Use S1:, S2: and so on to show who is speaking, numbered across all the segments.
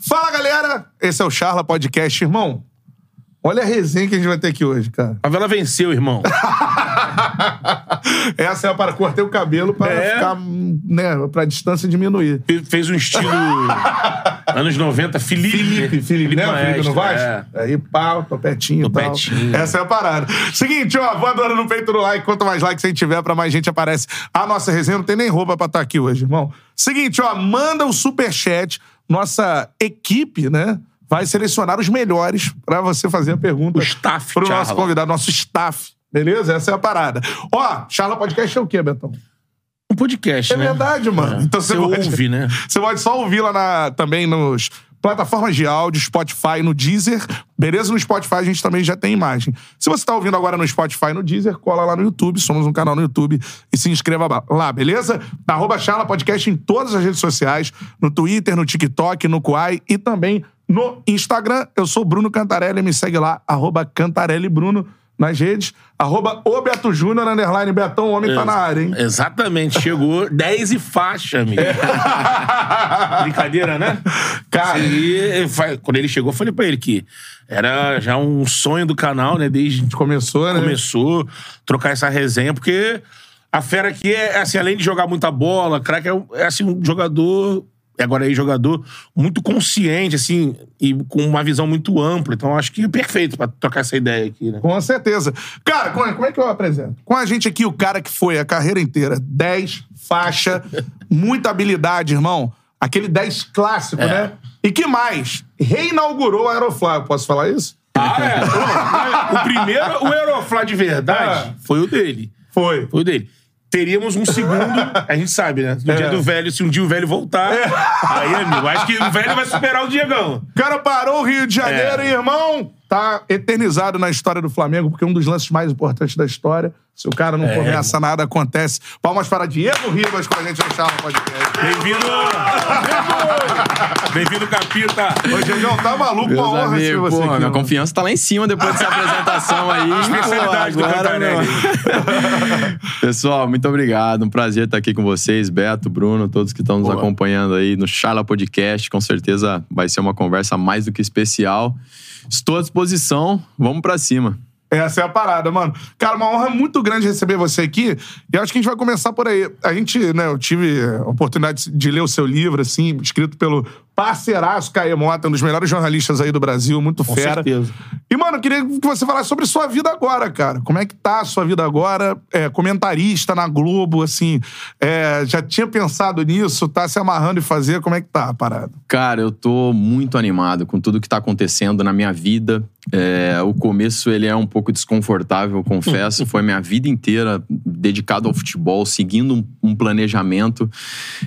S1: Fala, galera! Esse é o Charla Podcast, irmão. Olha a resenha que a gente vai ter aqui hoje, cara.
S2: A vela venceu, irmão.
S1: Essa é para cortei o cabelo para
S2: É.
S1: ficar, né, pra distância diminuir.
S2: Fe- Fez um estilo anos 90, Felipe.
S1: Felipe, Felipe, né? Felipe
S2: Maestro,
S1: Vasco?
S2: é.
S1: Aí, pau, topetinho e tal.
S2: Topetinho.
S1: Essa é a parada. Seguinte, ó, voadora no peito do like. Quanto mais likes a gente tiver, pra mais gente aparece. A nossa resenha não tem nem roupa pra estar aqui hoje, irmão. Seguinte, ó, manda o superchat. Nossa equipe, né? Vai selecionar os melhores pra você fazer a pergunta
S2: O staff,
S1: pro
S2: Charla.
S1: nosso convidado, nosso staff. Beleza? Essa é a parada. Ó, Charla Podcast é o quê, Betão?
S2: Um podcast,
S1: É
S2: né?
S1: verdade, mano.
S2: É.
S1: Então você
S2: Você
S1: pode-
S2: ouve, né?
S1: Você pode só ouvir lá na, também nos plataformas de áudio, Spotify, no Deezer. Beleza? No Spotify a gente também já tem imagem. Se você tá ouvindo agora no Spotify, no Deezer, cola lá no YouTube. Somos um canal no YouTube e se inscreva lá, beleza? Arroba Charla Podcast em todas as redes sociais. No Twitter, no TikTok, no Quai e também no Instagram. Eu sou Bruno Cantarelli, me segue lá, arroba Cantarelli Bruno nas redes. Arroba o Beto Júnior, underline Betão, o homem tá na área, hein?
S2: Exatamente. Chegou 10 e faixa, amigo. Brincadeira, né?
S1: Cara,
S2: E quando ele chegou, eu falei pra ele que era já um sonho do canal, né? Desde
S1: começou, né?
S2: começou trocar essa resenha, porque a fera aqui é, assim, além de jogar muita bola, craque é, é, assim, um jogador, agora aí jogador, muito consciente, assim, e com uma visão muito ampla. Então acho que é perfeito pra trocar essa ideia aqui, né?
S1: Com certeza. Cara, como é, como é que eu apresento? Com a gente aqui, o cara que foi a carreira inteira, 10, faixa, muita habilidade, irmão. Aquele 10 clássico,
S2: É.
S1: né? E que mais? Reinaugurou o Aeroflá. Posso falar isso?
S2: Ah, é? O primeiro, o Euroflá de verdade,
S1: Ah.
S2: foi o dele.
S1: Foi.
S2: Foi o dele. Teríamos um segundo, a gente sabe, né? No
S1: É.
S2: dia do velho, se um dia o velho voltar, aí, amigo, acho que o velho vai superar o Diegão.
S1: O cara parou o Rio de Janeiro
S2: É.
S1: irmão, tá eternizado na história do Flamengo, porque é um dos lances mais importantes da história. Se o cara não
S2: É.
S1: começa, nada acontece. Palmas para Diego Ribas com a gente no Charla Podcast.
S2: Bem-vindo! Bem-vindo, Capita!
S1: Ô, Diegão, tá maluco?
S3: Meus
S1: Uma honra ser
S3: amigos,
S1: você
S3: pô,
S1: aqui.
S3: minha
S1: mano.
S3: confiança tá lá em cima depois dessa apresentação aí.
S2: Especialidade
S3: Pô,
S2: do
S3: agora, meu. Pessoal, muito obrigado. Um prazer estar aqui com vocês, Beto, Bruno, todos que estão nos
S2: Boa.
S3: acompanhando aí no Charla Podcast. Com certeza vai ser uma conversa mais do que especial. Estou à disposição. Vamos pra cima.
S1: Essa é a parada, mano. Cara, uma honra muito grande receber você aqui. E eu acho que a gente vai começar por aí. A gente, né, eu tive a oportunidade de ler o seu livro, assim, escrito pelo parceiraço Caê Mota, um dos melhores jornalistas aí do Brasil, muito
S2: Com
S1: fera.
S2: certeza.
S1: E, mano, eu queria que você falasse sobre sua vida agora, cara. Como é que tá a sua vida agora? É, comentarista na Globo, assim, é, já tinha pensado nisso? Tá se amarrando e fazer? Como é que tá a parada?
S3: Cara, eu tô muito animado com tudo que tá acontecendo na minha vida. É, o começo ele é um pouco desconfortável, confesso. Foi minha vida inteira dedicado ao futebol, seguindo um, um planejamento.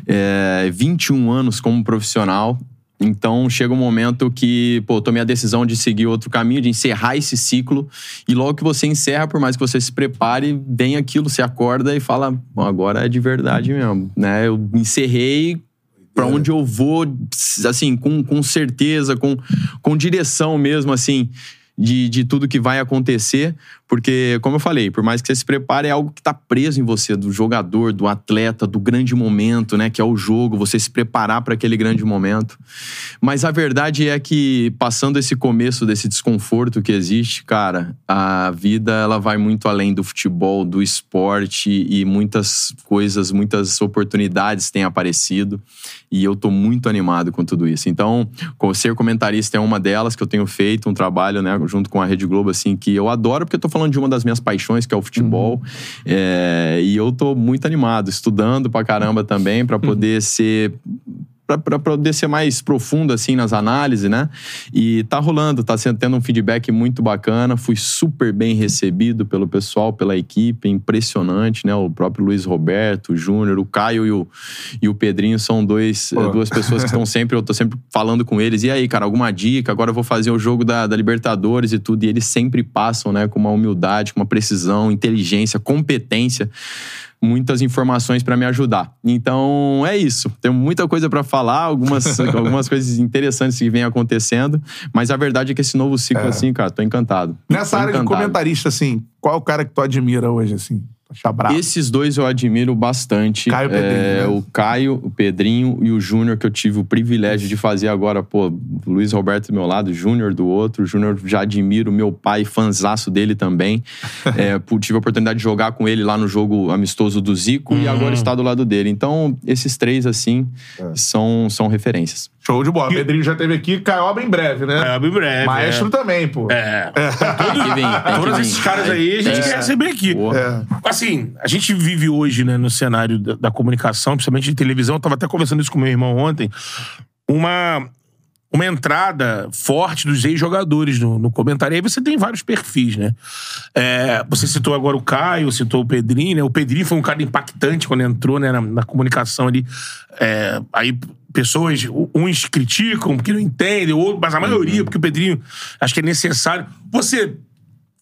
S3: É, 21 anos como profissional. Então chega um momento que, pô, eu tomei a decisão de seguir outro caminho, de encerrar esse ciclo. E logo que você encerra, por mais que você se prepare, vem aquilo, você acorda e fala: agora é de verdade mesmo. Né? Eu encerrei Pra onde eu vou, assim, com, com certeza, com, com direção mesmo, assim, de, de tudo que vai acontecer. Porque, como eu falei, por mais que você se prepare, é algo que tá preso em você, do jogador, do atleta, do grande momento, né? Que é o jogo, você se preparar para aquele grande momento. Mas a verdade é que, passando esse começo desse desconforto que existe, cara, a vida ela vai muito além do futebol, do esporte e muitas coisas, muitas oportunidades têm aparecido. E eu tô muito animado com tudo isso. Então, ser comentarista é uma delas que eu tenho feito, um trabalho, né, junto com a Rede Globo, assim, que eu adoro, porque eu tô falando de uma das minhas paixões, que é o futebol. Uhum. É, e eu tô muito animado, estudando pra caramba também, para poder uhum. ser para poder ser mais profundo assim nas análises, né? E tá rolando, tá sendo, tendo um feedback muito bacana. Fui super bem recebido pelo pessoal, pela equipe, impressionante, né? O próprio Luiz Roberto, o Júnior, o Caio e o, e o Pedrinho são dois, duas pessoas que estão sempre, eu tô sempre falando com eles. E aí, cara, alguma dica? Agora eu vou fazer o jogo da, da Libertadores e tudo. E eles sempre passam, né, com uma humildade, com uma precisão, inteligência, competência muitas informações para me ajudar. Então é isso. Tenho muita coisa para falar, algumas, algumas coisas interessantes que vêm acontecendo, mas a verdade é que esse novo ciclo, é. assim, cara, tô encantado.
S1: Nessa
S3: tô
S1: área
S3: encantado.
S1: de comentarista, assim, qual é o cara que tu admira hoje, assim?
S3: Bravo. Esses dois eu admiro bastante.
S1: Caio e Pedrinho. É,
S3: né? O Caio, o Pedrinho e o Júnior, que eu tive o privilégio de fazer agora. Pô, Luiz Roberto do meu lado, Júnior do outro. Júnior já admiro, meu pai, fanzaço dele também. é, tive a oportunidade de jogar com ele lá no jogo amistoso do Zico e agora está do lado dele. Então, esses três, assim, é. são, são referências.
S1: Show de bola. E... Pedrinho já teve aqui, Caioba em breve, né?
S2: Caioba em breve.
S1: Maestro
S2: é.
S1: também, pô.
S2: É. é. Todo, vem, todos esses caras aí a gente é. quer receber aqui. É. Assim, a gente vive hoje, né, no cenário da, da, comunicação, principalmente de televisão. Eu tava até conversando isso com meu irmão ontem. Uma, uma entrada forte dos ex-jogadores no, no, comentário. E aí você tem vários perfis, né? É, você citou agora o Caio, citou o Pedrinho, né? O Pedrinho foi um cara impactante quando entrou né, na, na comunicação ali. É, aí pessoas, uns criticam porque não entendem, ou, mas a maioria, uhum. porque o Pedrinho acho que é necessário. Você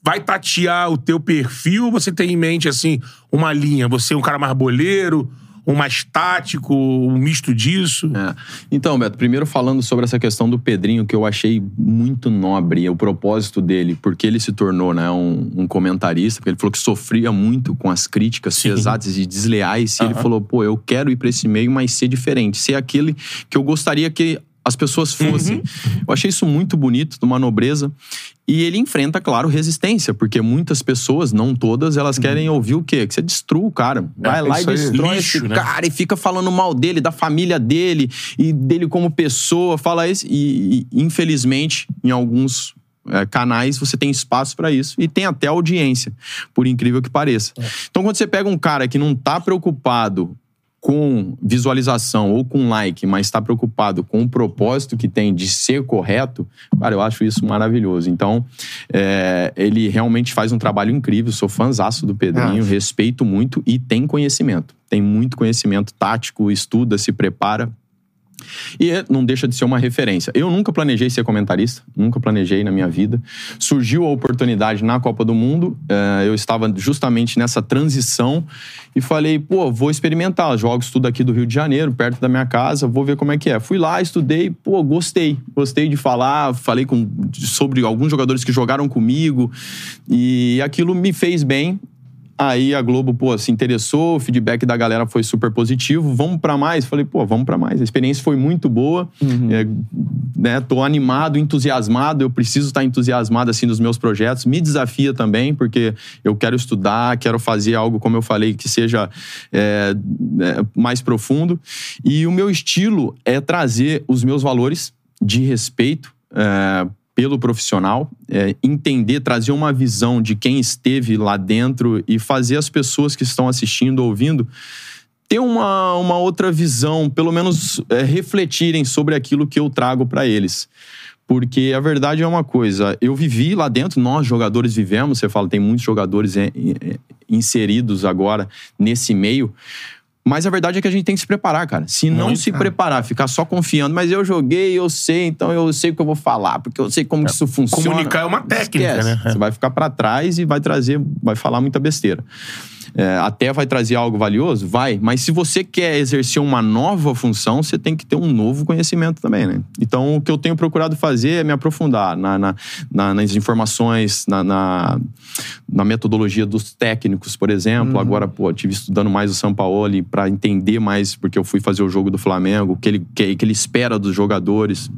S2: vai tatear o teu perfil ou você tem em mente, assim, uma linha? Você é um cara mais boleiro, um mais tático, um misto disso?
S3: É. Então, Beto, primeiro falando sobre essa questão do Pedrinho, que eu achei muito nobre, o propósito dele, porque ele se tornou né, um, um comentarista, porque ele falou que sofria muito com as críticas Sim. pesadas e desleais, e uhum. ele falou, pô, eu quero ir para esse meio, mas ser diferente, ser aquele que eu gostaria que as pessoas fossem. Uhum. Eu achei isso muito bonito, de uma nobreza. E ele enfrenta, claro, resistência, porque muitas pessoas, não todas, elas uhum. querem ouvir o quê? Que você destrua o cara. É, Vai é, lá e destrói lixo, esse né? cara e fica falando mal dele, da família dele e dele como pessoa. Fala isso. E, e infelizmente, em alguns é, canais você tem espaço para isso e tem até audiência, por incrível que pareça. É. Então, quando você pega um cara que não tá preocupado com visualização ou com like, mas está preocupado com o propósito que tem de ser correto, cara, eu acho isso maravilhoso. Então, é, ele realmente faz um trabalho incrível. Sou fãzaço do Pedrinho, respeito muito e tem conhecimento. Tem muito conhecimento tático, estuda, se prepara. E não deixa de ser uma referência. Eu nunca planejei ser comentarista, nunca planejei na minha vida. Surgiu a oportunidade na Copa do Mundo, eh, eu estava justamente nessa transição e falei, pô, vou experimentar. Jogo tudo aqui do Rio de Janeiro, perto da minha casa, vou ver como é que é. Fui lá, estudei, pô, gostei. Gostei de falar, falei com, sobre alguns jogadores que jogaram comigo e aquilo me fez bem Aí a Globo, pô, se interessou, o feedback da galera foi super positivo. Vamos para mais? Falei, pô, vamos para mais. A experiência foi muito boa. Uhum. É, né, tô animado, entusiasmado. Eu preciso estar entusiasmado assim nos meus projetos. Me desafia também, porque eu quero estudar, quero fazer algo, como eu falei, que seja é, é, mais profundo. E o meu estilo é trazer os meus valores de respeito é, pelo profissional, é, entender, trazer uma visão de quem esteve lá dentro e fazer as pessoas que estão assistindo, ouvindo, ter uma, uma outra visão, pelo menos é, refletirem sobre aquilo que eu trago para eles. Porque a verdade é uma coisa, eu vivi lá dentro, nós jogadores vivemos, você fala, tem muitos jogadores é, é, inseridos agora nesse meio, mas a verdade é que a gente tem que se preparar, cara. Se não Muito, se preparar, ficar só confiando, mas eu joguei, eu sei, então eu sei o que eu vou falar, porque eu sei como é, isso funciona.
S2: Comunicar é uma técnica, Esquece.
S3: né? Você vai ficar para trás e vai trazer, vai falar muita besteira é, até vai trazer algo valioso? Vai. Mas se você quer exercer uma nova função, você tem que ter um novo conhecimento também, né? Então, o que eu tenho procurado fazer é me aprofundar na, na, na nas informações, na, metodologia dos técnicos, por exemplo. Uhum. Agora, pô, tive estudando mais o São Paulo para entender mais, porque eu fui fazer o jogo do Flamengo, o que ele, que, que ele espera dos jogadores.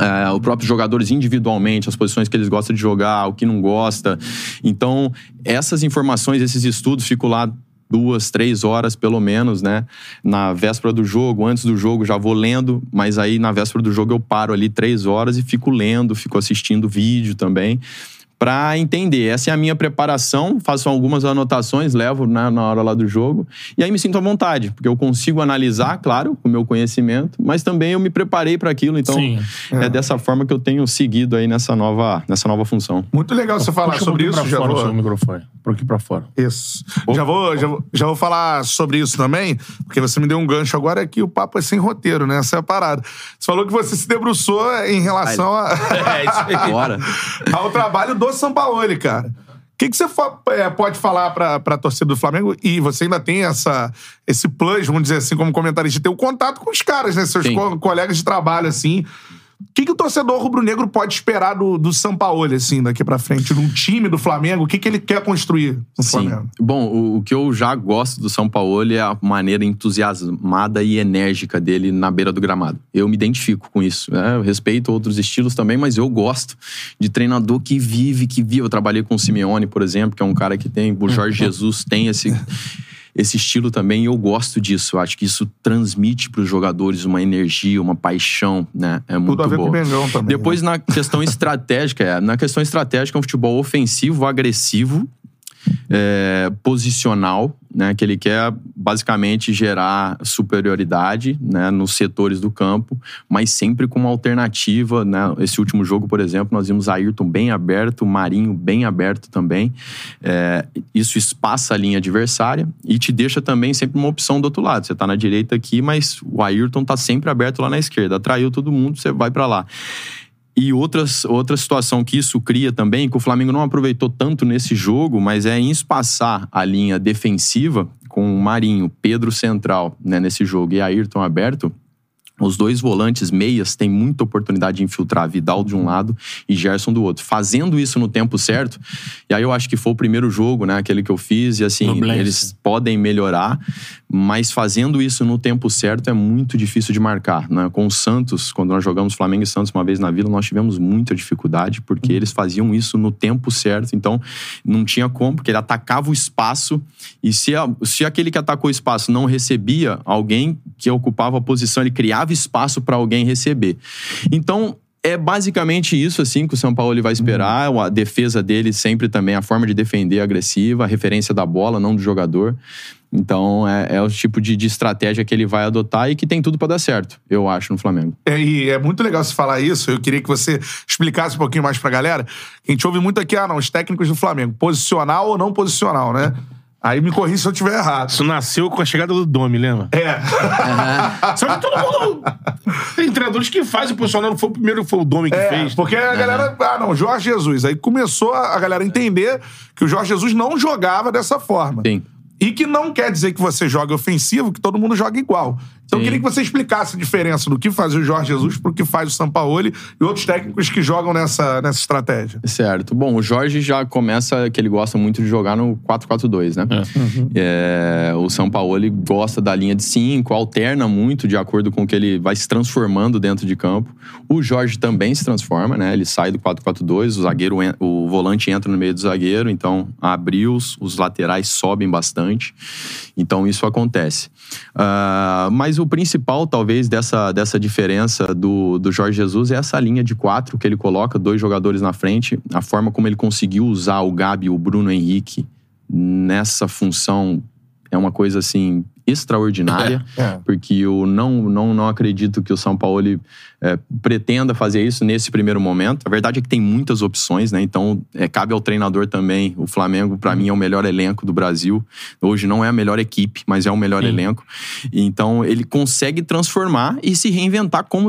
S3: É, os próprios jogadores individualmente, as posições que eles gostam de jogar, o que não gosta. Então, essas informações, esses estudos, fico lá duas, três horas pelo menos, né? Na véspera do jogo, antes do jogo, já vou lendo, mas aí na véspera do jogo eu paro ali três horas e fico lendo, fico assistindo vídeo também para entender. Essa é a minha preparação, faço algumas anotações, levo na, na, hora lá do jogo, e aí me sinto à vontade, porque eu consigo analisar, claro, com o meu conhecimento, mas também eu me preparei para aquilo, então Sim, é. é. dessa forma que eu tenho seguido aí nessa nova, nessa nova função.
S1: Muito legal você falar Puxa sobre um isso, já
S2: fora vou... o microfone, por aqui para fora.
S1: Isso. Já vou, já, vou, já vou falar sobre isso também, porque você me deu um gancho agora que o papo é sem roteiro, né? Essa é a parada. Você falou que você se debruçou em relação a...
S3: é, isso aí.
S1: Ao trabalho do São Paulo, cara. O que, que você é, pode falar pra, pra torcida do Flamengo? E você ainda tem essa, esse plus, vamos dizer assim, como comentarista, ter o um contato com os caras, né? Seus co colegas de trabalho, assim. O que, que o torcedor rubro-negro pode esperar do, do Sampaoli, assim, daqui pra frente? De um time do Flamengo? O que, que ele quer construir no Sim. Flamengo?
S3: Bom, o, o, que eu já gosto do Sampaoli é a maneira entusiasmada e enérgica dele na beira do gramado. Eu me identifico com isso. Né? Eu respeito outros estilos também, mas eu gosto de treinador que vive, que vive. Eu trabalhei com o Simeone, por exemplo, que é um cara que tem... O Jorge Jesus tem esse esse estilo também, eu gosto disso. Eu acho que isso transmite para os jogadores uma energia, uma paixão, né? É muito Tudo a ver boa. com o Mengão também. Depois, né? na questão estratégica, é, na questão estratégica, é um futebol ofensivo, agressivo, é, posicional, né, que ele quer basicamente gerar superioridade né, nos setores do campo, mas sempre com uma alternativa. Né? Esse último jogo, por exemplo, nós vimos Ayrton bem aberto, Marinho bem aberto também. É, isso espaça a linha adversária e te deixa também sempre uma opção do outro lado. Você está na direita aqui, mas o Ayrton está sempre aberto lá na esquerda. Atraiu todo mundo, você vai para lá. E outras, outra situação que isso cria também, que o Flamengo não aproveitou tanto nesse jogo, mas é em espaçar a linha defensiva com o Marinho, Pedro Central, né, nesse jogo, e Ayrton aberto, os dois volantes meias têm muita oportunidade de infiltrar Vidal de um lado e Gerson do outro. Fazendo isso no tempo certo, e aí eu acho que foi o primeiro jogo, né? Aquele que eu fiz, e assim, eles podem melhorar, mas fazendo isso no tempo certo é muito difícil de marcar. Né? Com o Santos, quando nós jogamos Flamengo e Santos uma vez na Vila, nós tivemos muita dificuldade, porque uhum. eles faziam isso no tempo certo, então não tinha como, porque ele atacava o espaço, e se, a, se aquele que atacou o espaço não recebia alguém que ocupava a posição, ele criava espaço para alguém receber. Então, é basicamente isso assim que o São Paulo vai esperar. A defesa dele sempre também, a forma de defender agressiva, a referência da bola, não do jogador. Então é, é o tipo de, de, estratégia que ele vai adotar e que tem tudo para dar certo, eu acho, no Flamengo.
S1: É, e é muito legal você falar isso. Eu queria que você explicasse um pouquinho mais pra galera. A gente ouve muito aqui, ah, não, os técnicos do Flamengo, posicional ou não posicional, né? Aí me corri se eu estiver errado.
S2: Isso nasceu com a chegada do Domi, lembra?
S1: É.
S2: Uhum. Só que todo mundo. Tem treinadores que fazem o posicional, não foi o primeiro, foi o Domi que é, fez.
S1: Porque a galera. Ah, não, Jorge Jesus. Aí começou a galera entender que o Jorge Jesus não jogava dessa forma.
S3: Sim.
S1: E que não quer dizer que você joga ofensivo, que todo mundo joga igual. Então eu queria que você explicasse a diferença do que faz o Jorge Jesus pro que faz o Sampaoli e outros técnicos que jogam nessa, nessa estratégia.
S3: Certo. Bom, o Jorge já começa que ele gosta muito de jogar no 4-4-2, né? É. Uhum. É, o Sampaoli gosta da linha de 5, alterna muito de acordo com o que ele vai se transformando dentro de campo. O Jorge também se transforma, né? Ele sai do 4-4-2, o zagueiro, o volante entra no meio do zagueiro, então abriu, os laterais sobem bastante. Então isso acontece. Uh, mas o principal, talvez, dessa, dessa diferença do, do Jorge Jesus é essa linha de quatro que ele coloca, dois jogadores na frente, a forma como ele conseguiu usar o Gabi e o Bruno Henrique nessa função é uma coisa assim extraordinária, é, é. porque eu não, não, não acredito que o São Paulo é, pretenda fazer isso nesse primeiro momento. A verdade é que tem muitas opções, né? Então é, cabe ao treinador também. O Flamengo, para mim, é o melhor elenco do Brasil. Hoje não é a melhor equipe, mas é o melhor Sim. elenco. Então ele consegue transformar e se reinventar como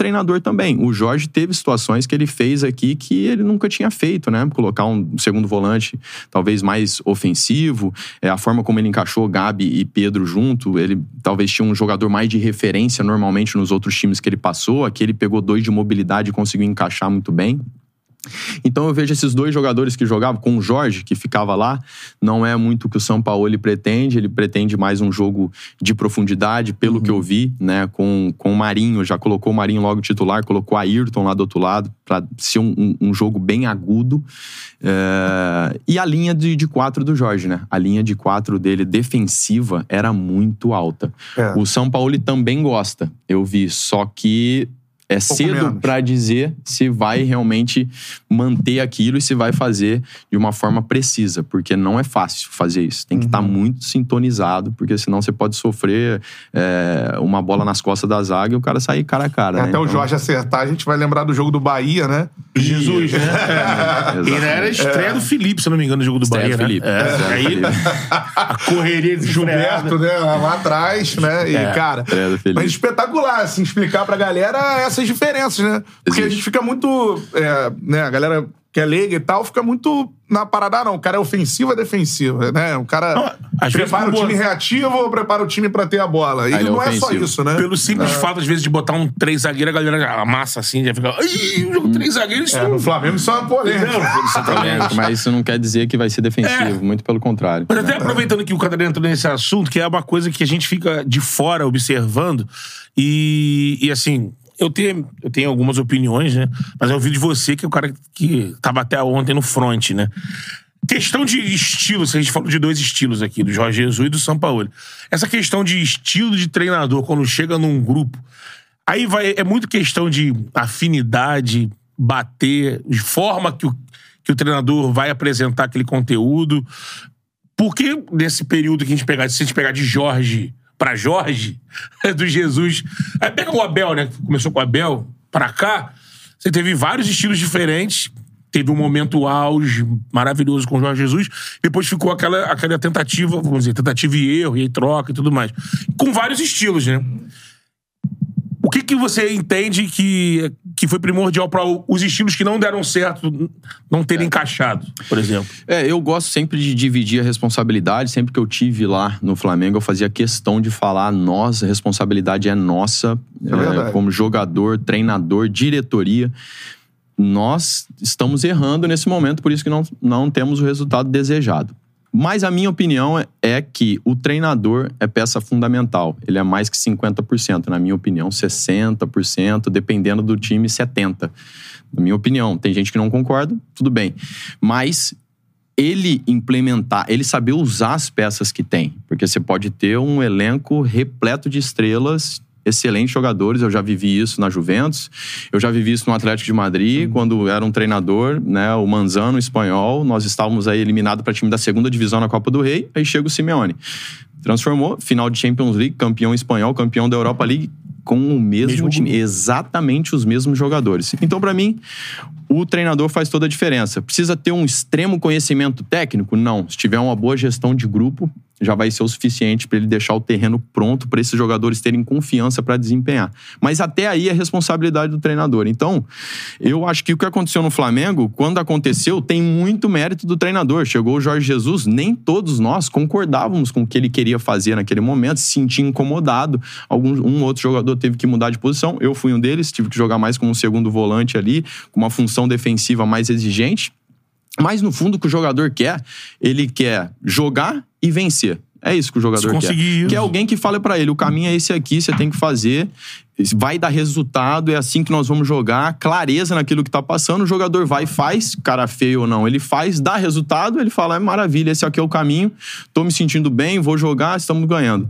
S3: Treinador também. O Jorge teve situações que ele fez aqui que ele nunca tinha feito, né? Colocar um segundo volante talvez mais ofensivo, é, a forma como ele encaixou Gabi e Pedro junto, ele talvez tinha um jogador mais de referência normalmente nos outros times que ele passou, aqui ele pegou dois de mobilidade e conseguiu encaixar muito bem. Então eu vejo esses dois jogadores que jogavam, com o Jorge, que ficava lá, não é muito o que o São Paulo ele pretende, ele pretende mais um jogo de profundidade, pelo uhum. que eu vi, né? Com, com o Marinho, já colocou o Marinho logo titular, colocou a Ayrton lá do outro lado, para ser um, um, um, jogo bem agudo. É... E a linha de, de quatro do Jorge, né? A linha de quatro dele defensiva era muito alta. É. O São Paulo também gosta, eu vi, só que é um cedo para dizer se vai realmente manter aquilo e se vai fazer de uma forma precisa, porque não é fácil fazer isso. Tem que estar tá uhum. tá muito sintonizado, porque senão você pode sofrer é, uma bola nas costas da zaga e o cara sair cara a cara.
S1: Né?
S3: Até
S1: então... o Jorge acertar, a gente vai lembrar do jogo do Bahia, né?
S2: Jesus, né? É. E era a estreia é. do Felipe, se não me engano, no jogo do
S3: estreia
S2: Bahia,
S3: do Felipe.
S2: né?
S3: É.
S2: Aí, a correria de
S1: Gilberto, né? Lá atrás, né? E, é. cara, mas espetacular, assim, explicar pra galera essas diferenças, né? Porque Existe. a gente fica muito. É, né, a galera que é leiga e tal, fica muito na parada, ah, não, o cara é ofensivo ou defensivo, né? O cara não, prepara o time reativo ou prepara o time pra ter a bola. E não é, é só isso, né?
S2: Pelo simples é. fato, às vezes, de botar um três zagueiro, a galera amassa assim, já fica. Ih, o jogo três zagueiros.
S1: É, no Flamengo isso é uma polêmica.
S3: Não, mas isso não quer dizer que vai ser defensivo, é. muito pelo contrário.
S2: Mas até aproveitando que o Catarina entrou nesse assunto, que é uma coisa que a gente fica de fora observando, e, e assim, eu tenho, eu tenho algumas opiniões, né? Mas eu vi de você, que é o cara que tava até ontem no front, né? Questão de estilo, a gente falou de dois estilos aqui, do Jorge Jesus e do São Paulo. Essa questão de estilo de treinador, quando chega num grupo, aí vai, é muito questão de afinidade, bater, de forma que o, que o treinador vai apresentar aquele conteúdo. Porque nesse período que a gente pegar, se a gente pegar de Jorge para Jorge, do Jesus. Aí pega o Abel, né? Começou com o Abel, para cá. Você teve vários estilos diferentes. Teve um momento auge maravilhoso com o Jorge Jesus. Depois ficou aquela, aquela tentativa, vamos dizer, tentativa e erro, e aí troca e tudo mais. Com vários estilos, né? O que, que você entende que, que foi primordial para os estilos que não deram certo não terem é. encaixado, por exemplo?
S3: É, eu gosto sempre de dividir a responsabilidade. Sempre que eu tive lá no Flamengo, eu fazia questão de falar: nós, a responsabilidade é nossa, é é, como jogador, treinador, diretoria nós estamos errando nesse momento, por isso que não, não temos o resultado desejado. Mas a minha opinião é, é que o treinador é peça fundamental. Ele é mais que 50%, na minha opinião, 60%, dependendo do time, 70%. Na minha opinião, tem gente que não concorda, tudo bem. Mas ele implementar, ele saber usar as peças que tem. Porque você pode ter um elenco repleto de estrelas excelentes jogadores. Eu já vivi isso na Juventus, eu já vivi isso no Atlético de Madrid, uhum. quando era um treinador, né, o Manzano, espanhol. Nós estávamos aí eliminados para time da segunda divisão na Copa do Rei, aí chega o Simeone. Transformou, final de Champions League, campeão espanhol, campeão da Europa League, com o mesmo, mesmo time, exatamente os mesmos jogadores. Então, para mim, o treinador faz toda a diferença. Precisa ter um extremo conhecimento técnico? Não. Se tiver uma boa gestão de grupo, já vai ser o suficiente para ele deixar o terreno pronto para esses jogadores terem confiança para desempenhar. Mas até aí é responsabilidade do treinador. Então, eu acho que o que aconteceu no Flamengo, quando aconteceu, tem muito mérito do treinador. Chegou o Jorge Jesus, nem todos nós concordávamos com o que ele queria fazer naquele momento, se sentia incomodado. Algum, um outro jogador teve que mudar de posição. Eu fui um deles, tive que jogar mais como um segundo volante ali, com uma função defensiva mais exigente. Mas no fundo, o que o jogador quer, ele quer jogar e vencer. É isso que o jogador quer. Isso. Quer alguém que fale para ele: o caminho é esse aqui, você tem que fazer vai dar resultado, é assim que nós vamos jogar, clareza naquilo que tá passando, o jogador vai e faz, cara feio ou não, ele faz, dá resultado, ele fala, é maravilha, esse aqui é o caminho, tô me sentindo bem, vou jogar, estamos ganhando.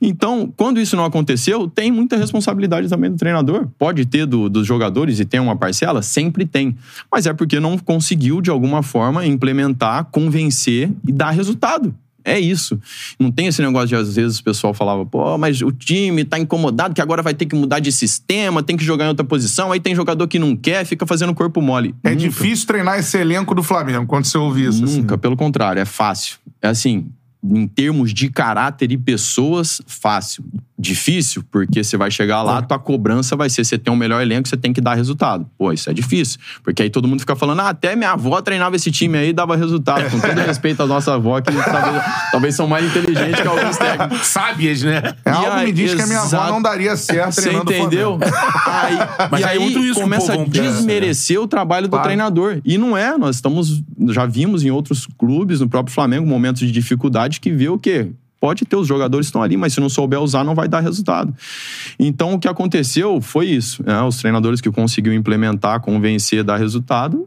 S3: Então, quando isso não aconteceu, tem muita responsabilidade também do treinador, pode ter do, dos jogadores e tem uma parcela, sempre tem, mas é porque não conseguiu, de alguma forma, implementar, convencer e dar resultado. É isso. Não tem esse negócio de, às vezes, o pessoal falava, pô, mas o time tá incomodado que agora vai ter que mudar de sistema, tem que jogar em outra posição, aí tem jogador que não quer, fica fazendo corpo mole.
S1: É Nunca. difícil treinar esse elenco do Flamengo quando você ouve isso.
S3: Nunca, assim. pelo contrário, é fácil. É assim, em termos de caráter e pessoas, fácil. Difícil, porque você vai chegar lá, tua cobrança vai ser: você tem um melhor elenco, você tem que dar resultado. Pô, isso é difícil. Porque aí todo mundo fica falando: ah, até minha avó treinava esse time aí e dava resultado. Com todo respeito à nossa avó, que talvez, talvez são mais inteligentes que alguns técnicos.
S2: Sábias, né?
S1: É
S3: E
S1: algo
S3: aí,
S1: me diz que a minha avó não daria certo
S3: Você entendeu? Aí,
S2: Mas
S3: e
S2: é
S3: aí
S2: muito isso que o
S3: começa a
S2: pensa,
S3: desmerecer o trabalho do
S1: Claro.
S3: treinador. E não é, nós estamos. Já vimos em outros clubes, no próprio Flamengo, momentos de dificuldade que vê o quê? Pode ter, os jogadores estão ali, mas se não souber usar, não vai dar resultado. Então, o que aconteceu foi isso. né? Os treinadores que conseguiram implementar, convencer, dar resultado,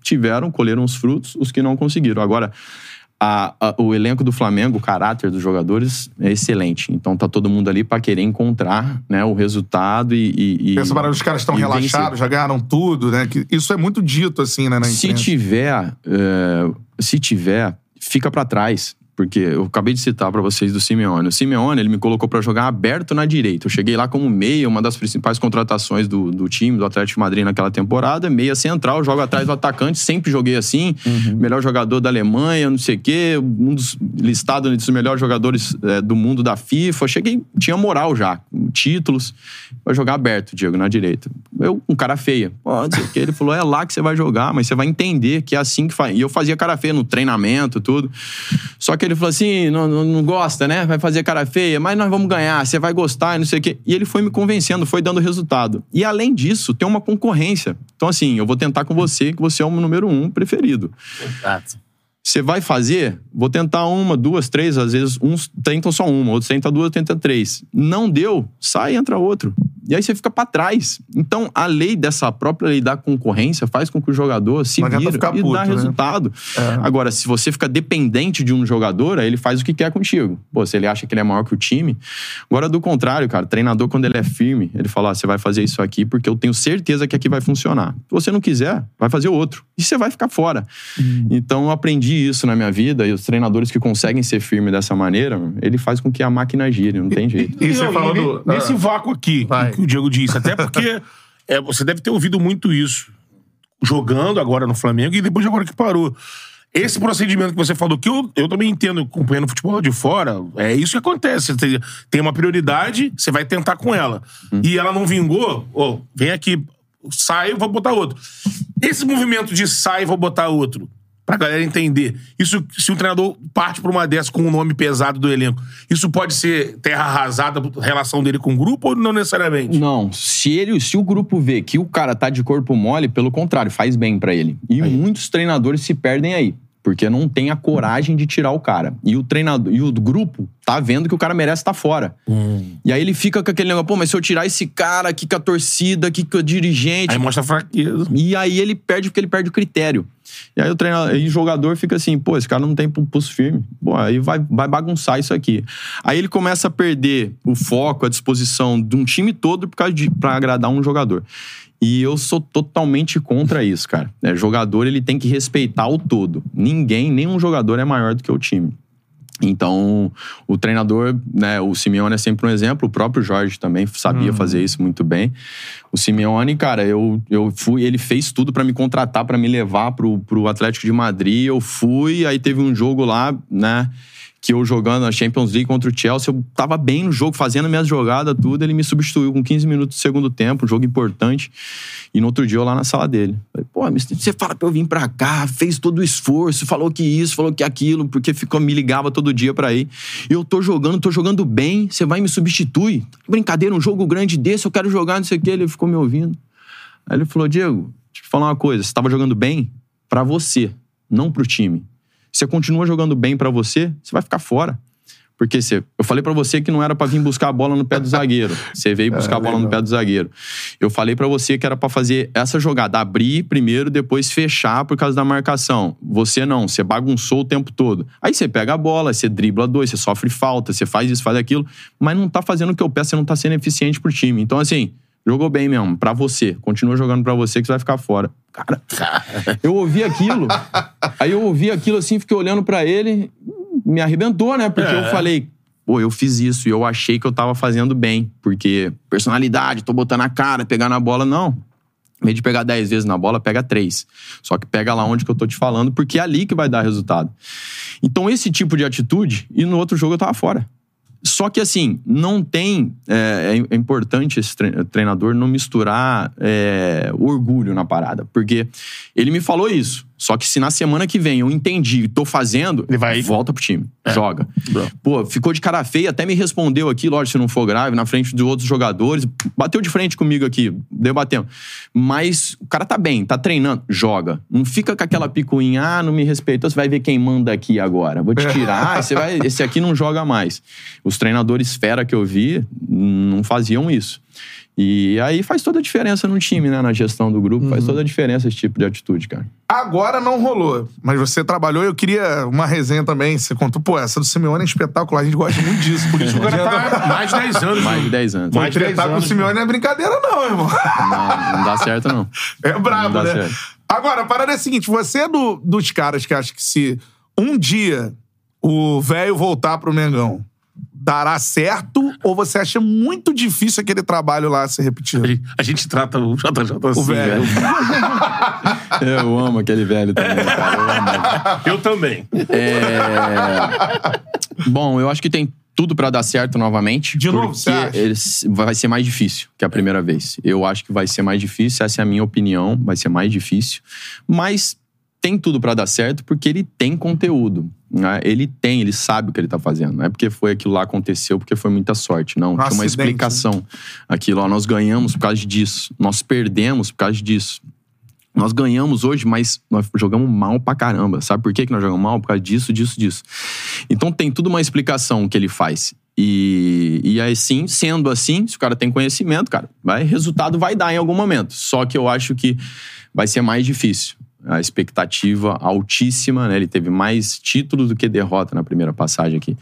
S3: tiveram, colheram os frutos, os que não conseguiram. Agora, a- a- o elenco do Flamengo, o caráter dos jogadores é excelente. Então tá todo mundo ali para querer encontrar né, o resultado e. e, e
S1: Pensa para os caras estão
S3: vencer.
S1: relaxados, já ganharam tudo, né? Que isso é muito dito, assim, né, na
S3: Se
S1: imprensa.
S3: tiver, é, se tiver, fica pra trás. Porque eu acabei de citar pra vocês do Simeone. O Simeone, ele me colocou pra jogar aberto na direita. Eu cheguei lá como meia, uma das principais contratações do, do time, do Atlético de Madrid naquela temporada. Meia central, jogo atrás do atacante. Sempre joguei assim. Melhor jogador da Alemanha, não sei o quê. Um dos listados entre os melhores jogadores é, do mundo da FIFA. Cheguei, tinha moral já. Títulos. Vai jogar aberto, Diego, na direita. Eu, um cara feia. Não sei o quê. Ele falou, é lá que você vai jogar, mas você vai entender que é assim que faz. E eu fazia cara feia no treinamento, tudo. Só que ele falou assim: não, não, gosta, né? Vai fazer cara feia, mas nós vamos ganhar, você vai gostar e não sei o quê. E ele foi me convencendo, foi dando resultado. E além disso, tem uma concorrência. Então, assim, eu vou tentar com você, que você é o número um preferido.
S2: Exato.
S3: Você vai fazer? Vou tentar uma, duas, três. Às vezes uns tentam só uma, outros tentam duas, tentam três. Não deu, sai e entra outro. E aí você fica pra trás. Então, a lei dessa própria lei da concorrência faz com que o jogador se vira
S1: ficar
S3: e
S1: puto,
S3: dá
S1: né?
S3: resultado. Agora, se você fica dependente de um jogador, aí ele faz o que quer contigo. Pô, se ele acha que ele é maior que o time. Agora, do contrário, cara, treinador, quando ele é firme, ele fala: ah, você vai fazer isso aqui porque eu tenho certeza que aqui vai funcionar. Se você não quiser, vai fazer outro. E você vai ficar fora. Então, eu aprendi isso na minha vida e os treinadores que conseguem ser firmes dessa maneira, ele faz com que a máquina gire, não tem jeito.
S1: E falou
S2: ne-
S1: do...
S2: Nesse
S1: Ah.
S2: vácuo aqui,
S1: Vai.
S2: Que o Diego disse. Até porque é, você deve ter ouvido muito isso. Jogando agora no Flamengo e depois de agora que parou. Esse procedimento que você falou, que eu, eu também entendo, acompanhando futebol de fora, é isso que acontece. Tem- tem uma prioridade, você vai tentar com ela. E ela não vingou, ô, vem aqui, sai, vou botar outro. Esse movimento de sai, vou botar outro, pra galera entender. Isso, se um treinador parte pra uma dessa com o nome pesado do elenco, isso pode ser terra arrasada, relação dele com o grupo ou não necessariamente?
S3: Não, se ele, se o grupo vê que o cara tá de corpo mole, pelo contrário, faz bem pra ele. E muitos treinadores se perdem aí, porque não tem a coragem de tirar o cara. E o treinador, e o grupo tá vendo que o cara merece estar fora. E aí ele fica com aquele negócio, pô, mas se eu tirar esse cara aqui com a torcida, aqui com o dirigente,
S2: Aí mostra fraqueza.
S3: e aí ele perde porque ele perde o critério. E aí o treinador, e o jogador fica assim, pô, esse cara não tem pulso firme. Pô, aí vai, vai bagunçar isso aqui. Aí ele começa a perder o foco, a disposição de um time todo por causa de para agradar um jogador. E eu sou totalmente contra isso, cara. É, jogador, ele tem que respeitar o todo. Ninguém, nenhum jogador é maior do que o time. Então, o treinador, né, o Simeone é sempre um exemplo, o próprio Jorge também sabia fazer isso muito bem. O Simeone, cara, eu, eu fui, ele fez tudo pra me contratar, pra me levar pro, pro Atlético de Madrid. Eu fui, aí teve um jogo lá, né, que eu jogando a Champions League contra o Chelsea, eu tava bem no jogo, fazendo minhas jogadas, tudo. Ele me substituiu com 15 minutos do segundo tempo, um jogo importante. E no outro dia eu lá na sala dele. Falei, pô, mister, você fala pra eu vir pra cá, fez todo o esforço, falou que isso, falou que aquilo, porque ficou, me ligava todo dia pra ir. Eu tô jogando, tô jogando bem, você vai e me substitui? Brincadeira, um jogo grande desse, eu quero jogar, não sei o que. Ele ficou me ouvindo. Aí ele falou, Diego, deixa eu falar uma coisa, você tava jogando bem pra você, não pro time. Se você continua jogando bem pra você, você vai ficar fora. Porque você, eu falei pra você que não era pra vir buscar a bola no pé do zagueiro. Você veio buscar a bola no pé do zagueiro. Eu falei pra você que era pra fazer essa jogada, abrir primeiro, depois fechar por causa da marcação. Você não, você bagunçou o tempo todo. Aí você pega a bola, você dribla dois, você sofre falta, você faz isso, faz aquilo, mas não tá fazendo o que eu peço, você não tá sendo eficiente pro time. Então assim, jogou bem mesmo, pra você. Continua jogando pra você que você vai ficar fora. Cara, eu ouvi aquilo, aí eu ouvi aquilo assim, fiquei olhando pra ele, me arrebentou, né? Porque
S2: É.
S3: eu falei, pô, eu fiz isso e eu achei que eu tava fazendo bem. Porque personalidade, tô botando a cara, pegar na bola, não. Em vez de pegar 10 vezes na bola, pega 3. Só que pega lá onde que eu tô te falando, porque é ali que vai dar resultado. Então, esse tipo de atitude, e no outro jogo eu tava fora. Só que, assim, não tem. É, é importante esse tre- treinador não misturar é, orgulho na parada. Porque ele me falou isso. Só que se na semana que vem eu entendi e tô fazendo,
S2: Ele vai-
S3: volta pro time. Joga.
S2: Bom.
S3: Pô, ficou de cara feia, até me respondeu aqui, lógico, se não for grave, na frente de outros jogadores. Bateu de frente comigo aqui, debatendo. Mas o cara tá bem, tá treinando, joga. Não fica com aquela picuinha, ah, não me respeitou, você vai ver quem manda aqui agora. Vou te tirar, ah, você vai, esse aqui não joga mais. Os treinadores fera que eu vi não faziam isso. E aí faz toda a diferença no time, né? Na gestão do grupo, faz toda a diferença esse tipo de atitude, cara.
S1: Agora não rolou, mas você trabalhou. Eu queria uma resenha também. Você contou, pô, essa do Simeone é espetacular. A gente gosta muito disso. Por isso que
S2: O cara tá mais de 10 anos.
S3: Mais
S2: né?
S3: de 10 anos.
S2: Mais de 10
S1: tretar com o
S2: anos.
S1: Simeone não é brincadeira, não, irmão.
S3: Não, não dá certo, não.
S1: É brabo,
S3: Não dá
S1: né?
S3: certo.
S1: Agora, a parada é a seguinte: você é do- dos caras que acha que se um dia o velho voltar pro Mengão, dará certo? Ou você acha muito difícil aquele trabalho lá ser repetido?
S2: A gente- A gente trata o JJ assim.
S1: O velho.
S3: Eu amo aquele velho também, cara. Eu amo ele.
S2: Eu também.
S3: É... Bom, eu acho que tem tudo pra dar certo novamente.
S1: De novo,
S3: porque vai ser mais difícil que a primeira vez. Eu acho que vai ser mais difícil, essa é a minha opinião, vai ser mais difícil. Mas tem tudo pra dar certo porque ele tem conteúdo. né? Ele tem, ele sabe o que ele tá fazendo. Não é porque foi aquilo lá aconteceu, porque foi muita sorte. Não,
S1: Um
S3: tinha uma
S1: né?
S3: explicação. Aquilo, ó, nós ganhamos por causa disso. Nós perdemos por causa disso. Nós ganhamos hoje, mas nós jogamos mal pra caramba. Sabe por que que nós jogamos mal? Por causa disso, disso, disso. Então tem tudo uma explicação que ele faz. E, e aí sim, sendo assim, se o cara tem conhecimento, cara, vai, resultado vai dar em algum momento. Só que eu acho que vai ser mais difícil. A expectativa altíssima, né? Ele teve mais títulos do que derrota na primeira passagem aqui.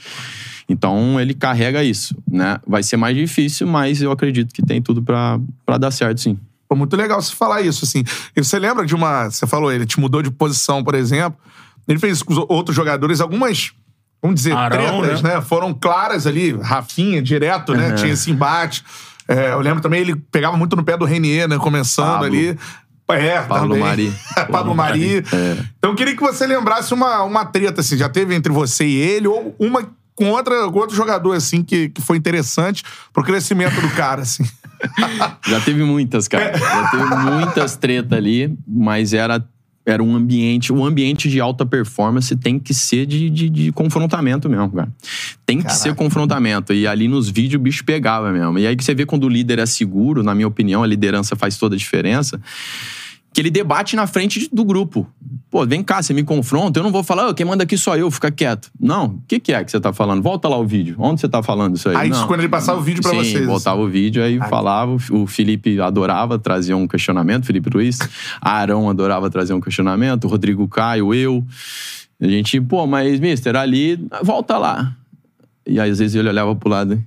S3: Então ele carrega isso, né? Vai ser mais difícil, mas eu acredito que tem tudo pra pra dar certo, sim.
S1: Pô, muito legal você falar isso, assim. E você lembra de uma. Você falou, ele te mudou de posição, por exemplo. Ele fez isso com os outros jogadores, algumas. Vamos dizer,
S2: Arão,
S1: tretas, né? Foram claras ali. Rafinha, direto, né? Tinha esse embate. É, eu lembro também, ele pegava muito no pé do Renier, né? Começando
S3: Pablo.
S1: ali. É,
S3: Pablo
S1: também.
S3: Mari.
S1: Pablo Mari. Então eu queria que você lembrasse uma, uma treta, assim, já teve entre você e ele, ou uma com, outra, com outro jogador, assim, que, que foi interessante pro crescimento do cara, assim.
S3: Já teve muitas, cara. Já teve muitas treta ali, mas era, era um ambiente. O ambiente de alta performance tem que ser de, de, de confrontamento mesmo, cara. Tem que ser confrontamento. E ali nos vídeos o bicho pegava mesmo. E aí que você vê quando o líder é seguro, na minha opinião, a liderança faz toda a diferença. Que ele debate na frente do grupo. Pô, vem cá, você me confronta, eu não vou falar, "Ô, quem manda aqui sou eu, fica quieto. Não, o que, que é que você tá falando? Volta lá o vídeo. Onde você tá falando isso aí?
S1: Aí,
S3: Não.
S1: quando ele passava o vídeo pra
S3: Sim,
S1: vocês.
S3: voltava o vídeo, aí falava. O Felipe adorava trazer um questionamento, Felipe Luiz. Arão adorava trazer um questionamento. O Rodrigo Caio, eu. A gente, pô, mas, mister, ali, volta lá. E aí, às vezes, ele olhava pro lado.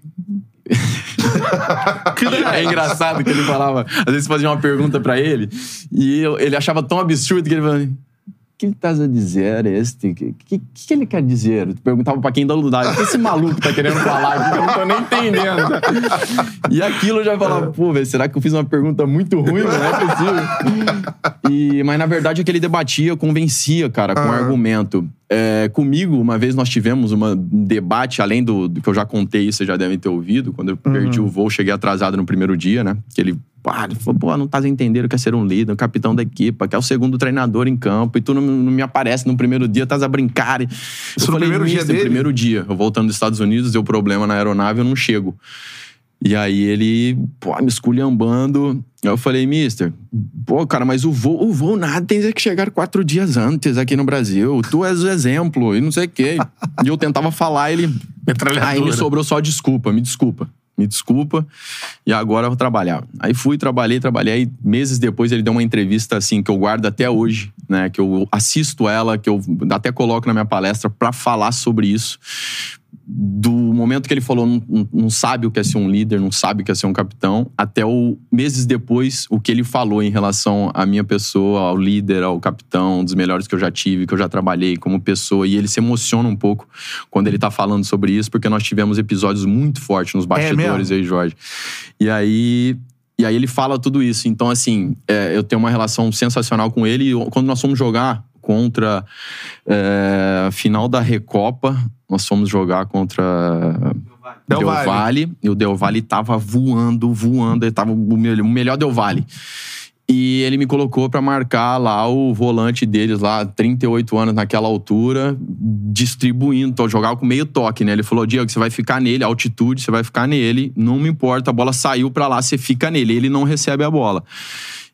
S3: é engraçado que ele falava. Às vezes fazia uma pergunta pra ele e ele achava tão absurdo que ele falava. O que ele tá a dizer este? O que, que, que ele quer dizer? Eu perguntava pra quem da Ludagem. O que esse maluco tá querendo falar que eu não tô nem entendendo? E aquilo eu já falava, pô, velho, será que eu fiz uma pergunta muito ruim? Não é possível. E, mas na verdade é que ele debatia, convencia, cara, com argumento. É, comigo, uma vez nós tivemos uma- um debate, além do, do que eu já contei, vocês já devem ter ouvido, quando eu perdi o voo, cheguei atrasado no primeiro dia, né? Que ele, pá, ele falou, pô, não tá entendendo o que é ser um líder, um capitão da equipa, que é o segundo treinador em campo, e tu não, não me aparece no primeiro dia, estás a brincar.
S1: Isso no primeiro dia
S3: "Mister,
S1: dele?"
S3: primeiro dia. Eu voltando dos Estados Unidos, deu problema na aeronave, eu não chego. E aí ele, pô, me esculhambando. Aí eu falei, mister, pô, cara, mas o voo, o voo nada, tem que chegar quatro dias antes aqui no Brasil. Tu és o exemplo, e não sei o quê. E eu tentava falar, ele. Aí me sobrou só desculpa, me desculpa. Me desculpa. E agora eu vou trabalhar. Aí fui, trabalhei, trabalhei. Aí, meses depois ele deu uma entrevista assim que eu guardo até hoje, né? Que eu assisto ela, que eu até coloco na minha palestra pra falar sobre isso do momento que ele falou não, não- sabe o que é ser um líder, não sabe o que é ser um capitão, até o meses depois o que ele falou em relação à minha pessoa, ao líder, ao capitão, um dos melhores que eu já tive, que eu já trabalhei como pessoa, e ele se emociona um pouco quando ele tá falando sobre isso, porque nós tivemos episódios muito fortes nos bastidores
S1: mesmo?
S3: aí, Jorge. E aí E aí ele fala tudo isso. Então, assim, é, eu tenho uma relação sensacional com ele. E quando nós fomos jogar contra é, a final da Recopa, nós fomos jogar contra
S1: Del
S3: Del
S1: Valle.
S3: Valle. E o Del Valle tava voando, voando. Ele tava o melhor, o melhor Del Valle. E ele me colocou pra marcar lá o volante deles lá, 38 anos naquela altura, distribuindo. Então, jogava com meio toque, né? Ele falou: Diego, você vai ficar nele, altitude, você vai ficar nele, não me importa, a bola saiu pra lá, você fica nele. Ele não recebe a bola.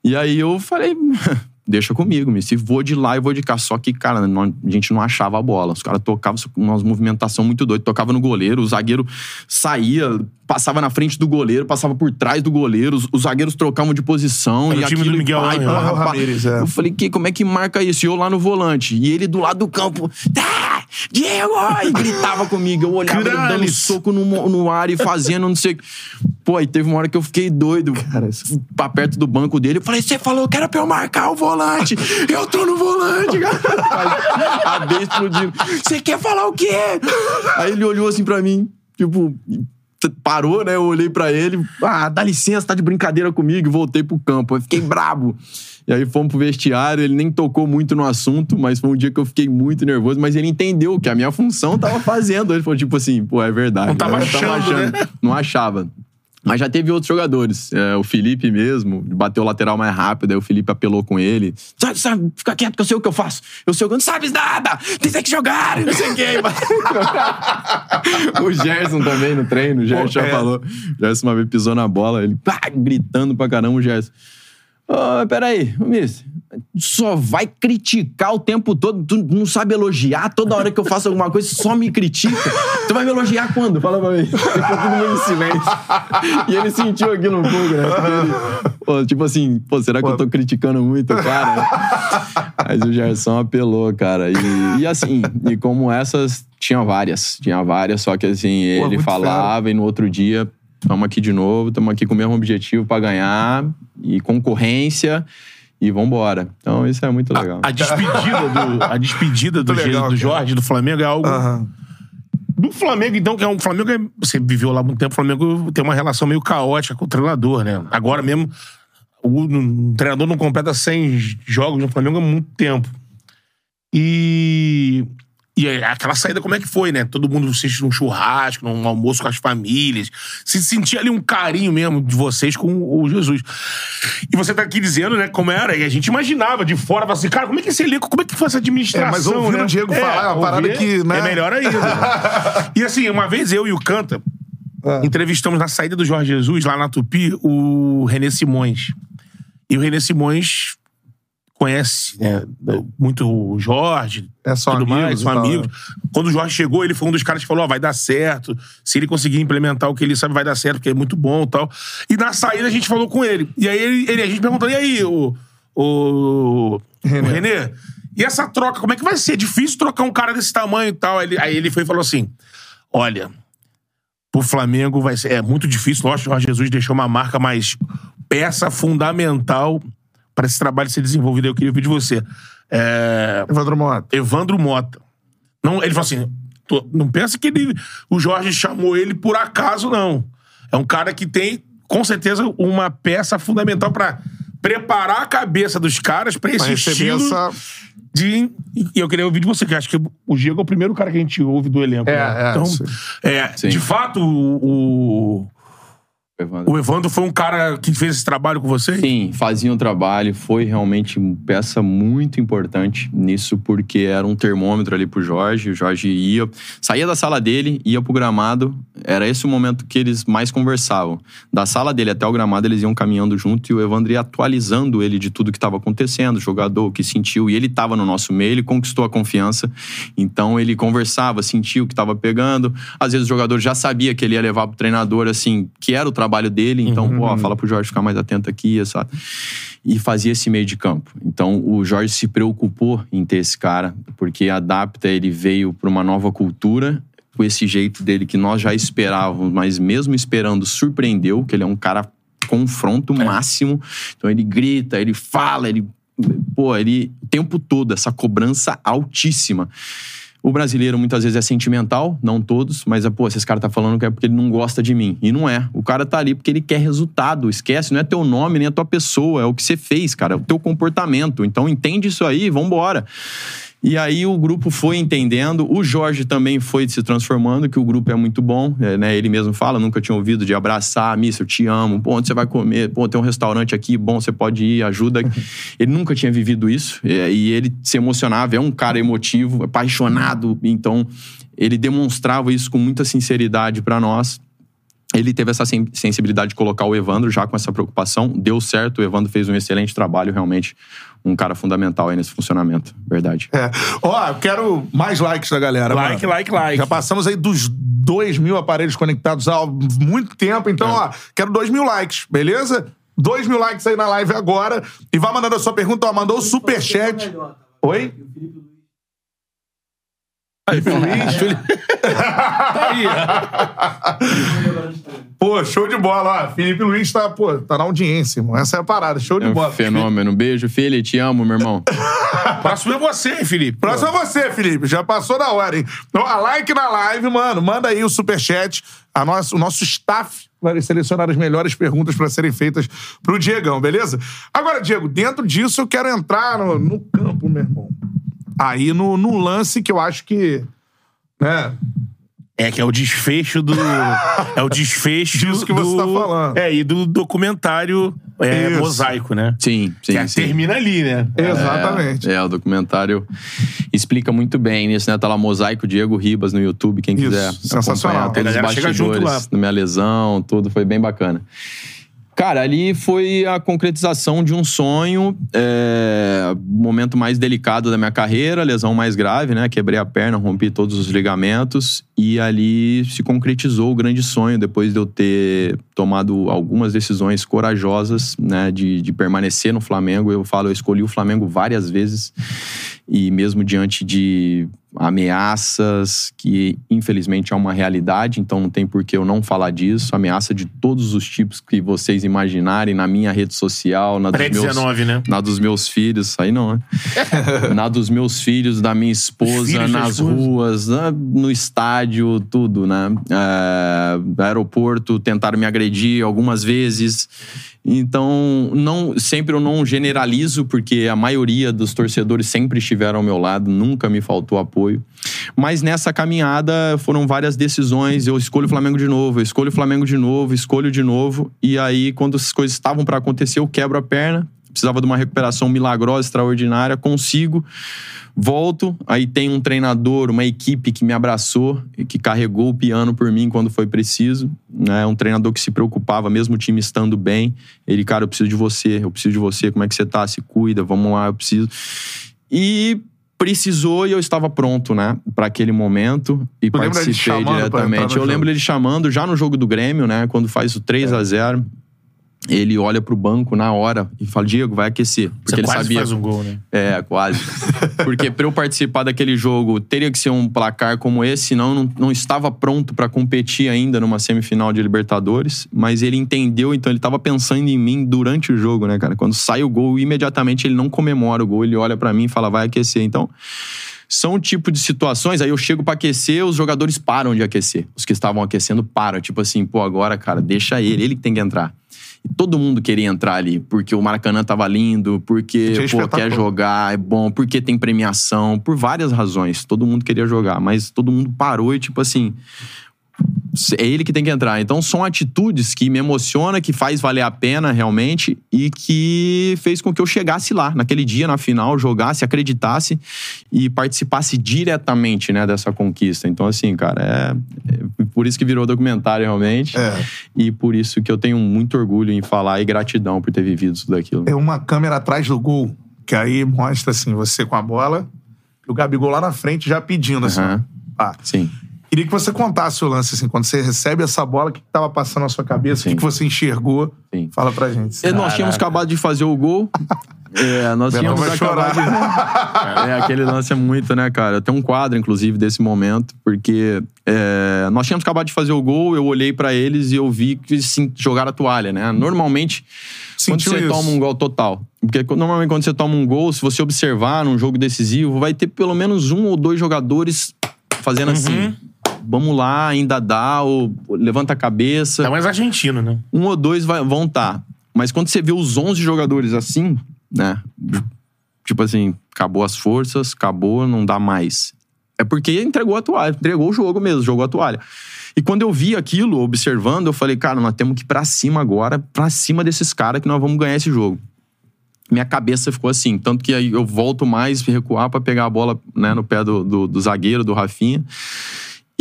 S3: E aí eu falei. Deixa comigo, me. Se vou de lá, eu vou de cá. Só que, cara, não- a gente não achava a bola. Os caras tocavam umas movimentação muito doida. Tocava no goleiro, o zagueiro saía, passava na frente do goleiro, passava por trás do goleiro. Os, os zagueiros trocavam de posição.
S2: Era
S3: e
S2: o time
S3: aquilo,
S2: do Miguel
S3: e pá, pá.
S1: Ramírez, é.
S3: Eu falei, que, como é que marca isso? E eu lá no volante. E ele do lado do campo. Tá, Diego! E gritava comigo. Eu olhava ele dando soco no, no ar e fazendo não sei. o quê. Pô, aí teve uma hora que eu fiquei doido. pra perto do banco dele. Eu falei, você falou que era pra eu marcar o volante. Eu tô no volante, cara. A B explodindo. Você quer falar o quê? Aí ele olhou assim pra mim, tipo. Parou, né? Eu olhei pra ele. Ah, dá licença, tá de brincadeira comigo. E voltei pro campo. Eu fiquei brabo. E aí fomos pro vestiário. Ele nem tocou muito no assunto, mas foi um dia que eu fiquei muito nervoso. Mas ele entendeu que a minha função tava fazendo. Ele falou, tipo assim, pô, é verdade.
S2: Não tava
S3: Eu
S2: achando, né?
S3: Não achava. Mas já teve outros jogadores. É, o Felipe mesmo, bateu o lateral mais rápido, aí o Felipe apelou com ele. Sabe, sabe, fica quieto que eu sei o que eu faço. Eu sei o que não sabes nada! Tem que jogar! Não sei o que. o Gerson também no treino, o Gerson
S1: Pô,
S3: já
S1: é.
S3: falou. O Gerson uma vez pisou na bola, ele pá, gritando pra caramba, o Gerson. Ô, peraí, ô, Miss, só vai criticar o tempo todo, tu não sabe elogiar, toda hora que eu faço alguma coisa, só me critica. Tu vai me elogiar quando? Fala pra mim. Ficou todo mundo em silêncio. E ele sentiu aqui no fogo, né? Ele- pô, tipo assim, pô, será que eu tô criticando muito, o cara? Mas o Gerson apelou, cara. E, e assim, e como essas, tinha várias. Tinha várias, só que assim, ele falava e no outro dia Estamos aqui de novo, estamos aqui com o mesmo objetivo para ganhar e concorrência e vambora. Então isso é muito legal.
S2: A despedida do, a despedida do,
S1: legal,
S2: do. Jorge, do Flamengo, é algo.
S1: Aham.
S2: Do Flamengo, então, que é um Flamengo. é- Você viveu lá há muito tempo, o Flamengo tem uma relação meio caótica com o treinador, né? Agora mesmo, o, o treinador não completa 100 jogos no Flamengo há muito tempo. E. E aquela saída, como é que foi, né? Todo mundo assiste num churrasco, num almoço com as famílias. Se sentia ali um carinho mesmo de vocês com o Jesus. E você tá aqui dizendo, né, como era. E a gente imaginava de fora, assim, cara, como é que esse elenco, como é que foi essa administração?
S1: É, mas ouvindo
S2: né?
S1: o Diego falar, é uma parada que, né?
S2: É melhor ainda. e assim, uma vez eu e o Canta
S1: Ah.
S2: entrevistamos na saída do Jorge Jesus, lá na Tupi, o René Simões. E o René Simões conhece né, muito o Jorge,
S1: É, são
S2: tudo
S1: amigos
S2: mais, são
S1: tal,
S2: amigos.
S1: né?
S2: Quando o Jorge chegou, ele foi um dos caras que falou: ó, vai dar certo. Se ele conseguir implementar o que ele sabe, vai dar certo, porque é muito bom e tal. E na saída a gente falou com ele. E aí ele, ele- a gente perguntou: e aí, o, o,
S1: René.
S2: o Renê? E essa troca, como é que vai ser? É difícil trocar um cara desse tamanho e tal. Aí ele, aí ele foi e falou assim: olha, pro Flamengo vai ser. É muito difícil. Lógico o Jorge Jesus deixou uma marca, mas peça fundamental para esse trabalho ser desenvolvido. Eu queria ouvir de você. É,
S1: Evandro Mota.
S2: Evandro Mota. Não, ele falou assim: "Tô- não pensa que ele, o Jorge chamou ele por acaso, não. É um cara que tem, com certeza, uma peça fundamental para preparar a cabeça dos caras para esse estilo
S1: essa.
S2: de. E eu queria ouvir de você, que acho que o Diego é o primeiro cara que a gente ouve do elenco.
S1: É,
S2: né?
S1: é,
S2: então,
S1: sim.
S2: é,
S3: Sim.
S2: de fato, o, o,
S3: Evandro.
S2: o Evandro foi um cara que fez esse trabalho com você?
S3: Sim, fazia um trabalho, foi realmente uma peça muito importante nisso, porque era um termômetro ali pro Jorge. O Jorge ia, saía da sala dele, ia pro gramado. Era esse o momento que eles mais conversavam. Da sala dele até o gramado, eles iam caminhando junto e o Evandro ia atualizando ele de tudo que estava acontecendo, o jogador, o que sentiu. E ele estava no nosso meio, ele conquistou a confiança. Então ele conversava, sentia o que estava pegando. Às vezes o jogador já sabia que ele ia levar pro treinador, assim, que era o trabalho dele. Então, pô, fala pro Jorge ficar mais atento aqui, sabe? E fazia esse meio de campo. Então, o Jorge se preocupou em ter esse cara, porque adapta, ele veio para uma nova cultura, com esse jeito dele que nós já esperávamos, mas mesmo esperando, surpreendeu, que ele é um cara confronto máximo. Então, ele grita, ele fala, ele. Pô, ele. O tempo todo, essa cobrança altíssima. O brasileiro muitas vezes é sentimental, não todos, mas, pô, esse cara tá falando que é porque ele não gosta de mim. E não é. O cara tá ali porque ele quer resultado. Esquece, não é teu nome, nem a tua pessoa, é o que você fez, cara, é o teu comportamento. Então entende isso aí, vambora. E aí o grupo foi entendendo, o Jorge também foi se transformando, que o grupo é muito bom, é, né? Ele mesmo fala, nunca tinha ouvido de abraçar, Miss, eu te amo, pô, onde você vai comer? Pô, tem um restaurante aqui, bom, você pode ir, ajuda. ele nunca tinha vivido isso, e ele se emocionava, é um cara emotivo, apaixonado, então ele demonstrava isso com muita sinceridade para nós. Ele teve essa sen- sensibilidade de colocar o Evandro já com essa preocupação. Deu certo, o Evandro fez um excelente trabalho, realmente um cara fundamental aí nesse funcionamento. Verdade.
S1: É. Ó, eu quero mais likes da galera.
S2: Like,
S1: mano.
S2: like, like.
S1: Já passamos aí dos 2 mil aparelhos conectados há muito tempo. Então,
S2: É.
S1: ó, quero 2 mil likes, beleza? 2 mil likes aí na live agora. E vai mandando a sua pergunta. Ó, mandou o superchat. Oi?
S2: Aí, Felipe. tá aí.
S1: Pô, show de bola. Ó, Felipe Luiz tá, pô, tá na audiência, irmão. Essa é a parada. Show de
S3: É um
S1: bola.
S3: fenômeno. Beijo, filho. Te amo, meu irmão.
S2: Próximo é você, hein, Felipe.
S1: Próximo é você, Felipe. Já passou da hora, hein? Então, a like na live, mano. Manda aí o superchat. A nossa, o nosso staff vai selecionar as melhores perguntas para serem feitas pro Diegão, beleza? Agora, Diego, dentro disso eu quero entrar no, no campo, meu irmão. Aí no, no lance que eu acho que. Né?
S2: É que é o desfecho do. é o desfecho
S1: Disso que você
S2: do,
S1: tá falando.
S2: É, e do documentário é,
S1: Isso.
S2: Mosaico, né?
S3: Sim, sim,
S2: que é-
S3: sim.
S2: termina ali, né?
S1: Exatamente.
S3: É, o documentário explica muito bem nisso, né? Tá lá Mosaico Diego Ribas no YouTube, quem
S1: Isso,
S3: quiser
S1: sensacional.
S3: acompanhar todos os
S2: chega junto
S3: bastidores
S2: lá.
S3: minha lesão, tudo, foi bem bacana. Cara, ali foi a concretização de um sonho, é, momento mais delicado da minha carreira, lesão mais grave, né? Quebrei a perna, rompi todos os ligamentos e ali se concretizou o grande sonho depois de eu ter tomado algumas decisões corajosas, né? De, de permanecer no Flamengo. Eu falo, eu escolhi o Flamengo várias vezes e mesmo diante de ameaças que infelizmente é uma realidade, então não tem por que eu não falar disso, ameaça de todos os tipos que vocês imaginarem na minha rede social, na dos meus
S2: Pré-19, né?
S3: na dos meus filhos, aí não, né? na dos meus filhos, da minha esposa, nas
S2: esposa.
S3: ruas, no estádio, tudo, né? É, aeroporto, tentaram me agredir algumas vezes. Então, não, sempre eu não generalizo, porque a maioria dos torcedores sempre estiveram ao meu lado, nunca me faltou apoio. Mas nessa caminhada foram várias decisões. Eu escolho o Flamengo de novo, eu escolho o Flamengo de novo, escolho de novo. E aí, quando as coisas estavam para acontecer, eu quebro a perna. Precisava de uma recuperação milagrosa, extraordinária. Consigo, volto. Aí tem um treinador, uma equipe que me abraçou e que carregou o piano por mim quando foi preciso. É um treinador que se preocupava, mesmo o time estando bem. Ele, cara, eu preciso de você, eu preciso de você. Como é que você tá? Se cuida, vamos lá, eu preciso. E precisou e eu estava pronto, né, para aquele momento e
S1: te
S3: participei diretamente. Eu lembro
S1: jogo?
S3: ele chamando já no jogo do Grêmio, né, quando faz o 3 a 0 ele olha pro banco na hora e fala: Diego, vai aquecer. Porque
S2: Você
S3: ele
S2: quase
S3: sabia.
S2: faz um gol, né?
S3: É, quase. Porque pra eu participar daquele jogo, teria que ser um placar como esse, senão eu não, não estava pronto pra competir ainda numa semifinal de Libertadores. Mas ele entendeu, então ele tava pensando em mim durante o jogo, né, cara? Quando sai o gol, imediatamente ele não comemora o gol, ele olha pra mim e fala: vai aquecer. Então. São o tipo de situações, aí eu chego pra aquecer, os jogadores param de aquecer. Os que estavam aquecendo param. Tipo assim, pô, agora, cara, deixa ele, ele que tem que entrar. E todo mundo queria entrar ali, porque o Maracanã tava lindo, porque, pô, quer jogar, é bom, porque tem premiação, por várias razões. Todo mundo queria jogar, mas todo mundo parou e, tipo assim, é ele que tem que entrar. Então são atitudes que me emociona, que faz valer a pena realmente e que fez com que eu chegasse lá naquele dia na final, jogasse, acreditasse e participasse diretamente, né, dessa conquista. Então assim, cara, é, é por isso que virou documentário realmente
S1: É.
S3: e por isso que eu tenho muito orgulho em falar e gratidão por ter vivido tudo aquilo.
S1: É uma câmera atrás do gol, que aí mostra assim, você com a bola e o Gabigol lá na frente já pedindo assim.
S3: Aham.
S1: Ah,
S3: Sim.
S1: Queria que você contasse o lance, assim, quando você recebe essa bola, o que estava passando na sua cabeça, o que, você enxergou.
S3: Sim.
S1: Fala pra gente.
S3: E Nós tínhamos acabado de fazer o gol. É, nós
S1: Bernardo
S3: tínhamos
S1: vai
S3: acabado de... É, aquele lance é muito, né, cara? Eu tenho um quadro, inclusive, desse momento, porque é, nós tínhamos acabado de fazer o gol, eu olhei pra eles e eu vi que sim, jogaram a toalha, né? Normalmente, Quando
S1: Sentiu
S3: você
S1: isso?
S3: toma um gol total. Porque quando- normalmente quando você toma um gol, se você observar num jogo decisivo, vai ter pelo menos um ou dois jogadores fazendo
S1: Uhum.
S3: assim. Vamos lá, ainda dá, ou levanta a cabeça.
S2: É mais argentino, né?
S3: Um ou dois vai- vão estar. Mas quando você vê os 11 jogadores assim, né? Tipo assim, acabou as forças, acabou, não dá mais. É porque entregou a toalha, entregou o jogo mesmo, jogou a toalha. E quando eu vi aquilo, observando, eu falei, cara, nós temos que ir pra cima agora, pra cima desses caras que nós vamos ganhar esse jogo. Minha cabeça ficou assim, tanto que aí eu volto mais recuar pra pegar a bola né, no pé do, do, do zagueiro, do Rafinha.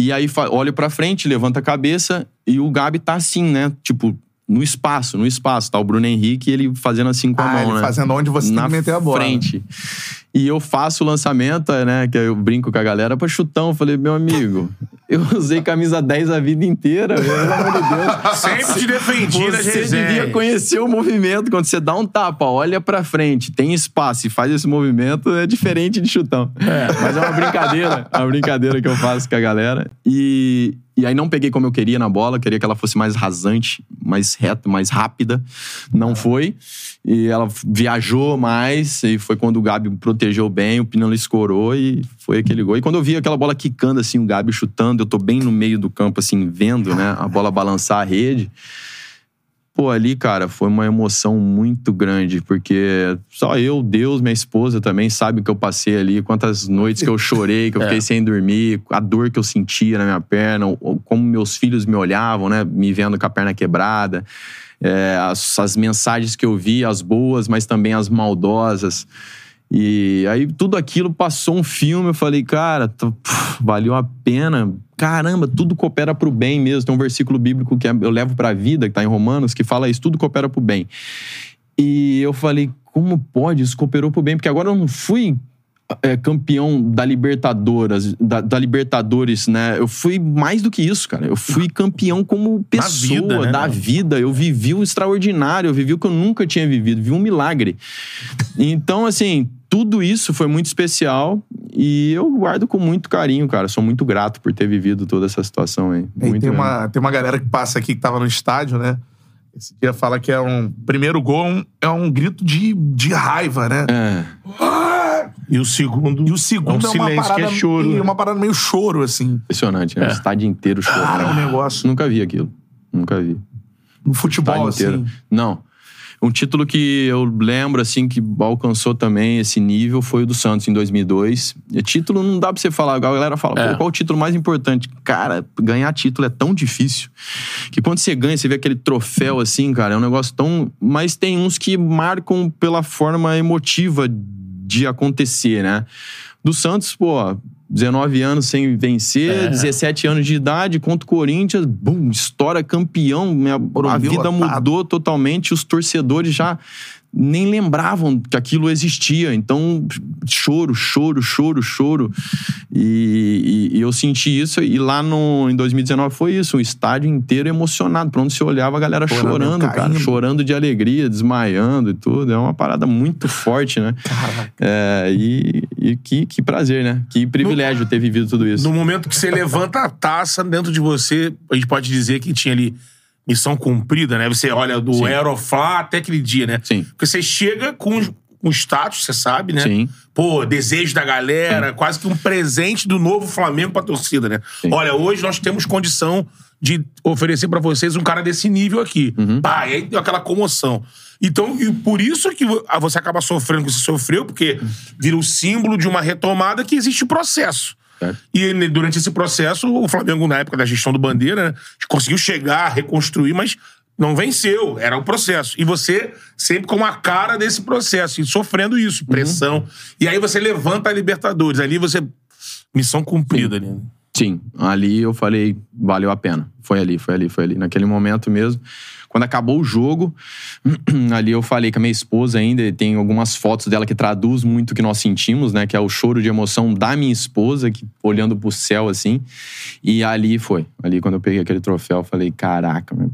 S3: E aí olho pra frente, levanta a cabeça e o Gabi tá assim, né? Tipo, no espaço, no espaço. Tá o Bruno Henrique, ele fazendo assim com a
S1: Ah,
S3: mão,
S1: ele
S3: né?
S1: fazendo onde você tem
S3: Na
S1: que meter a bola.
S3: frente. E eu faço o lançamento, né? Que eu brinco com a galera pra chutão. Falei, meu amigo, eu usei camisa 10 a vida inteira, pelo amor de Deus.
S2: Sempre te defendi nas
S3: Você devia conhecer o movimento. Quando você dá um tapa, olha pra frente, tem espaço e faz esse movimento, é diferente de chutão. Mas é uma brincadeira, é uma brincadeira que eu faço com a galera. E, e aí não peguei como eu queria na bola, queria que ela fosse mais rasante, mais reta, mais rápida. Não foi. E ela viajou mais, e foi quando o Gabi protegeu bem, o Pinelo escorou e foi aquele gol. E quando eu vi aquela bola quicando assim, o Gabi chutando, eu tô bem no meio do campo, assim, vendo, né, a bola balançar a rede. Pô, ali, cara, foi uma emoção muito grande, porque só eu, Deus, minha esposa também sabe o que eu passei ali, quantas noites que eu chorei, que eu fiquei sem dormir, a dor que eu sentia na minha perna, como meus filhos me olhavam, né, me vendo com a perna quebrada, é, as, as mensagens que eu vi, as boas, mas também as maldosas. E aí tudo aquilo passou um filme, eu falei, cara, tô- pff, valeu a pena. Caramba, tudo coopera pro bem mesmo. Tem um versículo bíblico que é- eu levo pra vida, que tá em Romanos, que fala isso, tudo coopera pro bem. E eu falei, como pode? Isso cooperou pro bem? Porque agora eu não fui é, campeão da Libertadores, da, da Libertadores, né? Eu fui mais do que isso, cara. Eu fui campeão como pessoa,
S2: vida, né,
S3: da
S2: mano?
S3: vida. Eu vivi o extraordinário, eu vivi o que eu nunca tinha vivido, vi um milagre. Então, assim, tudo isso foi muito especial e eu guardo com muito carinho, cara. Sou muito grato por ter vivido toda essa situação aí.
S1: E
S3: Muito
S1: tem,
S3: mesmo.
S1: uma, tem uma galera que passa aqui que tava no estádio, né? Esse dia fala que é um. Primeiro gol é um- é um grito de, de raiva, né?
S3: É.
S2: E o segundo.
S1: E o segundo
S2: é
S1: é,
S2: um
S1: uma
S2: silêncio
S1: parada.
S2: que é choro.
S1: e
S2: né?
S1: uma parada meio choro, assim.
S3: Impressionante, né? O estádio inteiro chorando.
S1: Cara, o negócio.
S3: Nunca vi aquilo. Nunca vi.
S1: No futebol,
S3: estádio
S1: assim.
S3: inteiro. Não. Um título que eu lembro, assim, que alcançou também esse nível foi o do Santos em 2002. E título não dá pra você falar. A galera fala,
S2: É.
S3: pô, qual o título mais importante? Cara, ganhar título é tão difícil. Que quando você ganha, você vê aquele troféu, assim, cara, é um negócio tão. Mas tem uns que marcam pela forma emotiva de acontecer, né? Do Santos, pô. 19 anos sem vencer,
S2: É.
S3: 17 anos de idade contra o Corinthians, bum, história campeão, minha, a vida
S1: lotado.
S3: mudou totalmente, os torcedores já nem lembravam que aquilo existia. Então, choro, choro, choro, choro. E, e- e eu senti isso. E lá no, em 2019 foi isso: o estádio inteiro emocionado. Pra onde você olhava, a galera
S1: Chorando,
S3: chorando, cara. Chorando de alegria, desmaiando e tudo. É uma parada muito forte, né? É, e e que, que prazer, né? Que privilégio ter vivido tudo isso.
S2: No momento que você levanta a taça dentro de você, a gente pode dizer que tinha ali missão cumprida, né? Você olha do
S3: Sim.
S2: Aeroflá até aquele dia, né?
S3: Sim.
S2: Porque você chega com com status, você sabe, né?
S3: Sim.
S2: Pô, desejo da galera, quase que um presente do novo Flamengo pra torcida, né?
S3: Sim.
S2: Olha, hoje nós temos condição de oferecer pra vocês um cara desse nível aqui.
S3: Uhum.
S2: Pá, e aí deu aquela comoção. Então, e por isso que ah, você acaba sofrendo o que você sofreu, porque vira o símbolo de uma retomada que existe processo.
S3: Certo.
S2: E né, durante esse processo, o Flamengo, na época da gestão do Bandeira, né, conseguiu chegar, reconstruir, mas não venceu. Era o processo. E você sempre com a cara desse processo, e sofrendo isso, pressão. E aí você levanta a Libertadores. Ali você. Missão cumprida ali.
S3: Sim, ali eu falei, valeu a pena. Foi ali, foi ali, foi ali. Naquele momento mesmo. Quando acabou o jogo, ali eu falei com a minha esposa ainda, e tem algumas fotos dela que traduz muito o que nós sentimos, né? Que é o choro de emoção da minha esposa, que, olhando pro céu assim. E ali foi. Ali quando eu peguei aquele troféu, eu falei, caraca, meu,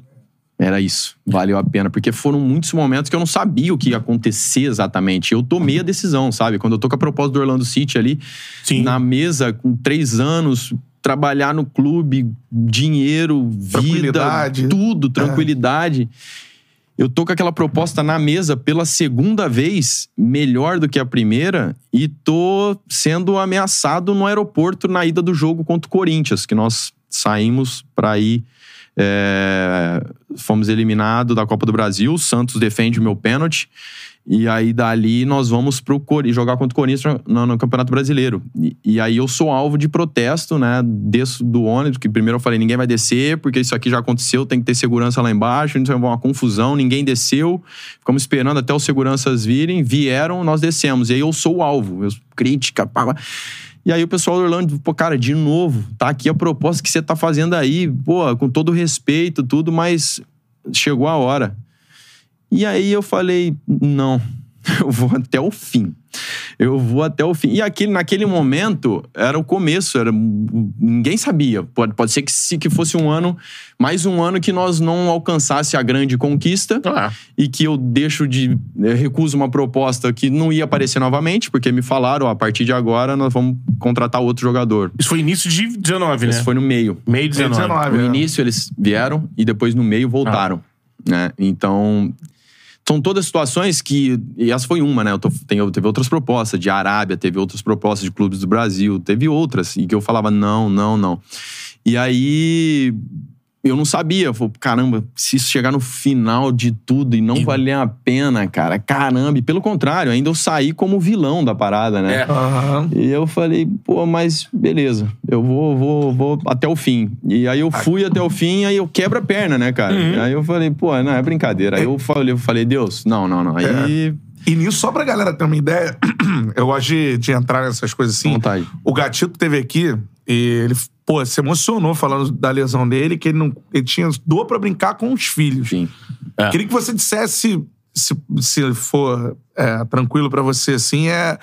S3: era isso. Valeu a pena. Porque foram muitos momentos que eu não sabia o que ia acontecer exatamente. Eu tomei a decisão, sabe? Quando eu tô com a proposta do Orlando City ali,
S2: Sim.
S3: na mesa, com três anos, trabalhar no clube, dinheiro, vida, tudo, tranquilidade. Eu tô com aquela proposta na mesa pela segunda vez, melhor do que a primeira, e tô sendo ameaçado no aeroporto na ida do jogo contra o Corinthians, que nós saímos para ir. é, fomos eliminados da Copa do Brasil. O Santos defende o meu pênalti. E aí, dali, nós vamos pro Cori- jogar contra o Corinthians no, no Campeonato Brasileiro. E, e aí, eu sou alvo de protesto, né? Desço do ônibus, que primeiro eu falei, ninguém vai descer, porque isso aqui já aconteceu, tem que ter segurança lá embaixo, então uma confusão, ninguém desceu. Ficamos esperando até os seguranças virem, vieram, nós descemos. E aí, eu sou o alvo. Eu, crítica, pá, pá. E aí o pessoal do Orlando, pô, cara, de novo, tá aqui a proposta que você tá fazendo aí, pô, com todo respeito, tudo, mas chegou a hora. E aí eu falei, não, eu vou até o fim. Eu vou até o fim. E aquele, naquele momento, era o começo, era, ninguém sabia. Pode, pode ser que, se, que fosse um ano, mais um ano que nós não alcançasse a grande conquista
S2: Ah,
S3: e que eu deixo de. Eu recuso uma proposta que não ia aparecer novamente, porque me falaram, a partir de agora nós vamos contratar outro jogador.
S2: isso foi início de 19, né?
S3: Isso foi no meio.
S2: Meio 19.
S1: 19.
S3: No
S1: é.
S3: início eles vieram e depois no meio voltaram. Né? Então, são todas situações que. E essa foi uma, né? Eu tô, tem, teve outras propostas de Arábia, teve outras propostas de clubes do Brasil, teve outras. E que eu falava, não, não, não. E aí. Eu não sabia, eu falei, caramba, se isso chegar no final de tudo e não valer a pena, cara, caramba. E pelo contrário, ainda eu saí como vilão da parada, né?
S2: É.
S1: Aham.
S3: E eu falei, pô, mas beleza, eu vou, vou, vou até o fim. E aí eu fui até o fim, aí eu quebro a perna, né, cara? Aí eu falei, pô, não, é brincadeira. Aí eu falei, eu falei Deus, não, não, não. Aí,
S1: E nisso, só pra galera ter uma ideia, eu gosto de, de entrar nessas coisas assim.
S3: vontade.
S1: O Gatito teve aqui e ele, pô, se emocionou falando da lesão dele, que ele não. Ele tinha dor pra brincar com os filhos.
S3: Sim.
S2: É.
S1: Queria que você dissesse, se, se for é, tranquilo pra você, assim, é.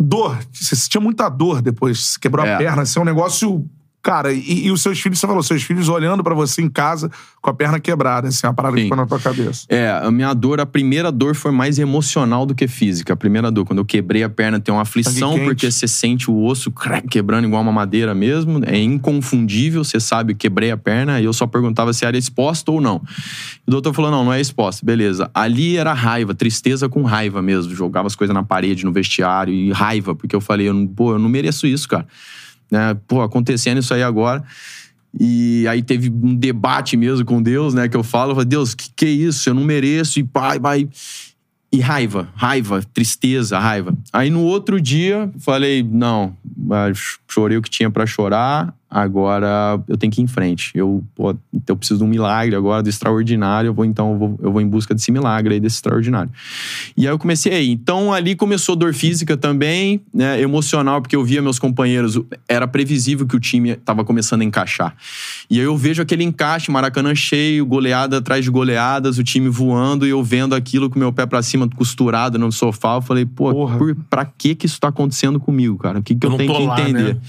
S1: Dor. Você sentia muita dor depois, você quebrou
S3: É.
S1: a perna, assim, é um negócio. Cara, e, e os seus filhos, você falou, seus filhos olhando pra você em casa com a perna quebrada, assim, uma parada que
S3: Sim.
S1: ficou na tua cabeça.
S3: É, a minha dor, a primeira dor foi mais emocional do que física. A primeira dor, quando eu quebrei a perna, tem uma aflição, porque você sente o osso crack, quebrando igual uma madeira mesmo. É inconfundível, você sabe, quebrei a perna e eu só perguntava se era exposta ou não. O doutor falou: não, não é exposta. Beleza. Ali era raiva, tristeza com raiva mesmo. Jogava as coisas na parede, no vestiário e raiva, porque eu falei: eu pô, eu não mereço isso, cara. Né? Pô, acontecendo isso aí agora. E aí teve um debate mesmo com Deus, né? Que eu falo, eu falei, Deus, que que é isso? Eu não mereço. E pai, pai. E raiva, raiva, tristeza, raiva. Aí no outro dia, falei, não, chorei o que tinha pra chorar, agora eu tenho que ir em frente. Eu, pô, eu preciso de um milagre agora, do extraordinário, eu vou então, eu vou, eu vou em busca desse milagre aí, desse extraordinário. E aí eu comecei aí. Então ali começou dor física também, né, emocional, porque eu via meus companheiros, era previsível que o time tava começando a encaixar. E aí eu vejo aquele encaixe, Maracanã cheio, goleada atrás de goleadas, o time voando, e eu vendo aquilo com o meu pé pra cima, costurado no sofá, eu falei, pô,
S1: Porra.
S3: por, pra que que isso tá acontecendo comigo, cara? O que que
S2: Eu
S3: eu, tenho que
S2: lá,
S3: entender?
S2: né?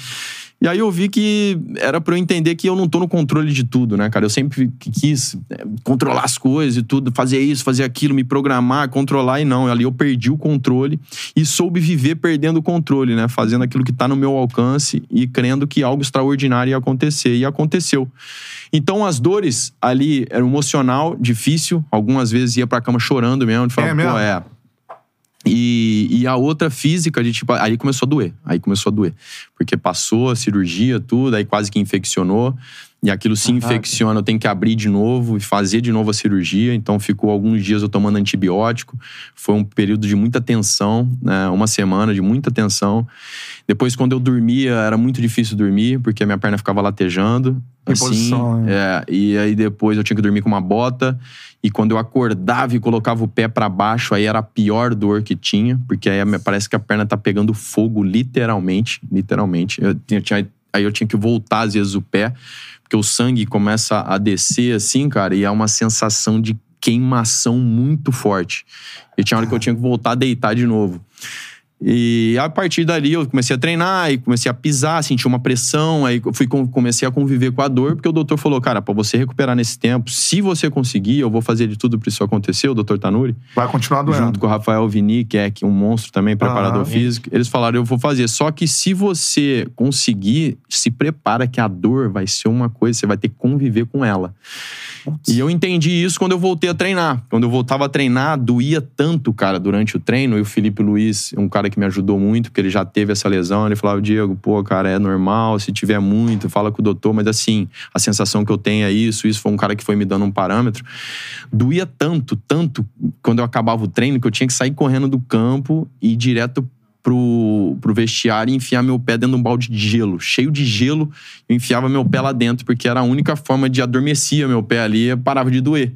S3: E aí eu vi que era pra eu entender que eu não tô no controle de tudo, né, cara? Eu sempre quis é, controlar as coisas e tudo, fazer isso, fazer aquilo, me programar, controlar e não. Ali eu perdi o controle e soube viver perdendo o controle, né? Fazendo aquilo que tá no meu alcance e crendo que algo extraordinário ia acontecer. E aconteceu. Então as dores ali eram emocional, difícil. Algumas vezes ia pra cama chorando mesmo. De falar,
S1: É mesmo?
S3: pô, é. E, e a outra física, de tipo, aí começou a doer. Aí começou a doer. Porque passou a cirurgia, tudo, aí quase que infeccionou. E aquilo se infecciona, eu tenho que abrir de novo e fazer de novo a cirurgia. Então ficou alguns dias eu tomando antibiótico. Foi um período de muita tensão, né? Uma semana de muita tensão. Depois, quando eu dormia, era muito difícil dormir, porque a minha perna ficava latejando. Assim,
S1: posição, né?
S3: é, e aí depois eu tinha que dormir com uma bota. E quando eu acordava e colocava o pé pra baixo, aí era a pior dor que tinha, porque aí parece que a perna tá pegando fogo, literalmente. Literalmente. Eu tinha- tinha- aí eu tinha que voltar, às vezes, o pé, porque o sangue começa a descer assim, cara, e é uma sensação de queimação muito forte. E tinha hora que eu tinha que voltar a deitar de novo. E a partir dali eu comecei a treinar e comecei a pisar, senti uma pressão, aí eu fui, com- comecei a conviver com a dor, porque o doutor falou, cara, pra você recuperar nesse tempo, se você conseguir, eu vou fazer de tudo pra isso acontecer, o doutor Tanuri,
S1: Vai continuar doendo.
S3: junto com o Rafael Vini, que é que um monstro também, preparador
S1: Aham.
S3: físico, eles falaram, eu vou fazer. Só que se você conseguir, se prepara que a dor vai ser uma coisa, você vai ter que conviver com ela. E eu entendi isso quando eu voltei a treinar. Quando eu voltava a treinar, doía tanto, cara, durante o treino. E o Felipe Luiz, um cara que me ajudou muito, porque ele já teve essa lesão. Ele falava, Diego, pô, cara, é normal. Se tiver muito, fala com o doutor. Mas assim, a sensação que eu tenho é isso. Isso foi um cara que foi me dando um parâmetro. Doía tanto, tanto, quando eu acabava o treino, que eu tinha que sair correndo do campo e ir direto pro, pro vestiário e enfiar meu pé dentro de um balde de gelo. Cheio de gelo, eu enfiava meu pé lá dentro, porque era a única forma de adormecia meu pé ali parava de doer.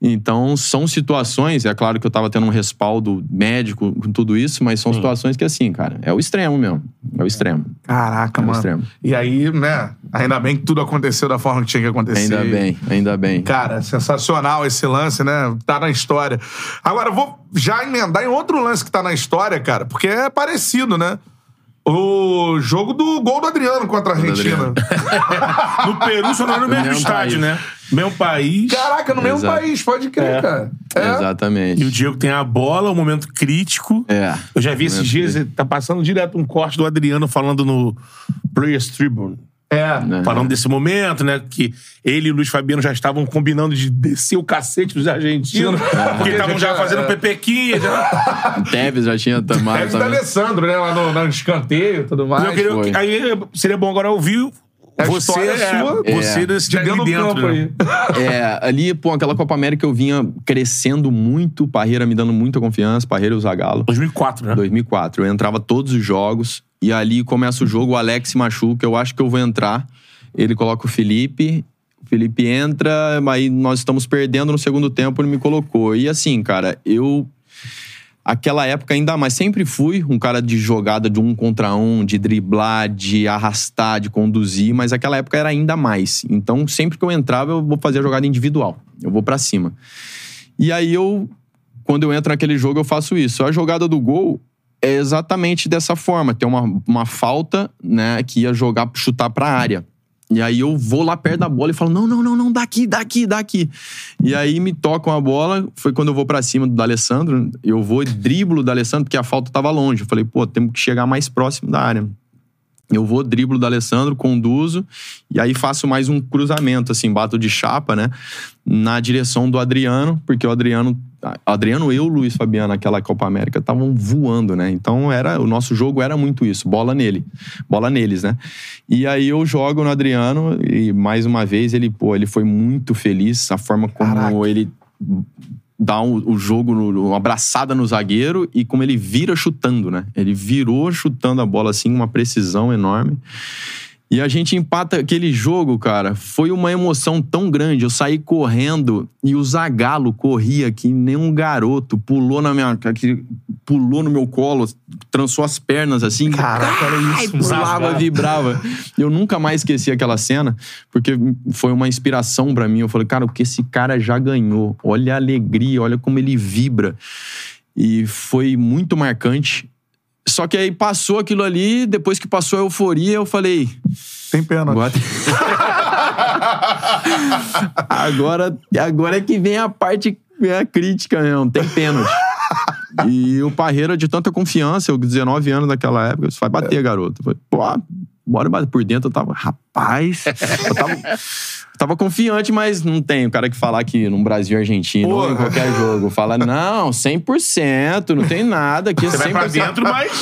S3: Então, são situações, é claro que eu tava tendo um respaldo médico com tudo isso, mas são situações que, assim, cara, é o extremo mesmo. É o extremo.
S1: Caraca,
S3: É o
S1: mano.
S3: extremo.
S1: E aí, né? Ainda bem que tudo aconteceu da forma que tinha que acontecer.
S3: Ainda bem, ainda bem.
S1: Cara, sensacional esse lance, né? Tá na história. Agora, eu vou já emendar em outro lance que tá na história, cara, porque é parecido, né? O jogo do gol do Adriano contra a
S3: do
S1: Argentina.
S2: No Peru, só não é no mesmo
S3: Mesmo
S2: estádio,
S3: país.
S2: né? Mesmo país.
S1: Caraca, no mesmo
S3: Exato.
S1: país, pode crer,
S2: É.
S1: cara. É.
S3: Exatamente.
S2: E o Diego tem a bola, um momento crítico.
S3: É.
S2: Eu já vi esses dias, tá passando direto um corte do Adriano falando no Players Tribune.
S1: É.
S3: Né?
S2: Falando desse momento, né? Que ele e o Luiz Fabiano já estavam combinando de descer o cacete dos argentinos. Porque estavam já fazendo
S1: É.
S2: pepequinha. Já.
S3: Tevez já tinha tomado
S1: Deve do
S3: também.
S1: Alessandro, né? Lá no, no escanteio e tudo mais.
S2: eu queria, aí seria bom agora ouvir
S1: A
S2: você, é,
S1: sua.
S2: você
S3: É.
S2: desse
S1: De dentro
S2: dentro. né?
S1: aí.
S3: É, ali, pô, aquela Copa América eu vinha crescendo muito, Parreira me dando muita confiança, Parreira e o Zagallo.
S2: 2004, né?
S3: 2004. Eu entrava todos os jogos e ali começa o jogo, o Alex se machuca, eu acho que eu vou entrar. Ele coloca o Felipe, o Felipe entra, aí nós estamos perdendo no segundo tempo, ele me colocou. E assim, cara, eu aquela época ainda mais. Sempre fui um cara de jogada de um contra um, de driblar, de arrastar, de conduzir, mas aquela época era ainda mais. Então, sempre que eu entrava, eu vou fazer a jogada individual. Eu vou pra cima. E aí eu, quando eu entro naquele jogo, eu faço isso. A jogada do gol é exatamente dessa forma. Tem uma, uma falta, né, que ia jogar, chutar pra área. E aí eu vou lá perto da bola e falo: não, não, não, não, daqui, daqui, daqui. E aí me tocam a bola. Foi quando eu vou pra cima do D'Alessandro. Eu vou e driblo o D'Alessandro, porque a falta tava longe. Eu falei, pô, temos que chegar mais próximo da área. Eu vou, driblo do Alessandro, conduzo, e aí faço mais um cruzamento, assim, bato de chapa, né? Na direção do Adriano, porque o Adriano. Adriano e o Luiz Fabiano, naquela Copa América, estavam voando, né? Então era, o nosso jogo era muito isso, bola nele, bola neles, né? E aí eu jogo no Adriano, e mais uma vez ele, pô, ele foi muito feliz, a forma como
S1: Caraca.
S3: ele dá um- o jogo, no- uma abraçada no zagueiro e como ele vira chutando, né? Ele virou chutando a bola assim, uma precisão enorme. E a gente empata aquele jogo, cara. Foi uma emoção tão grande. Eu saí correndo e o Zagalo corria que nem um garoto. Pulou na minha. que- Pulou no meu colo, trançou as pernas assim.
S1: Caraca,
S3: Ai,
S1: isso,
S3: pulava, vibrava. Eu nunca mais esqueci aquela cena, porque foi uma inspiração pra mim. Eu falei, cara, o que esse cara já ganhou? Olha a alegria, olha como ele vibra. E foi muito marcante. Só que aí passou aquilo ali, depois que passou a euforia, eu falei.
S1: Tem pena.
S3: Agora, agora, agora é que vem a parte é a crítica mesmo, tem pênalti. E o Parreira, de tanta confiança, eu com 19 anos naquela época, disse, vai bater, garoto. Eu falei, pô, bora bater. Por dentro eu tava, rapaz, eu tava, tava confiante, mas não tem o cara que falar que no Brasil e Argentina ou em qualquer jogo, fala, não, 100%, não tem nada aqui, é
S2: Você vai pra
S3: 100%.
S2: dentro, mas.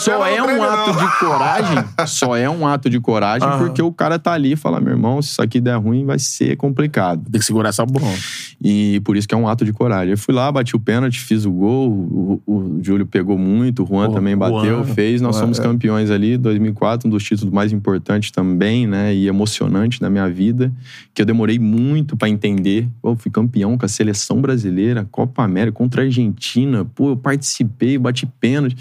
S3: Só é um ato
S1: não.
S3: de coragem. Só é um ato de coragem
S1: Aham.
S3: porque o cara tá ali e fala: meu irmão, se isso aqui der ruim, vai ser complicado.
S2: Tem que segurar essa bola.
S3: E por isso que é um ato de coragem. Eu fui lá, bati o pênalti, fiz o gol. O, o Júlio pegou muito, o Juan também bateu,
S2: Juan.
S3: fez. Nós
S1: Juan,
S3: somos
S1: é.
S3: campeões ali, 2004, um dos títulos mais importantes também, né? E emocionante da minha vida, que eu demorei muito pra entender. Pô, fui campeão com a seleção brasileira, Copa América, contra a Argentina. Pô, eu participei, bati pênalti.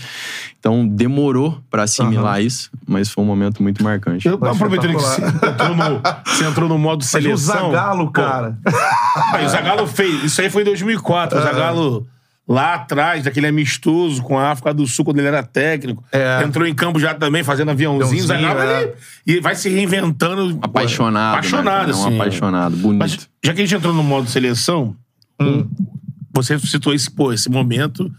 S3: Então demorou pra assimilar isso, mas foi um momento muito marcante.
S2: Eu, aproveitando que você entrou, no, você entrou no modo
S1: Mas o
S2: seleção.
S1: Zagalo,
S2: Pô,
S1: cara.
S2: Aí, o Zagallo fez. Isso aí foi em 2004. O
S1: É.
S2: Lá atrás, daquele amistoso com a África do Sul, quando ele era técnico.
S1: É.
S2: Entrou em campo já também, fazendo aviãozinhos.
S1: Aviãozinho, é.
S2: ele- E vai se reinventando.
S3: Apaixonado.
S2: Apaixonado,
S3: né,
S2: assim.
S3: Um apaixonado, bonito.
S2: Mas já que a gente entrou no modo seleção,
S1: Hum.
S2: você citou esse, pô, esse momento.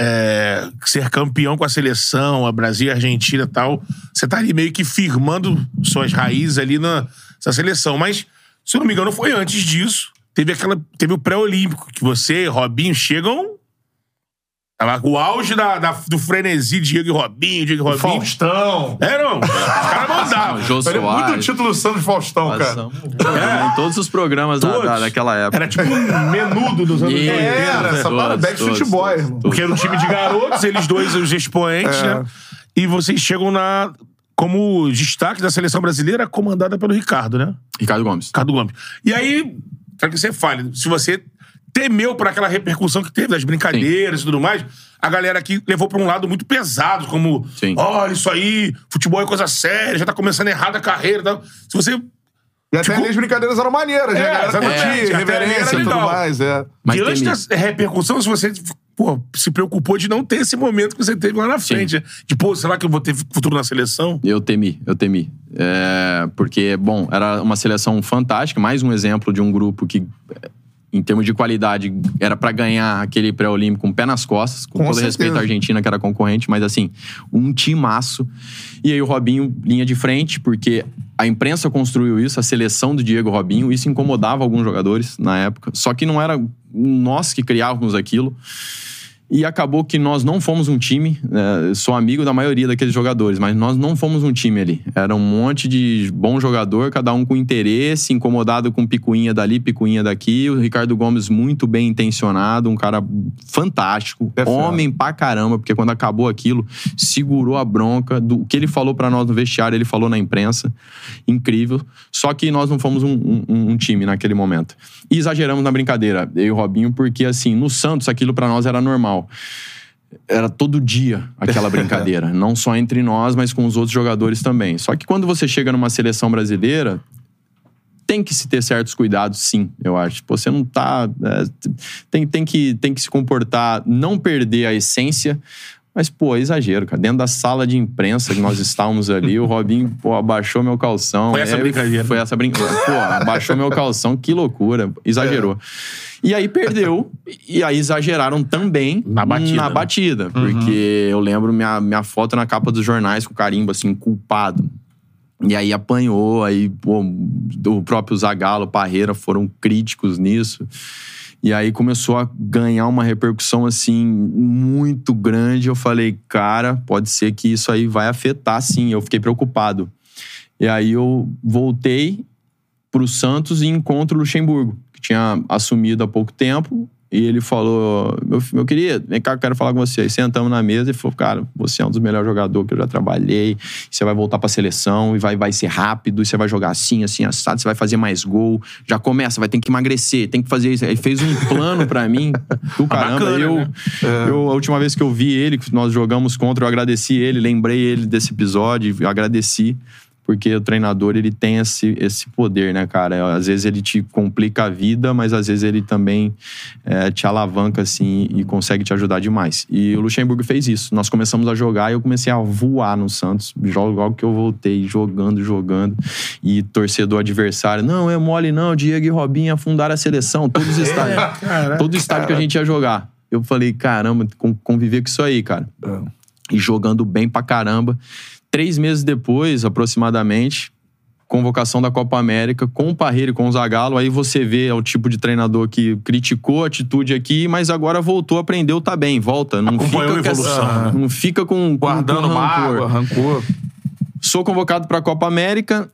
S2: é, ser campeão com a seleção, a Brasil, a Argentina e tal. Você tá ali meio que firmando suas raízes ali na, nessa seleção. Mas, se eu não me engano, foi antes disso. Teve, aquela, teve o pré-olímpico, que você, Robinho, chegam. Tava o auge da, da- do frenesi, Diego e Robinho, Diego e Robinho.
S1: Faustão.
S2: É, não. Os caras mandavam.
S3: Jô
S1: muito
S3: Soares.
S1: título Santos Faustão, cara.
S3: Passamos Em todos os programas da-
S2: Todos.
S3: da- daquela época.
S2: Era tipo um menudo dos anos
S3: E-
S2: 80.
S1: Era, essa
S3: Todos,
S1: parada Backstreet
S3: todos,
S1: Boy,
S3: todos,
S1: irmão.
S2: Porque era um time de garotos, eles dois os expoentes,
S1: É.
S2: né? E vocês chegam na como destaque da seleção brasileira comandada pelo Ricardo, né?
S3: Ricardo Gomes.
S2: Ricardo Gomes. E aí, quero que você fale, se você temeu por aquela repercussão que teve das brincadeiras e tudo mais, a galera aqui levou pra um lado muito pesado, como,
S3: Sim.
S2: olha isso aí, futebol é coisa séria, já tá começando errado a carreira tal. Se você
S1: E até ali as brincadeiras eram maneiras, né?
S2: É,
S1: A galera
S2: exatamente.
S1: curtia,
S2: Até ali
S1: reverência
S2: era
S1: e tudo mais, é.
S3: Mas
S2: Diante
S3: temi.
S2: dessa repercussão, se você pô, se preocupou de não ter esse momento que você teve lá na frente. né? De, pô, será que eu vou ter futuro na seleção?
S3: Eu temi, eu temi. É, porque, bom, era uma seleção fantástica, mais um exemplo de um grupo que, em termos de qualidade, era pra ganhar aquele pré-olímpico com o pé nas costas, com,
S1: Com
S3: todo
S1: certeza.
S3: respeito à Argentina, que era concorrente, mas assim, um timaço. E aí o Robinho, linha de frente, porque a imprensa construiu isso, a seleção do Diego Robinho, isso incomodava alguns jogadores na época, só que não era nós que criávamos aquilo. E acabou que nós não fomos um time. né? Sou amigo da maioria daqueles jogadores, mas nós não fomos um time ali. Era um monte de bom jogador, cada um com interesse, incomodado com picuinha dali, picuinha daqui. O Ricardo Gomes muito bem intencionado, um cara fantástico,
S1: É fera.
S3: homem pra caramba, porque quando acabou aquilo, segurou a bronca. Do o que ele falou pra nós no vestiário, ele falou na imprensa. Incrível. Só que nós não fomos um, um- um time naquele momento. E exageramos na brincadeira, eu e o Robinho, porque assim, no Santos aquilo pra nós era normal era todo dia aquela brincadeira. não só entre nós, mas com os outros jogadores também. Só que quando você chega numa seleção brasileira, tem que se ter certos cuidados, sim, eu acho. Tipo, Você não tá. é, tem, tem, que, tem que se comportar, não perder a essência. Mas, pô, é exagero, cara. Dentro da sala de imprensa que nós estávamos ali, o Robinho, pô, abaixou meu calção.
S2: Foi essa
S3: É,
S2: brincadeira.
S3: Foi essa brincadeira. Pô, abaixou meu calção, que loucura. Exagerou. E aí perdeu, e aí exageraram também
S2: Na batida,
S3: Na
S2: né?
S3: batida, porque eu lembro minha, minha foto na capa dos jornais com carimbo, assim, culpado. E aí apanhou, aí pô, o próprio Zagallo, Parreira foram críticos nisso. E aí começou a ganhar uma repercussão assim muito grande. Eu falei, cara, pode ser que isso aí vai afetar sim. Eu fiquei preocupado. E aí eu voltei pro Santos e encontro o Luxemburgo, que tinha assumido há pouco tempo. E ele falou: Meu, meu querido, vem cá, eu quero falar com você. Aí sentamos na mesa e falou: Cara, você é um dos melhores jogadores que eu já trabalhei. Você vai voltar pra seleção e vai, vai ser rápido. E você vai jogar assim, assim, assado. Você vai fazer mais gol. Já começa, vai ter que emagrecer, tem que fazer isso. Aí fez um plano pra mim do caramba.
S2: bacana,
S3: eu,
S2: né?
S3: eu, a última vez que eu vi ele, que nós jogamos contra, eu agradeci ele, lembrei ele desse episódio, agradeci. Porque o treinador, ele tem esse, esse poder, né, cara? Às vezes ele te complica a vida, mas às vezes ele também é, te alavanca, assim, e consegue te ajudar demais. E o Luxemburgo fez isso. Nós começamos a jogar e eu comecei a voar no Santos. Jogo logo que eu voltei, jogando, jogando. E torcedor adversário, não, é mole não, Diego e Robinho afundaram a seleção, todos os estádios. todo estádio que a gente ia jogar. Eu falei, caramba, con- conviver com isso aí, cara. E jogando bem pra caramba. Três meses depois, aproximadamente, convocação da Copa América com o Parreira e com o Zagallo. Aí você vê é o tipo de treinador que criticou a atitude aqui, mas agora voltou, aprendeu, tá bem, volta. Não
S2: Acompanhou
S3: fica
S2: a
S3: com essa-
S2: evolução, né?
S3: não fica com
S1: Guardando
S3: com rancor.
S1: mágoa, rancor.
S3: Sou convocado pra Copa América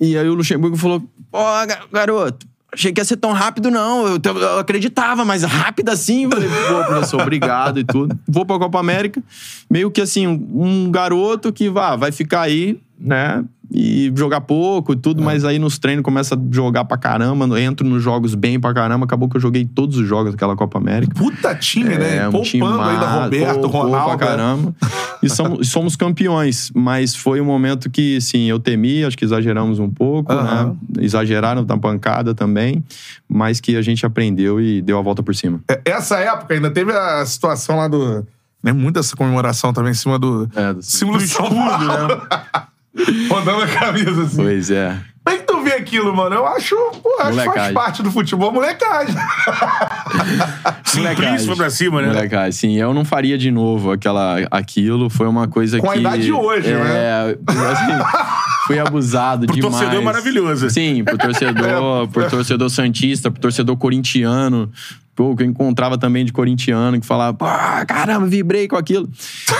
S3: e aí o Luxemburgo falou: Pô, ga- garoto, achei que ia ser tão rápido, não. Eu, eu acreditava, mas rápido assim. Falei, pô, professor, obrigado e tudo. Vou pra Copa América. Meio que assim, um garoto que vá, vai ficar aí, né? E jogar pouco e tudo, mas aí nos treinos começa a jogar pra caramba, entro nos jogos bem pra caramba. Acabou que eu joguei todos os jogos daquela Copa América.
S1: Puta time, né?
S3: É, um
S1: Poupando
S3: time
S1: ainda Roberto,
S3: poupou
S1: Ronaldo.
S3: pra caramba. E somos, somos campeões, mas foi um momento que, sim, eu temi, acho que exageramos um pouco, né? Exageraram na pancada também, mas que a gente aprendeu e deu a volta por cima.
S1: É, Essa época ainda teve a situação lá do. Né, muita essa comemoração também em cima do.
S3: É, do-
S1: símbolo do escudo, né? Rodando a camisa assim.
S3: Pois é.
S1: Como é que tu vê aquilo, mano? Eu acho, pô, acho que faz
S3: Molecagem.
S1: parte do futebol, molecagem.
S2: Simplício foi pra cima, né?
S3: Molecagem, sim, eu não faria de novo aquela, aquilo. Foi uma coisa
S1: Com a
S3: que.
S1: idade de hoje,
S3: é,
S1: né?
S3: assim, fui abusado
S2: Pro
S3: demais.
S2: torcedor é maravilhoso.
S3: Sim, pro torcedor, pro torcedor santista, pro torcedor corintiano. Pô, que eu encontrava também de corintiano que falava, pô, caramba, vibrei com aquilo.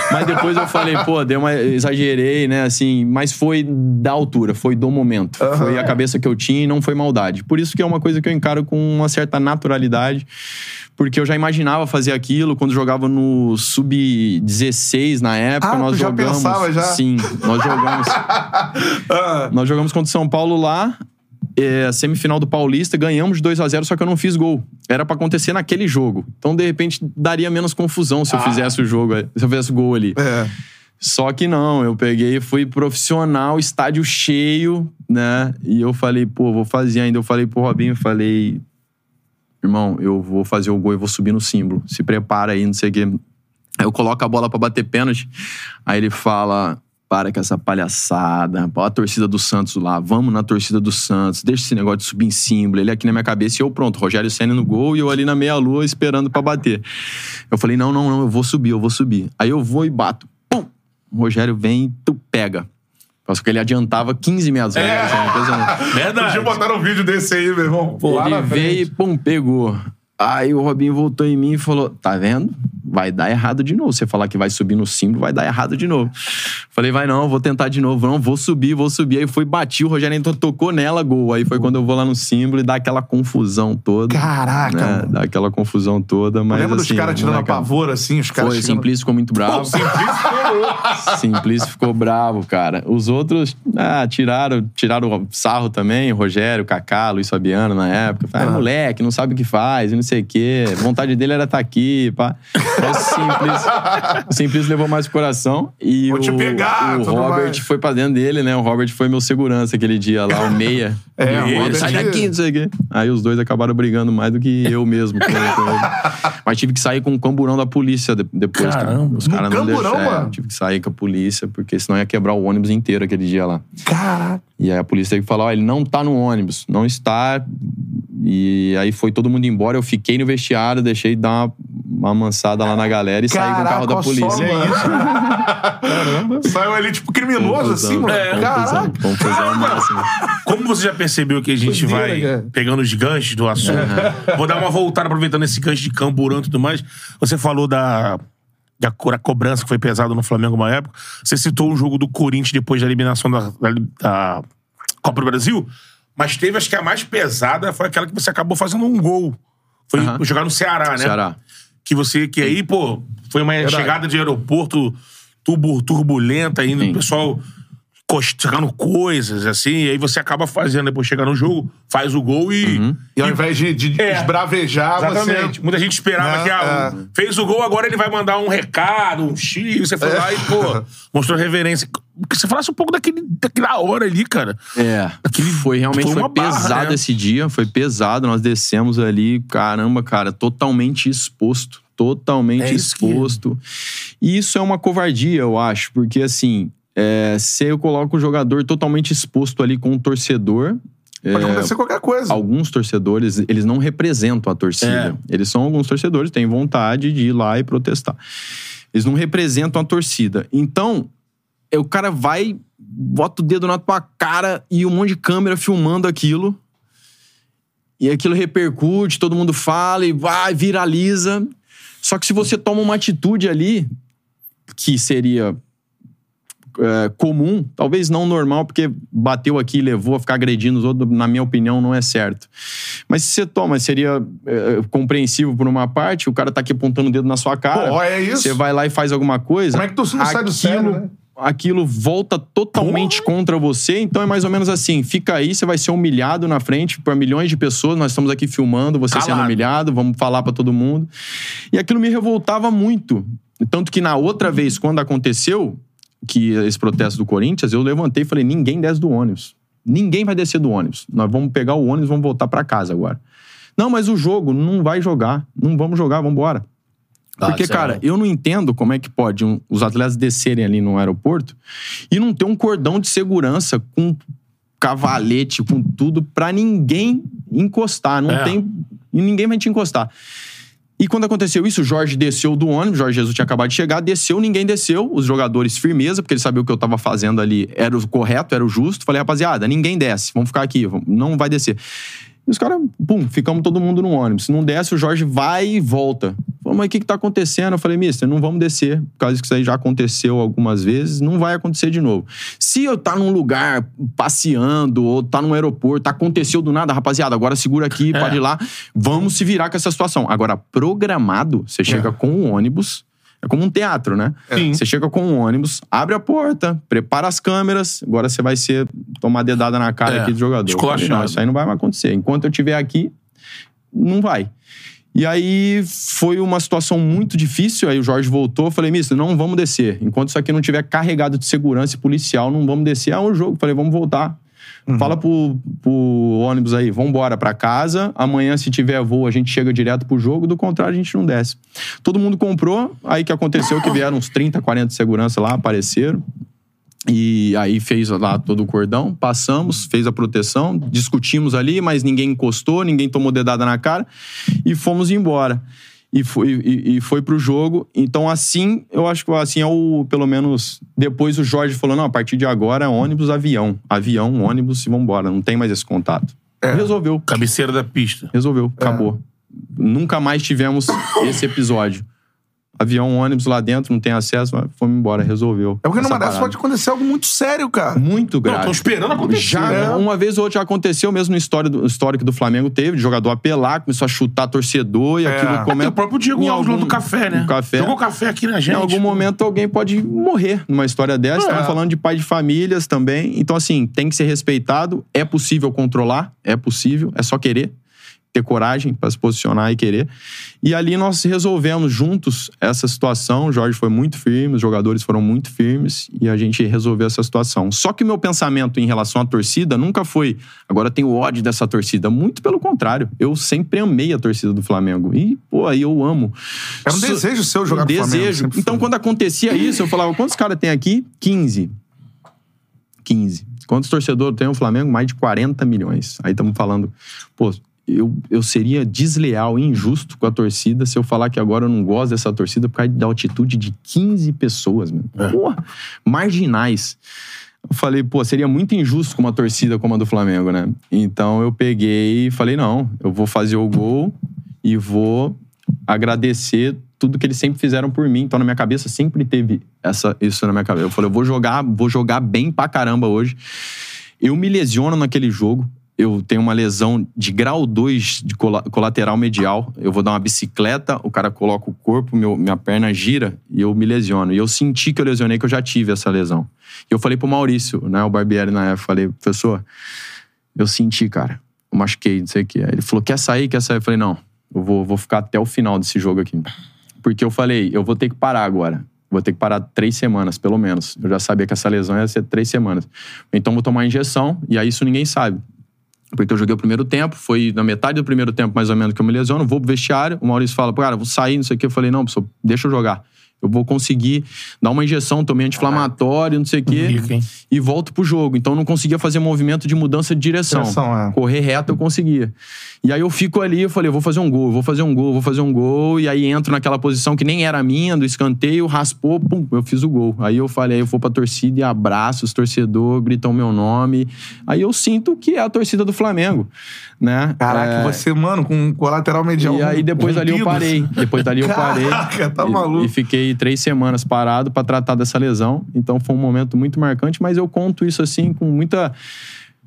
S3: Mas depois eu falei, pô, deu uma, exagerei, né, assim, mas foi da altura, foi do momento. Foi a cabeça que eu tinha e não foi maldade. Por isso que é uma coisa que eu encaro com uma certa naturalidade, porque eu já imaginava fazer aquilo quando jogava no sub-16 na época,
S1: Ah,
S3: nós
S1: tu já
S3: jogamos.
S1: pensava já?
S3: Sim, nós jogamos.
S1: Ah,
S3: Nós jogamos contra o São Paulo lá, é, semifinal do Paulista, ganhamos de 2 a 0 só que eu não fiz gol. Era pra acontecer naquele jogo. Então, de repente, daria menos confusão se eu fizesse o jogo, é, se eu fizesse o gol ali.
S1: é.
S3: Só que não, eu peguei, fui profissional, estádio cheio, né? E eu falei, pô, vou fazer ainda. Eu falei pro Robinho, falei, irmão, eu vou fazer o gol e vou subir no símbolo. Se prepara aí, não sei o quê. Aí eu coloco a bola pra bater pênalti. Aí ele fala: para com essa palhaçada. Ó, a torcida do Santos lá, vamos na torcida do Santos, deixa esse negócio de subir em símbolo. Ele aqui na minha cabeça e eu pronto, Rogério Senna no gol e eu ali na meia-lua esperando pra bater. Eu falei: não, não, não, eu vou subir, eu vou subir. Aí eu vou e bato. Pum! O Rogério vem e tu pega. Só que ele adiantava 15 metros.
S1: É.
S3: Rogério Senna, impressionante.
S2: Verdade.
S1: Deixa eu botar um vídeo desse aí, meu irmão. Lá
S3: Ele veio e pum, pegou. Aí o Robinho voltou em mim e falou: Tá vendo? Vai dar errado de novo. Você falar que vai subir no símbolo, vai dar errado de novo. Falei, vai não, vou tentar de novo. Não, vou subir, vou subir. Aí fui, bati, o Rogério então tocou nela, gol. Aí foi quando eu vou lá no símbolo e dá aquela confusão toda.
S1: Caraca,
S3: né? Dá aquela confusão toda. Mas,
S1: Lembra dos
S3: assim,
S1: caras tirando a
S3: molecada,
S1: pavor, assim, os caras
S3: Foi,
S1: tirando...
S3: Simplício ficou muito bravo.
S2: Pô, Simplício ficou louco.
S3: Simplício ficou bravo, cara. Os outros, ah, tiraram, tiraram o sarro também, o Rogério, o Kaká, Luiz Fabiano na época. Falaram, ah, moleque, não sabe o que faz, e não sei o quê. Vontade dele era estar aqui, pá. Mas o Simplício levou mais pro coração. E
S1: Vou
S3: o,
S1: te pegar,
S3: o Robert
S1: mais.
S3: foi pra dentro dele, né? O Robert foi meu segurança aquele dia lá, o meia.
S1: É,
S3: E
S1: Robert-
S3: sai daqui, não sei o quê. Aí os dois acabaram brigando mais do que eu mesmo com, com ele. Mas tive que sair com o camburão da polícia de- depois, cara.
S2: Caramba.
S3: Os caras não
S1: camburão,
S3: deixaram. é,
S1: mano?
S3: Tive que sair com a polícia, porque senão ia quebrar o ônibus inteiro aquele dia lá.
S1: Caraca.
S3: E aí a polícia teve que falar: ó, ele não tá no ônibus, não está. E aí foi todo mundo embora, eu fiquei no vestiário, deixei dar uma, uma amansada lá na galera e saí com o carro da
S1: Caraca,
S3: polícia.
S1: só, mano. Caramba. Saiu ali, tipo, criminoso, assim, mano.
S3: confusão,
S1: Caraca.
S3: confusão máxima.
S2: Como você já percebeu que a gente
S1: Doideira,
S2: vai
S1: cara.
S2: pegando os ganchos do assunto, vou dar uma voltada aproveitando esse gancho de camburão e tudo mais. Você falou da, da cobrança que foi pesada no Flamengo uma época. Você citou o jogo do Corinthians depois da eliminação da, da, da Copa do Brasil. Mas teve, acho que a mais pesada foi aquela que você acabou fazendo um gol. Foi
S3: Aham.
S2: jogar no Ceará, né?
S3: Ceará.
S2: Que você, que aí, pô, foi uma chegada de aeroporto turbulenta ainda,
S3: Sim.
S2: o pessoal chegando coisas, assim, e aí você acaba fazendo, depois chega no jogo, faz o gol e.
S1: E ao invés de, de
S2: É.
S1: esbravejar,
S2: Exatamente.
S1: você...
S2: Muita gente esperava
S1: É,
S2: que ah,
S1: é.
S2: fez o gol, agora ele vai mandar um recado, um X, você foi lá e, pô, mostrou reverência. Que você falasse um pouco daquele, daquela hora ali, cara.
S3: É, foi realmente
S2: foi
S3: foi,
S2: uma barra,
S3: pesado
S2: né?
S3: esse dia, foi pesado. Nós descemos ali, caramba, cara, totalmente exposto, totalmente
S2: É isso que-
S3: exposto. E isso é uma covardia, eu acho, porque assim, é, se eu coloco o jogador totalmente exposto ali com o torcedor,
S1: Pode
S3: é,
S1: acontecer qualquer coisa.
S3: alguns torcedores, eles não representam a torcida.
S2: É.
S3: Eles são alguns torcedores, têm vontade de ir lá e protestar. Eles não representam a torcida. Então, é, o cara vai, bota o dedo na tua cara e um monte de câmera filmando aquilo. E aquilo repercute, todo mundo fala e vai, viraliza. Só que se você toma uma atitude ali, que seria é, comum, talvez não normal, porque bateu aqui e levou a ficar agredindo os outros, na minha opinião, não é certo. Mas se você toma, seria é, compreensível por uma parte, o cara tá aqui apontando o dedo na sua cara.
S1: Pô, é isso.
S3: Você vai lá e faz alguma coisa.
S1: Como é que tu não sai do sério, né?
S3: aquilo volta totalmente contra você. Então é mais ou menos assim: fica aí, você vai ser humilhado na frente por milhões de pessoas. Nós estamos aqui filmando, você
S2: Calado.
S3: sendo humilhado, vamos falar pra todo mundo. E aquilo me revoltava muito. Tanto que na outra vez, quando aconteceu que esse protesto do Corinthians, eu levantei e falei: ninguém desce do ônibus. Ninguém vai descer do ônibus. Nós vamos pegar o ônibus e vamos voltar pra casa agora. Não, mas o jogo não vai jogar. Não vamos jogar, vamos embora.
S2: Ah,
S3: Porque,
S2: é
S3: cara, eu não entendo como é que pode um- os atletas descerem ali no aeroporto e não ter um cordão de segurança com cavalete, com tudo, pra ninguém encostar. Não
S2: É.
S3: tem. E ninguém vai te encostar. E quando aconteceu isso, o Jorge desceu do ônibus, Jorge Jesus tinha acabado de chegar, desceu, ninguém desceu, os jogadores firmeza, porque eles sabiam o que eu tava fazendo ali era o correto, era o justo. Falei, rapaziada, ninguém desce, vamos ficar aqui, não vai descer. E os caras, pum, ficamos todo mundo no ônibus. Se não desce, o Jorge vai e volta. Falei, mas o que que tá acontecendo? Eu falei, mister, não vamos descer, por causa que isso aí já aconteceu algumas vezes, não vai acontecer de novo. Se eu tá num lugar passeando, ou tá num aeroporto, aconteceu do nada, rapaziada, agora segura aqui, pode ir lá, vamos se virar com essa situação. Agora, programado, você chega com o ônibus, é como um teatro, né?
S2: Sim.
S3: Você chega com o ônibus, abre a porta, prepara as câmeras, agora você vai ser tomar dedada na cara
S2: É,
S3: aqui do jogador. Falei. Não, isso aí não vai mais acontecer. Enquanto eu estiver aqui, não vai. E aí foi uma situação muito difícil. Aí o Jorge voltou, eu falei, mister, não vamos descer. Enquanto isso aqui não tiver carregado de segurança e policial, não vamos descer. Ah, o jogo. Falei, vamos voltar. Fala pro, pro ônibus aí, vambora pra casa. Amanhã, se tiver voo, a gente chega direto pro jogo. Do contrário, a gente não desce. Todo mundo comprou. Aí que aconteceu que vieram uns 30, 40 de segurança lá, apareceram. E aí fez lá todo o cordão, passamos, fez a proteção, discutimos ali, mas ninguém encostou, ninguém tomou dedada na cara e fomos embora. E foi, e, e foi pro jogo. Então, assim, eu acho que assim é o. Pelo menos. Depois o Jorge falou: não, a partir de agora é ônibus, avião. Avião, ônibus e vambora. Não tem mais esse contato. Resolveu.
S2: Cabeceira da pista.
S3: Resolveu. Acabou. Nunca mais tivemos esse episódio. Avião, ônibus lá dentro, não tem acesso, mas fomos embora, resolveu.
S1: É porque numa dessas pode acontecer algo muito sério, cara.
S3: Muito
S2: Não,
S3: grave.
S2: tô esperando acontecer.
S3: Já,
S1: É.
S3: uma vez ou outra já aconteceu, mesmo no histórico do, histórico do Flamengo teve, de jogador apelar, começou a chutar torcedor e aquilo
S1: Até
S3: começa.
S2: O próprio Diego Alves
S3: algum-
S2: do café, né?
S3: do café.
S2: Jogou café aqui na gente.
S3: Em algum momento alguém pode morrer numa história dessa.
S1: É.
S3: Estamos falando de pai de famílias também. Então, assim, tem que ser respeitado. É possível controlar, é possível, é só querer. Ter coragem para se posicionar e querer. E ali nós resolvemos juntos essa situação. O Jorge foi muito firme, os jogadores foram muito firmes e a gente resolveu essa situação. Só que o meu pensamento em relação à torcida nunca foi, agora tenho ódio dessa torcida. Muito pelo contrário. Eu sempre amei a torcida do Flamengo. E, pô, aí eu amo.
S1: Era um
S3: So-
S1: desejo seu jogar
S3: um
S1: pro Flamengo,
S3: desejo.
S1: sempre
S3: Então,
S1: foi.
S3: quando acontecia isso, eu falava, quantos caras tem aqui? 15. 15. Quantos torcedores tem o Flamengo? Mais de 40 milhões. Aí estamos falando, pô, eu, eu seria desleal e injusto com a torcida se eu falar que agora eu não gosto dessa torcida por causa da altitude de 15 pessoas, meu. Porra, marginais. Eu falei, pô, seria muito injusto com uma torcida como a do Flamengo, né? Então eu peguei e falei, não, eu vou fazer o gol e vou agradecer tudo que eles sempre fizeram por mim. Então na minha cabeça sempre teve essa, isso na minha cabeça. Eu falei, eu vou jogar, vou jogar bem pra caramba hoje. Eu me lesiono naquele jogo. Eu tenho uma lesão de grau 2 de cola- colateral medial. Eu vou dar uma bicicleta, o cara coloca o corpo, meu, minha perna gira e eu me lesiono. E eu senti que eu lesionei, que eu já tive essa lesão. E eu falei pro Maurício, né, o Barbieri na época, falei, professor, eu senti, cara, eu machuquei, não sei o que. Ele falou, quer sair, quer sair? Eu falei, não, eu vou, vou ficar até o final desse jogo aqui. Porque eu falei, eu vou ter que parar agora. Vou ter que parar três semanas, pelo menos. Eu já sabia que essa lesão ia ser três semanas. Então vou tomar injeção, e aí isso ninguém sabe. Porque eu joguei o primeiro tempo, foi na metade do primeiro tempo, mais ou menos, que eu me lesiono, vou pro vestiário, o Maurício fala, cara, vou sair, não sei o quê. Eu falei, não, professor, deixa eu jogar. Eu vou conseguir dar uma injeção, tomei anti-inflamatório, não sei o quê,
S2: Rico,
S3: e volto pro jogo. Então eu não conseguia fazer movimento de mudança de direção.
S1: Direção, é.
S3: Correr reto eu conseguia. E aí eu fico ali, eu falei, eu vou fazer um gol, vou fazer um gol, vou fazer um gol. E aí entro naquela posição que nem era minha, do escanteio, raspou, pum, eu fiz o gol. Aí eu falei, aí eu vou pra torcida e abraço os torcedores, gritam meu nome. Aí eu sinto que é a torcida do Flamengo, né?
S1: Caraca,
S3: É,
S1: você, mano, com um colateral medial.
S3: e aí depois ali eu parei.
S1: assim.
S3: Depois dali eu parei.
S1: Caraca, tá
S3: E-
S1: maluco.
S3: E fiquei três semanas parado pra tratar dessa lesão. Então foi um momento muito marcante, mas eu conto isso assim com muita.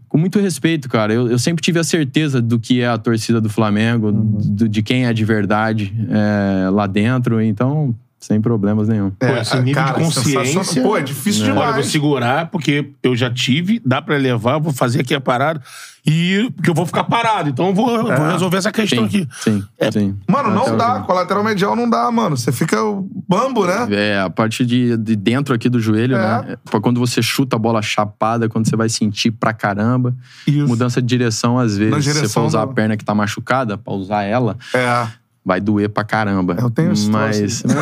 S3: Com muito respeito, cara. Eu, eu sempre tive a certeza do que é a torcida do Flamengo,
S1: Uhum.
S3: do- de quem é de verdade é, lá dentro. Então, sem problemas nenhum.
S2: Pô, esse nível de consciência.
S1: sensacional. Pô, é difícil
S2: Agora eu vou
S1: demais.
S2: segurar, porque eu já tive, dá pra levar, vou fazer aqui a parada. E porque eu vou ficar parado. Então eu vou, eu vou resolver essa questão
S3: Sim,
S2: aqui.
S3: sim,
S2: É,
S3: sim.
S1: Mano, não
S3: Até
S1: dá. Colateral medial não dá, mano. Você fica o bambo, né?
S3: É, a parte de, de dentro aqui do joelho,
S1: É.
S3: né? Pra quando você chuta a bola chapada, quando você vai sentir pra caramba.
S1: Isso.
S3: Mudança de direção, às vezes.
S1: Na
S3: Se você
S1: direção
S3: for usar
S1: do-
S3: a perna que tá machucada, pra usar ela,
S1: É.
S3: vai doer pra caramba.
S1: Eu tenho
S3: mas, mas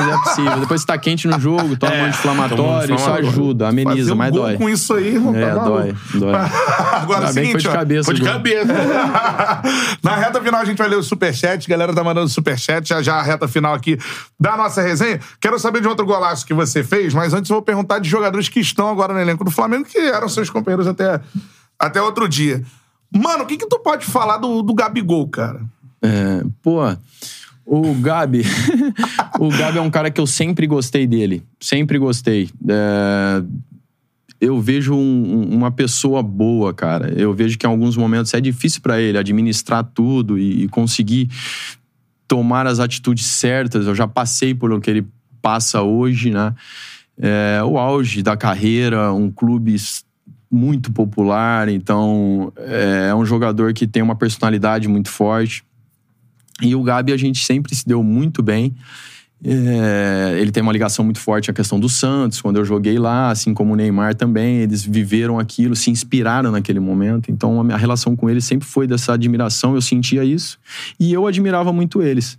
S3: é possível. Depois você tá quente no jogo, toma
S2: É,
S3: um anti-inflamatório, isso ajuda,
S1: Fazer
S3: ameniza,
S1: um
S3: mas
S1: gol
S3: dói.
S1: com isso aí, irmão.
S3: É,
S1: tá
S3: dói, dói.
S1: Agora é o
S3: que foi
S1: seguinte,
S3: de
S1: ó.
S3: cabeça.
S2: Foi de
S3: gol.
S2: cabeça.
S1: Na reta final a gente vai ler o superchat. Galera tá mandando superchat. Já já a reta final aqui da nossa resenha. Quero saber de outro golaço que você fez, mas antes eu vou perguntar de jogadores que estão agora no elenco do Flamengo, que eram seus companheiros até, até outro dia. Mano, o que que tu pode falar do, do Gabigol, cara?
S3: É, pô, o Gabi. o Gabi é um cara que eu sempre gostei dele. Sempre gostei. É, eu vejo um- uma pessoa boa, cara. Eu vejo que em alguns momentos é difícil pra ele administrar tudo e, e conseguir tomar as atitudes certas. Eu já passei por o que ele passa hoje, né? É, o auge da carreira, um clube muito popular, então é, é um jogador que tem uma personalidade muito forte. E o Gabi a gente sempre se deu muito bem. É, ele tem uma ligação muito forte à questão do Santos, quando eu joguei lá, assim como o Neymar também, eles viveram aquilo, se inspiraram naquele momento. Então a relação com ele sempre foi dessa admiração, eu sentia isso e eu admirava muito eles.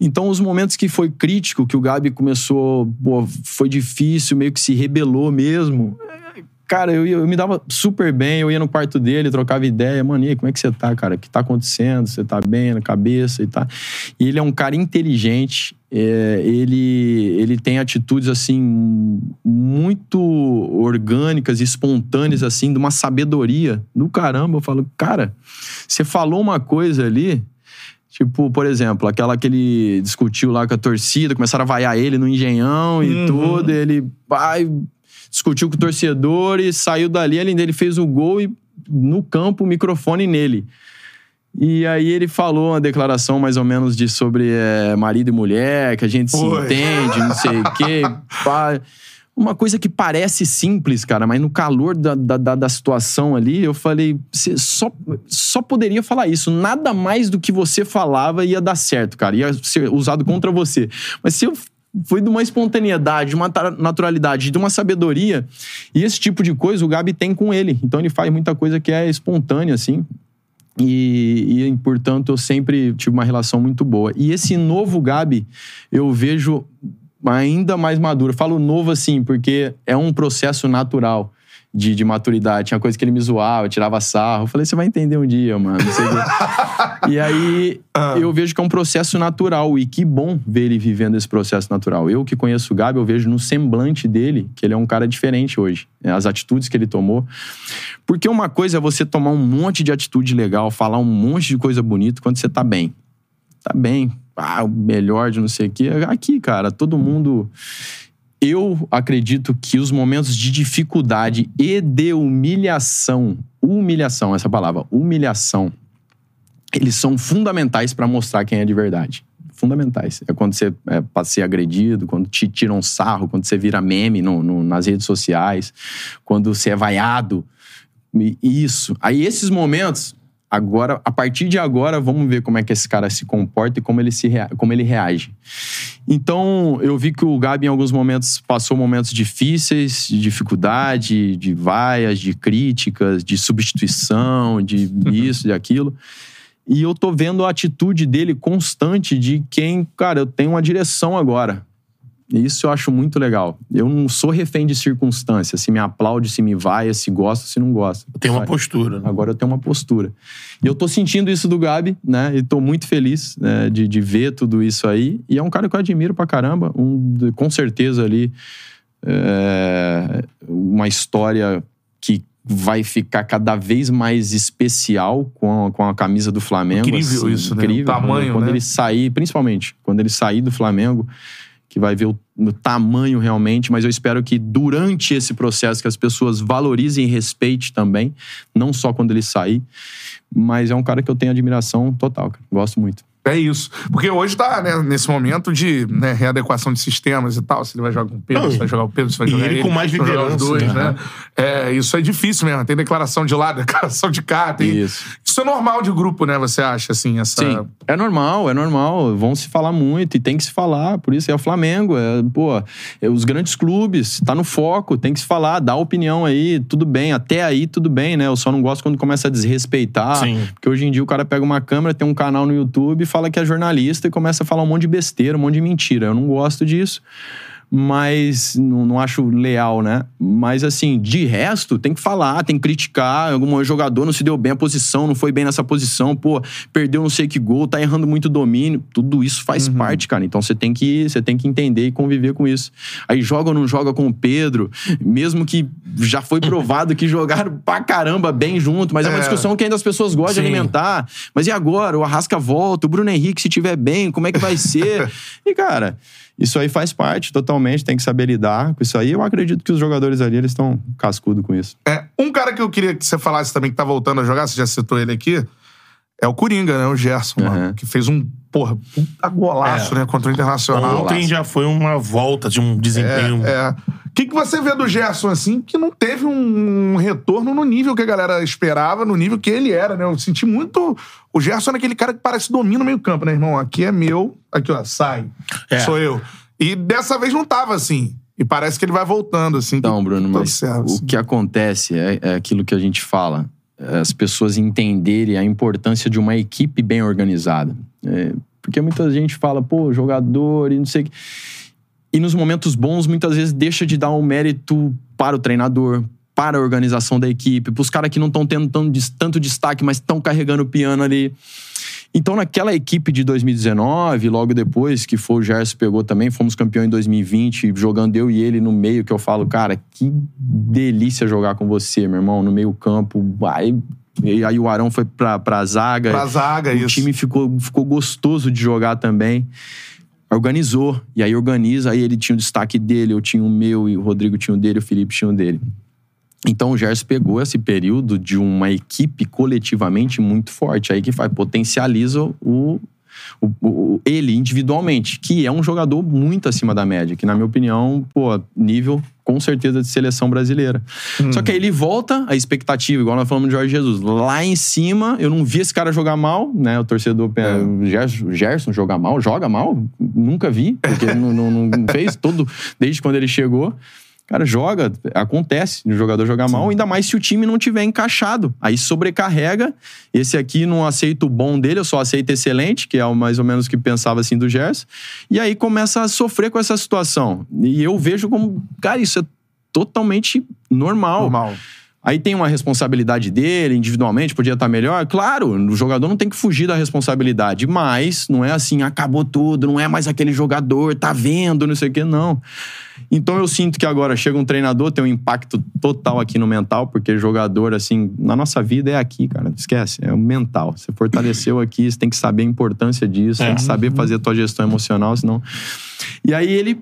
S3: Então os momentos que foi crítico, que o Gabi começou, pô, foi difícil, meio que se rebelou mesmo. Cara, eu, eu me dava super bem, eu ia no quarto dele, trocava ideia, mano, e aí, como é que você tá, cara? O que tá acontecendo? Você tá bem na cabeça e tá? E ele é um cara inteligente, é, ele, ele tem atitudes, assim, muito orgânicas e espontâneas, assim, de uma sabedoria do caramba. Eu falo, cara, você falou uma coisa ali, Tipo, por exemplo, aquela que ele discutiu lá com a torcida, começaram a vaiar ele no engenhão e tudo, ele vai, discutiu com o torcedor e saiu dali, ele, ele fez o gol e no campo o microfone nele. E aí ele falou uma declaração mais ou menos de sobre é, marido e mulher, que a gente se entende, não sei o quê. pá. Uma coisa que parece simples, cara, mas no calor da, da, da- da situação ali, eu falei, você só, só poderia falar isso. Nada mais do que você falava ia dar certo, cara. Ia ser usado contra você. Mas se eu foi de uma espontaneidade, de uma naturalidade, de uma sabedoria. E esse tipo de coisa o Gabi tem com ele. Então ele faz muita coisa que é espontânea, assim. E, e, portanto, eu sempre tive uma relação muito boa. E esse novo Gabi, eu vejo ainda mais maduro. Eu falo novo assim, porque é um processo natural de, de maturidade. Tinha coisa que ele me zoava, tirava sarro. Eu falei, você vai entender um dia, mano. E aí, eu vejo que é um processo natural. E que bom ver ele vivendo esse processo natural. Eu que conheço o Gabi, eu vejo no semblante dele que ele é um cara diferente hoje. É, As atitudes que ele tomou. Porque uma coisa é você tomar um monte de atitude legal, falar um monte de coisa bonita quando você tá bem. Tá bem. Ah, o melhor de não sei o quê. Aqui, cara, todo mundo. Eu acredito que os momentos de dificuldade e de humilhação, humilhação, essa palavra, humilhação, eles são fundamentais para mostrar quem é de verdade. Fundamentais. É quando você é, pode ser agredido, quando te tiram sarro, quando você vira meme no- no- nas redes sociais, quando você é vaiado. Isso. Aí esses momentos, agora, a partir de agora, vamos ver como é que esse cara se comporta e como ele, se rea- como ele reage. Então, eu vi que o Gabi, em alguns momentos, passou momentos difíceis, de dificuldade, de vaias, de críticas, de substituição, de isso, de aquilo. E eu tô vendo a atitude dele constante de quem, cara, eu tenho uma direção agora. Isso eu acho muito legal. Eu não sou refém de circunstâncias. Se me aplaude, se me vai, se gosta, se não gosta.
S2: Tem uma postura. né?
S3: Agora eu tenho uma postura. E eu tô sentindo isso do Gabi, né? E tô muito feliz né, de, de ver tudo isso aí. E é um cara que eu admiro pra caramba. Um, com certeza ali, é, uma história que vai ficar cada vez mais especial com a, com a camisa do Flamengo.
S1: Incrível
S3: assim,
S1: isso, né?
S3: Incrível.
S1: O tamanho,
S3: quando, quando
S1: né?
S3: ele sair, principalmente, quando ele sair do Flamengo, que vai ver o, o tamanho realmente, mas eu espero que durante esse processo que as pessoas valorizem e respeitem também, não só quando ele sair, mas é um cara que eu tenho admiração total, cara. gosto muito.
S1: É isso. Porque hoje tá né, nesse momento de né, readequação de sistemas e tal. Se ele vai jogar com o Pedro, se vai jogar o Pedro, se vai
S2: e
S1: jogar
S2: ele com mais
S1: jogar
S2: liderança,
S1: dois,
S2: né?
S1: né? É, isso é difícil mesmo. Tem declaração de lá, declaração de cá. Tem...
S3: Isso.
S1: Isso é normal de grupo, né? Você acha, assim, essa...
S3: Sim, é normal, é normal. Vão se falar muito e tem que se falar. Por isso é o Flamengo, é, pô, é os grandes clubes, tá no foco, tem que se falar, dá opinião aí, tudo bem. Até aí, tudo bem, né? Eu só não gosto quando começa a desrespeitar.
S2: Sim.
S3: Porque hoje em dia o cara pega uma câmera, tem um canal no YouTube, fala que é jornalista e começa a falar um monte de besteira, um monte de mentira. Eu não gosto disso. Mas não, não acho leal, né? Mas assim, de resto, tem que falar, tem que criticar. Algum jogador não se deu bem a posição, não foi bem nessa posição, pô, perdeu não sei que gol, tá errando muito domínio. Tudo isso faz parte, cara. Então você tem que você tem que entender e conviver com isso. Aí joga ou não joga com o Pedro, mesmo que já foi provado que jogaram pra caramba bem junto, mas é, uma
S1: É.
S3: discussão que ainda as pessoas gostam de
S2: Sim.
S3: alimentar. Mas e agora? O Arrasca volta, o Bruno Henrique, se tiver bem, como é que vai ser? e, cara, isso aí faz parte totalmente, tem que saber lidar com isso aí. Eu acredito que os jogadores ali, eles estão cascudo com isso.
S1: É, um cara que eu queria que você falasse também, que tá voltando a jogar, você já citou ele aqui, é o Coringa, né? O Gerson,
S3: Uhum.
S1: mano, que fez um, porra, puta golaço,
S2: É.
S1: né? Contra o Internacional.
S2: Ontem já foi uma volta de um desempenho.
S1: É. O que, que você vê do Gerson, assim, que não teve um retorno no nível que a galera esperava, no nível que ele era, né? Eu senti muito. O Gerson é aquele cara que parece domina o meio-campo, né, irmão? Aqui é meu, aqui, ó, sai.
S2: É.
S1: Sou eu. E dessa vez não tava assim. E parece que ele vai voltando, assim.
S3: Então,
S1: que
S3: Bruno,
S1: tudo
S3: mas
S1: certo,
S3: o
S1: assim.
S3: que acontece é, é aquilo que a gente fala. As pessoas entenderem a importância de uma equipe bem organizada. É, porque muita gente fala, pô, jogador e não sei o que. E nos momentos bons, muitas vezes deixa de dar um mérito para o treinador, para a organização da equipe, para os caras que não estão tendo tão tanto destaque, mas estão carregando o piano ali. Então, naquela equipe de 2019, logo depois que foi o Gerson pegou também, fomos campeão em 2020, jogando eu e ele no meio, que eu falo, cara, que delícia jogar com você, meu irmão, no meio campo. Vai. E aí o Arão foi pra, pra zaga.
S1: Pra zaga,
S3: o
S1: isso.
S3: time ficou, ficou gostoso de jogar também. Organizou. E aí organiza, aí ele tinha o destaque dele, eu tinha o meu, e o Rodrigo tinha o dele, o Felipe tinha o dele. Então o Gerson pegou esse período de uma equipe coletivamente muito forte, aí que faz, potencializa o, o- o- ele individualmente, que é um jogador muito acima da média, que na minha opinião, pô, nível com certeza de seleção brasileira. Só que aí ele volta a expectativa, igual nós falamos de Jorge Jesus. Lá em cima, eu não vi esse cara jogar mal, né? O torcedor,
S1: É.
S3: o Gerson, Gerson jogar mal, joga mal, nunca vi, porque ele não, não- não fez todo, desde quando ele chegou. Cara, joga, acontece de o jogador jogar mal, ainda mais se o time não tiver encaixado. Aí sobrecarrega. Esse aqui não aceita o bom dele, eu só aceito excelente, que é o mais ou menos que pensava assim do Gerson. E aí começa a sofrer com essa situação. E eu vejo como, cara, isso é totalmente normal.
S1: Normal.
S3: Aí tem uma responsabilidade dele, individualmente, podia estar melhor. Claro, o jogador não tem que fugir da responsabilidade, mas não é assim, acabou tudo, não é mais aquele jogador, tá vendo, não sei o quê, não. Então eu sinto que agora chega um treinador, tem um impacto total aqui no mental, porque jogador, assim, na nossa vida é aqui, cara, esquece, é o mental. Você fortaleceu aqui, você tem que saber a importância disso,
S2: É.
S3: tem que saber fazer a tua gestão emocional, senão. E aí ele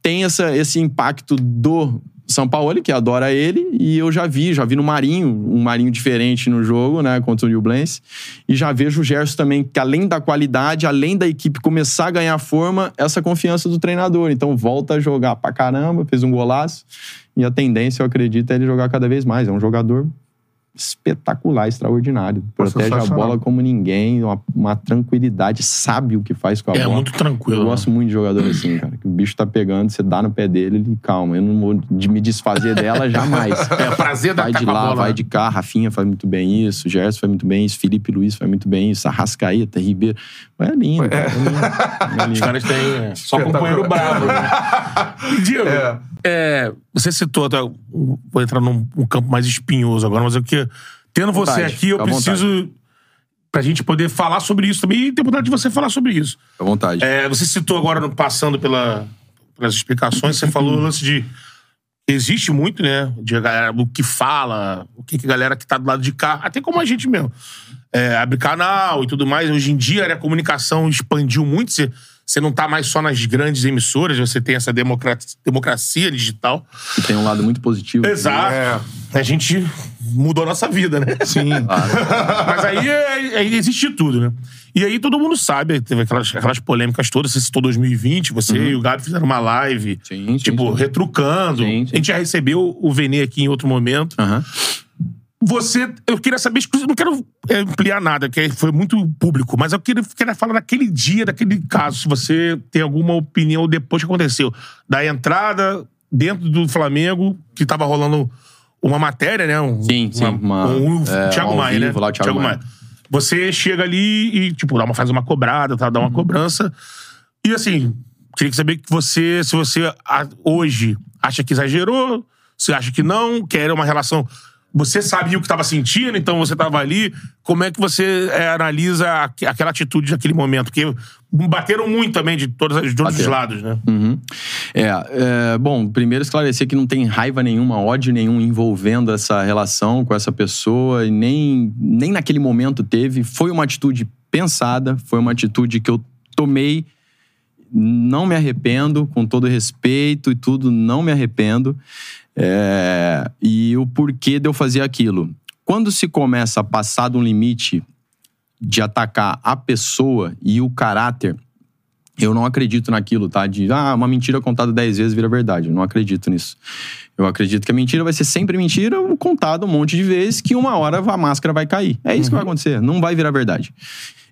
S3: tem essa, esse impacto do São Paulo, que adora ele, e eu já vi, já vi no Marinho, um Marinho diferente no jogo, né, contra o Newblense, e já vejo o Gerson também, que além da qualidade, além da equipe começar a ganhar forma, essa confiança do treinador. Então volta a jogar pra caramba, fez um golaço, e a tendência, eu acredito, é ele jogar cada vez mais. É um jogador espetacular, extraordinário. Protege a bola como ninguém, uma, uma tranquilidade, sabe o que faz com a
S2: É
S3: bola.
S2: muito tranquilo.
S3: Eu gosto muito de jogador assim, cara. Que o bicho tá pegando, você dá no pé dele, ele calma. Eu não vou de me desfazer dela jamais.
S2: É, prazer da
S3: Vai de lá,
S2: bola,
S3: vai
S2: né?
S3: de cá. Rafinha faz muito bem isso, Gerson faz muito bem isso, Felipe Luiz faz muito bem isso, Arrascaeta, Ribeiro. É lindo, cara. É lindo. É
S2: Os
S3: lindo.
S2: caras têm é, só companheiro bravo. Né? E, Diego, é, você citou, até, vou entrar num um campo mais espinhoso agora, mas eu que tendo você
S3: Vontade,
S2: aqui, eu preciso pra gente poder falar sobre isso também e ter oportunidade de você falar sobre isso.
S3: À vontade.
S2: É, você citou agora, passando pela, pelas explicações, você falou o lance de. Existe muito, né? De a galera, o que fala, o que, que a galera que tá do lado de cá, até como a gente mesmo. É, abre canal e tudo mais. Hoje em dia né, a comunicação expandiu muito. Você, você não tá mais só nas grandes emissoras, você tem essa democracia, democracia digital.
S3: Que tem um lado muito positivo.
S2: Exato.
S1: É.
S2: A gente mudou a nossa vida, né?
S1: Sim.
S2: Mas aí, é- aí existe tudo, né? E aí todo mundo sabe, teve aquelas, aquelas polêmicas todas, você citou 2020, você e o Gabi fizeram uma live,
S3: Uhum. Sim, sim,
S2: tipo,
S3: sim.
S2: retrucando.
S3: Sim, sim.
S2: A gente já recebeu o Vene aqui em outro momento.
S3: Aham.
S2: Você, eu queria saber, não quero é, ampliar nada, porque foi muito público, mas eu queria, queria falar daquele dia, daquele caso, se você tem alguma opinião depois que aconteceu. Da entrada dentro do Flamengo, que tava rolando uma matéria, né? Um,
S3: Sim, sim, uma-
S2: um,
S3: é,
S2: Thiago Maia, né?
S3: lá, o Thiago Maia.
S2: Você chega ali e, tipo, dá uma, faz uma cobrada, tá? dá uma cobrança. E assim, queria saber que você, se você hoje acha que exagerou, se acha que não, que era uma relação. Você sabia o que estava sentindo, então você estava ali. Como é que você é, analisa aque- aquela atitude naquele momento? Porque bateram muito também de, todas, de todos os lados, né?
S3: Uhum. É, é, bom, primeiro esclarecer que não tem raiva nenhuma, ódio nenhum envolvendo essa relação com essa pessoa, e nem, nem naquele momento teve. Foi uma atitude pensada, foi uma atitude que eu tomei, não me arrependo, com todo respeito e tudo, não me arrependo. É, e o porquê de eu fazer aquilo. Quando se começa a passar de um limite de atacar a pessoa e o caráter, eu não acredito naquilo, tá? De, ah, uma mentira contada dez vezes vira verdade. Eu não acredito nisso. Eu acredito que a mentira vai ser sempre mentira, contada um monte de vezes, que uma hora a máscara vai cair. É isso que vai acontecer. Não vai virar verdade.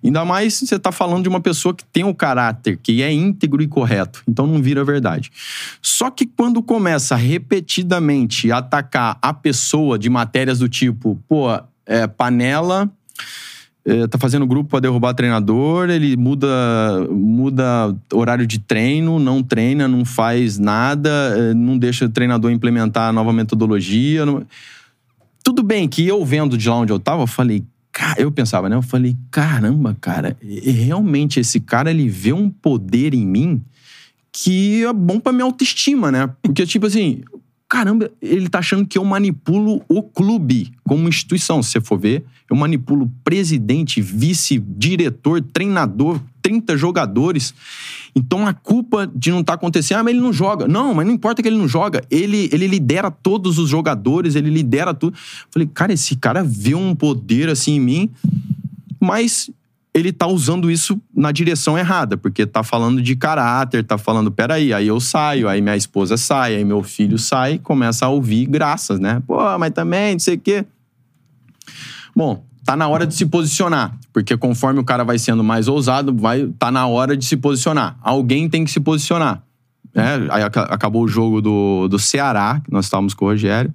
S3: Ainda mais se você tá falando de uma pessoa que tem o caráter, que é íntegro e correto. Então não vira verdade. Só que quando começa repetidamente a atacar a pessoa de matérias do tipo, pô, é, panela é, tá fazendo grupo para derrubar treinador, ele muda, muda horário de treino, não treina, não faz nada, é, não deixa o treinador implementar a nova metodologia. não- Tudo bem que eu vendo de lá onde eu tava, eu falei, eu pensava, né? Eu falei, caramba, cara, realmente esse cara ele vê um poder em mim que é bom pra minha autoestima, né? Porque, tipo assim, caramba, ele tá achando que eu manipulo o clube como instituição. Se você for ver, eu manipulo presidente, vice, diretor, treinador, 30 jogadores. Então a culpa de não estar acontecendo, ah, mas ele não joga. Não, mas não importa que ele não joga. Ele, ele lidera todos os jogadores, ele lidera tudo. Falei, cara, esse cara vê um poder assim em mim, mas ele tá usando isso na direção errada, porque tá falando de caráter, tá falando, peraí, aí eu saio, aí minha esposa sai, aí meu filho sai, começa a ouvir graças, né? Pô, mas também, não sei o quê. Bom, tá na hora de se posicionar, porque conforme o cara vai sendo mais ousado, vai tá na hora de se posicionar. Alguém tem que se posicionar. Né? Aí aca- acabou o jogo do, do Ceará, que nós estávamos com o Rogério.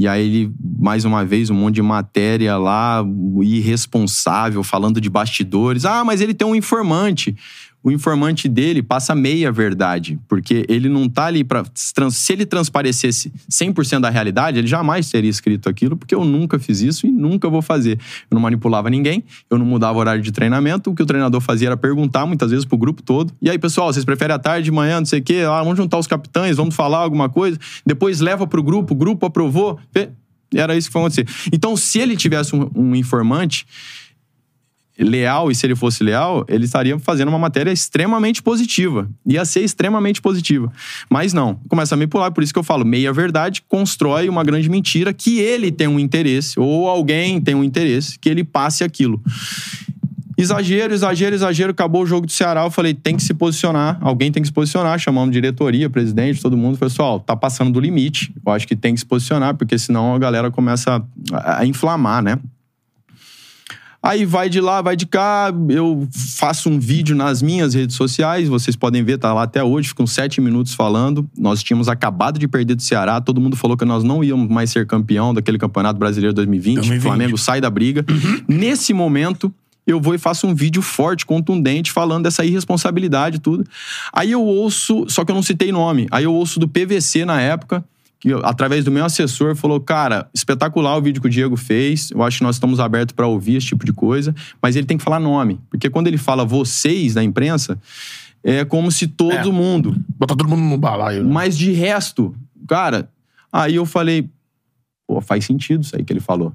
S3: E aí ele, mais uma vez, um monte de matéria lá, irresponsável, falando de bastidores. Ah, mas ele tem um informante. O informante dele passa meia verdade, porque ele não tá ali para se ele transparecesse 100% da realidade, ele jamais teria escrito aquilo, porque eu nunca fiz isso e nunca vou fazer. Eu não manipulava ninguém, eu não mudava o horário de treinamento, o que o treinador fazia era perguntar muitas vezes pro grupo todo. E aí, pessoal, vocês preferem à tarde, de manhã, não sei o quê? Ah, vamos juntar os capitães, vamos falar alguma coisa. Depois leva pro grupo, o grupo aprovou. Era isso que foi acontecer. Então, se ele tivesse um, um informante leal, e se ele fosse leal, ele estaria fazendo uma matéria extremamente positiva. Ia ser extremamente positiva. Mas não, começa a manipular, por isso que eu falo, meia verdade constrói uma grande mentira que ele tem um interesse, ou alguém tem um interesse, que ele passe aquilo. Exagero, exagero, exagero. Acabou o jogo do Ceará. Eu falei, tem que se posicionar. Alguém tem que se posicionar. Chamamos diretoria, presidente, todo mundo. Pessoal, tá passando do limite. Eu acho que tem que se posicionar, porque senão a galera começa a inflamar, né? Aí vai de lá, vai de cá, eu faço um vídeo nas minhas redes sociais, vocês podem ver, tá lá até hoje, ficam sete minutos falando. Nós tínhamos acabado de perder do Ceará, todo mundo falou que nós não íamos mais ser campeão daquele Campeonato Brasileiro 2020.
S2: 2020.
S3: O Flamengo sai da briga. Nesse momento, eu vou e faço um vídeo forte, contundente, falando dessa irresponsabilidade e tudo. Aí eu ouço, só que eu não citei nome, aí eu ouço do PVC na época, que através do meu assessor falou, cara, espetacular o vídeo que o Diego fez, eu acho que nós estamos abertos para ouvir esse tipo de coisa, mas ele tem que falar nome, porque quando ele fala vocês da imprensa, é como se todo
S2: É.
S3: mundo,
S2: Botar todo mundo no balaio. né?
S3: mas de resto, cara, aí eu falei, pô, faz sentido isso aí que ele falou.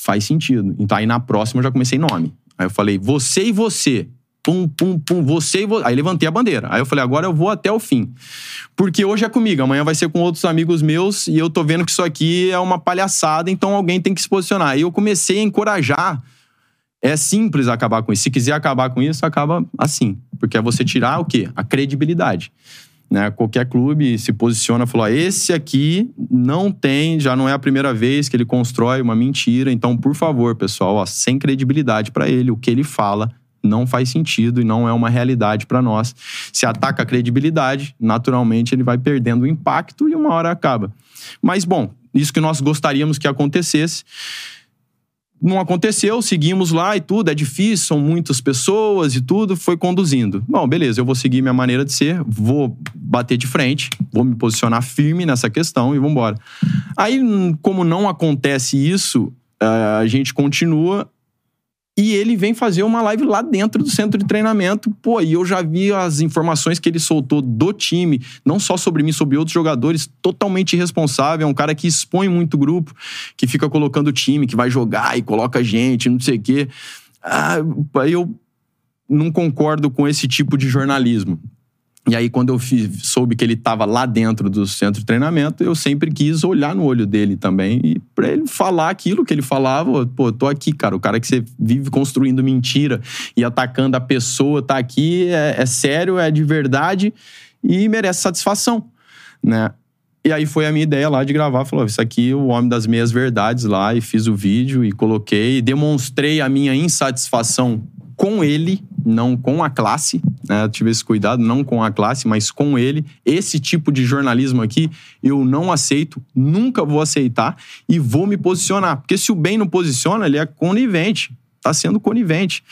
S3: Faz sentido. Então aí na próxima eu já comecei nome. Aí eu falei, você e você. Pum, pum, pum, você e você. Aí levantei a bandeira. Aí eu falei, agora eu vou até o fim. Porque hoje é comigo, amanhã vai ser com outros amigos meus e eu tô vendo que isso aqui é uma palhaçada, então alguém tem que se posicionar. E eu comecei a encorajar. É simples acabar com isso. Se quiser acabar com isso, acaba assim. Porque é você tirar o quê? A credibilidade. Né? Qualquer clube se posiciona e falou: esse aqui não tem, já não é a primeira vez que ele constrói uma mentira. Então, por favor, pessoal, ó, sem credibilidade para ele, o que ele fala não faz sentido e não é uma realidade para nós. Se ataca a credibilidade, naturalmente ele vai perdendo o impacto e uma hora acaba. Mas, bom, isso que nós gostaríamos que acontecesse não aconteceu, seguimos lá e tudo, é difícil, são muitas pessoas e tudo, foi conduzindo. Bom, beleza, eu vou seguir minha maneira de ser, vou bater de frente, vou me posicionar firme nessa questão e vamos embora. Aí, como não acontece isso, a gente continua e ele vem fazer uma live lá dentro do centro de treinamento. Pô, e eu já vi as informações que ele soltou do time, não só sobre mim, sobre outros jogadores, totalmente irresponsável. É um cara que expõe muito o grupo, que fica colocando o time, que vai jogar e coloca gente, não sei o quê. Ah, eu não concordo com esse tipo de jornalismo. E aí, quando eu fiz, soube que ele estava lá dentro do centro de treinamento, eu sempre quis olhar no olho dele também e para ele falar aquilo que ele falava. Pô, tô aqui, cara. O cara que você vive construindo mentira e atacando a pessoa tá aqui, é, é sério, é de verdade e merece satisfação, né? E aí foi a minha ideia lá de gravar. Falou: Isso aqui é o homem das meias verdades lá. E fiz o vídeo e coloquei. E demonstrei a minha insatisfação com ele, não com a classe. Né? Tive esse cuidado, não com a classe, mas com ele. Esse tipo de jornalismo aqui eu não aceito, nunca vou aceitar e vou me posicionar. Porque se o bem não posiciona, ele é conivente, está sendo conivente.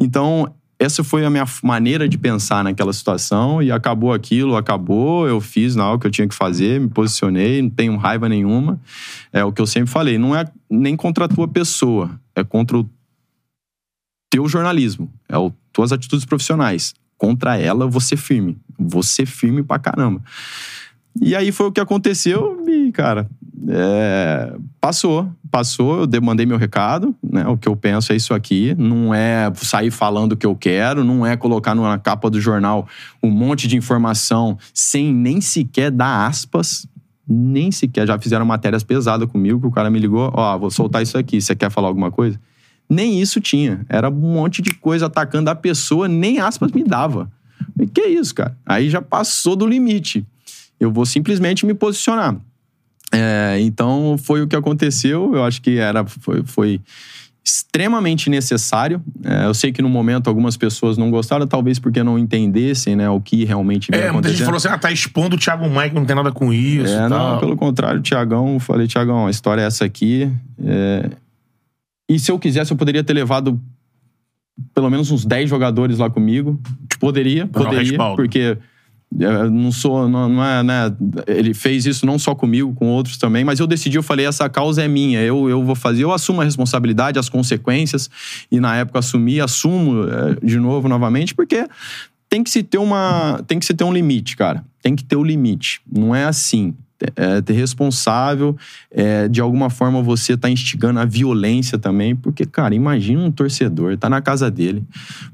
S3: Então, essa foi a minha maneira de pensar naquela situação e acabou aquilo, acabou, eu fiz na hora que eu tinha que fazer, me posicionei, não tenho raiva nenhuma. É o que eu sempre falei, não é nem contra a tua pessoa, é contra o teu jornalismo, é o, tuas atitudes profissionais. Contra ela, você firme. Você firme pra caramba. E aí foi o que aconteceu e, cara, é, passou. Passou, eu demandei meu recado, né? O que eu penso é isso aqui. Não é sair falando o que eu quero, não é colocar na capa do jornal um monte de informação sem nem sequer dar aspas. Nem sequer. Já fizeram matérias pesadas comigo, que o cara me ligou, ó, oh, vou soltar isso aqui, você quer falar alguma coisa? Nem isso tinha. Era um monte de coisa atacando a pessoa, nem aspas me dava. E que isso, cara? Aí já passou do limite. Eu vou simplesmente me posicionar. É, então foi o que aconteceu. Eu acho que era foi, foi extremamente necessário. É, eu sei que no momento algumas pessoas não gostaram, talvez porque não entendessem né, o que realmente
S2: veio é, muita gente falou assim, ah, tá expondo o Thiago Maia, não tem nada com isso.
S3: É, não, pelo contrário, Tiagão, falei, Tiagão, a história é essa aqui. É, e se eu quisesse, eu poderia ter levado pelo menos uns 10 jogadores lá comigo. Poderia, poderia, porque eu não sou, não, não, é, né? Ele fez isso não só comigo, com outros também, mas eu decidi, eu falei, essa causa é minha, eu, eu vou fazer, eu assumo a responsabilidade, as consequências, e na época assumi, assumo é, de novo, novamente, porque tem que se ter uma, tem que se ter um limite, cara. Tem que ter o um limite. Não é assim é, ter responsável, é, de alguma forma você tá instigando a violência também, porque, cara, imagina um torcedor, tá na casa dele,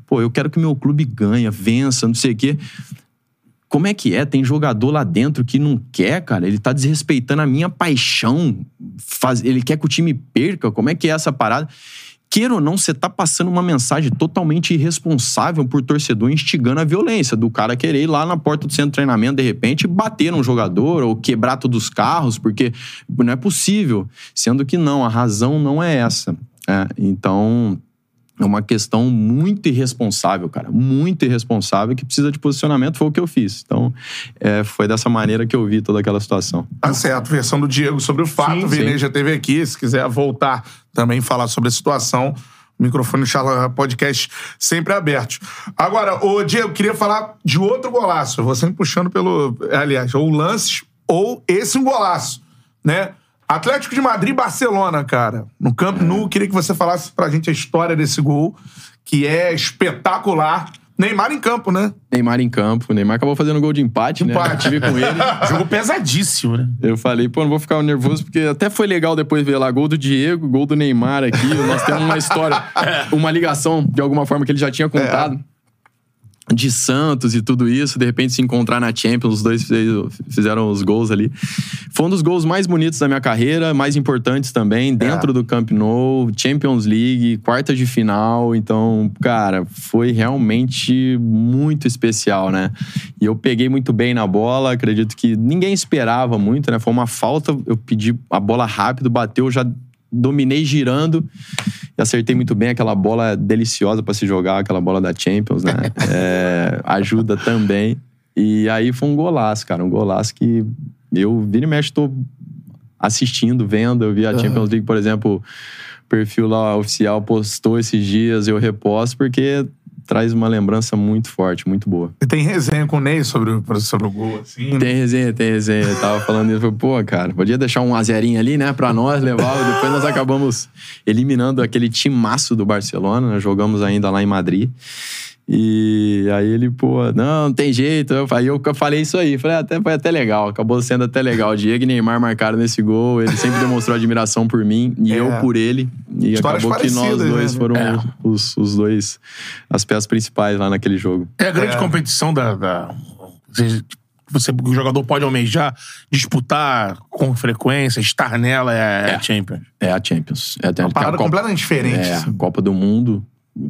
S3: pô, eu quero que meu clube ganhe, vença, não sei o quê. Como é que é? Tem jogador lá dentro que não quer, cara. Ele tá desrespeitando a minha paixão. Faz... Ele quer que o time perca. Como é que é essa parada? Queira ou não, você tá passando uma mensagem totalmente irresponsável por torcedor, instigando a violência, do cara querer ir lá na porta do centro de treinamento, de repente, bater num jogador ou quebrar todos os carros, porque não é possível. Sendo que não, a razão não é essa. É, então, é uma questão muito irresponsável, cara. Muito irresponsável, que precisa de posicionamento. Foi o que eu fiz. Então, é, foi dessa maneira que eu vi toda aquela situação.
S1: Tá certo. Versão do Diego sobre o fato. Sim, o Vini já esteve aqui. Se quiser voltar também falar sobre a situação, o microfone do Podcast sempre aberto. Agora, o Diego, queria falar de outro golaço. Eu vou sempre puxando pelo. Aliás, ou lances, ou esse um golaço, né? Atlético de Madrid e Barcelona, cara. No Camp Nou, queria que você falasse pra gente a história desse gol, que é espetacular. Neymar em campo, né?
S3: Neymar em campo. O Neymar acabou fazendo gol de empate,
S1: né? Empate.
S3: Tive com ele.
S2: Jogo pesadíssimo, né?
S3: Eu falei, pô, não vou ficar nervoso, porque até foi legal depois ver lá gol do Diego, gol do Neymar aqui. Nós temos uma história, uma ligação, de alguma forma, que ele já tinha contado. É. de Santos e tudo isso, de repente se encontrar na Champions, os dois fiz- fizeram os gols ali. Foi um dos gols mais bonitos da minha carreira, mais importantes também, dentro do Camp Nou, Champions League, quarta de final, então, cara, foi realmente muito especial, né? E eu peguei muito bem na bola, acredito que ninguém esperava muito, né? Foi uma falta, eu pedi a bola rápido, bateu, já dominei girando e acertei muito bem aquela bola deliciosa para se jogar, aquela bola da Champions, né? É, ajuda também. E aí foi um golaço, cara, um golaço que eu vira e mexe tô assistindo, vendo. Eu vi a Champions League, por exemplo, perfil lá oficial postou esses dias, eu reposto porque traz uma lembrança muito forte, muito boa.
S1: E tem resenha com o Ney sobre, o- sobre o gol, assim.
S3: Tem resenha, tem resenha. Eu tava falando isso, pô, cara, podia deixar um azerinho ali, né, pra nós levar. Depois nós acabamos eliminando aquele timaço do Barcelona, nós jogamos ainda lá em Madrid. E aí ele, pô, não, não tem jeito. Eu- Aí eu falei isso aí, falei, "Ah, até, foi até legal, acabou sendo até legal. Diego e Neymar marcaram nesse gol, ele sempre demonstrou admiração por mim e
S1: É.
S3: eu por ele. E
S1: Histórias
S3: acabou que nós dois
S1: né?
S3: foram
S2: É.
S3: os, os dois, as peças principais lá naquele jogo.
S2: É a grande competição da. da você, o jogador pode almejar, disputar com frequência, estar nela é, é. a Champions.
S3: É a Champions. É a,
S1: Uma parada
S3: a Copa-
S1: completamente diferente.
S3: É,
S1: assim.
S3: a Copa do Mundo,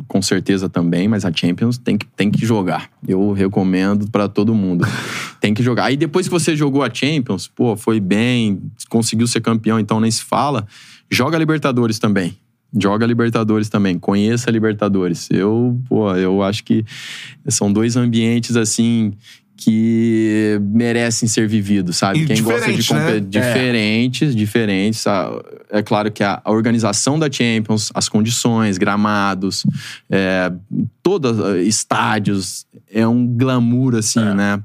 S3: com certeza também, mas a Champions tem que, tem que jogar. Eu recomendo pra todo mundo. tem que jogar. Aí depois que você jogou a Champions, pô, foi bem, conseguiu ser campeão, então nem se fala. Joga a Libertadores também. Joga a Libertadores também, conheça a Libertadores. Eu, pô, eu acho que são dois ambientes assim que merecem ser vividos, sabe?
S1: E
S3: Quem gosta de
S1: diferentes, né?
S3: diferentes, diferentes. A- É claro que a organização da Champions, as condições, gramados, é, todos eh, estádios, é um glamour, assim, né?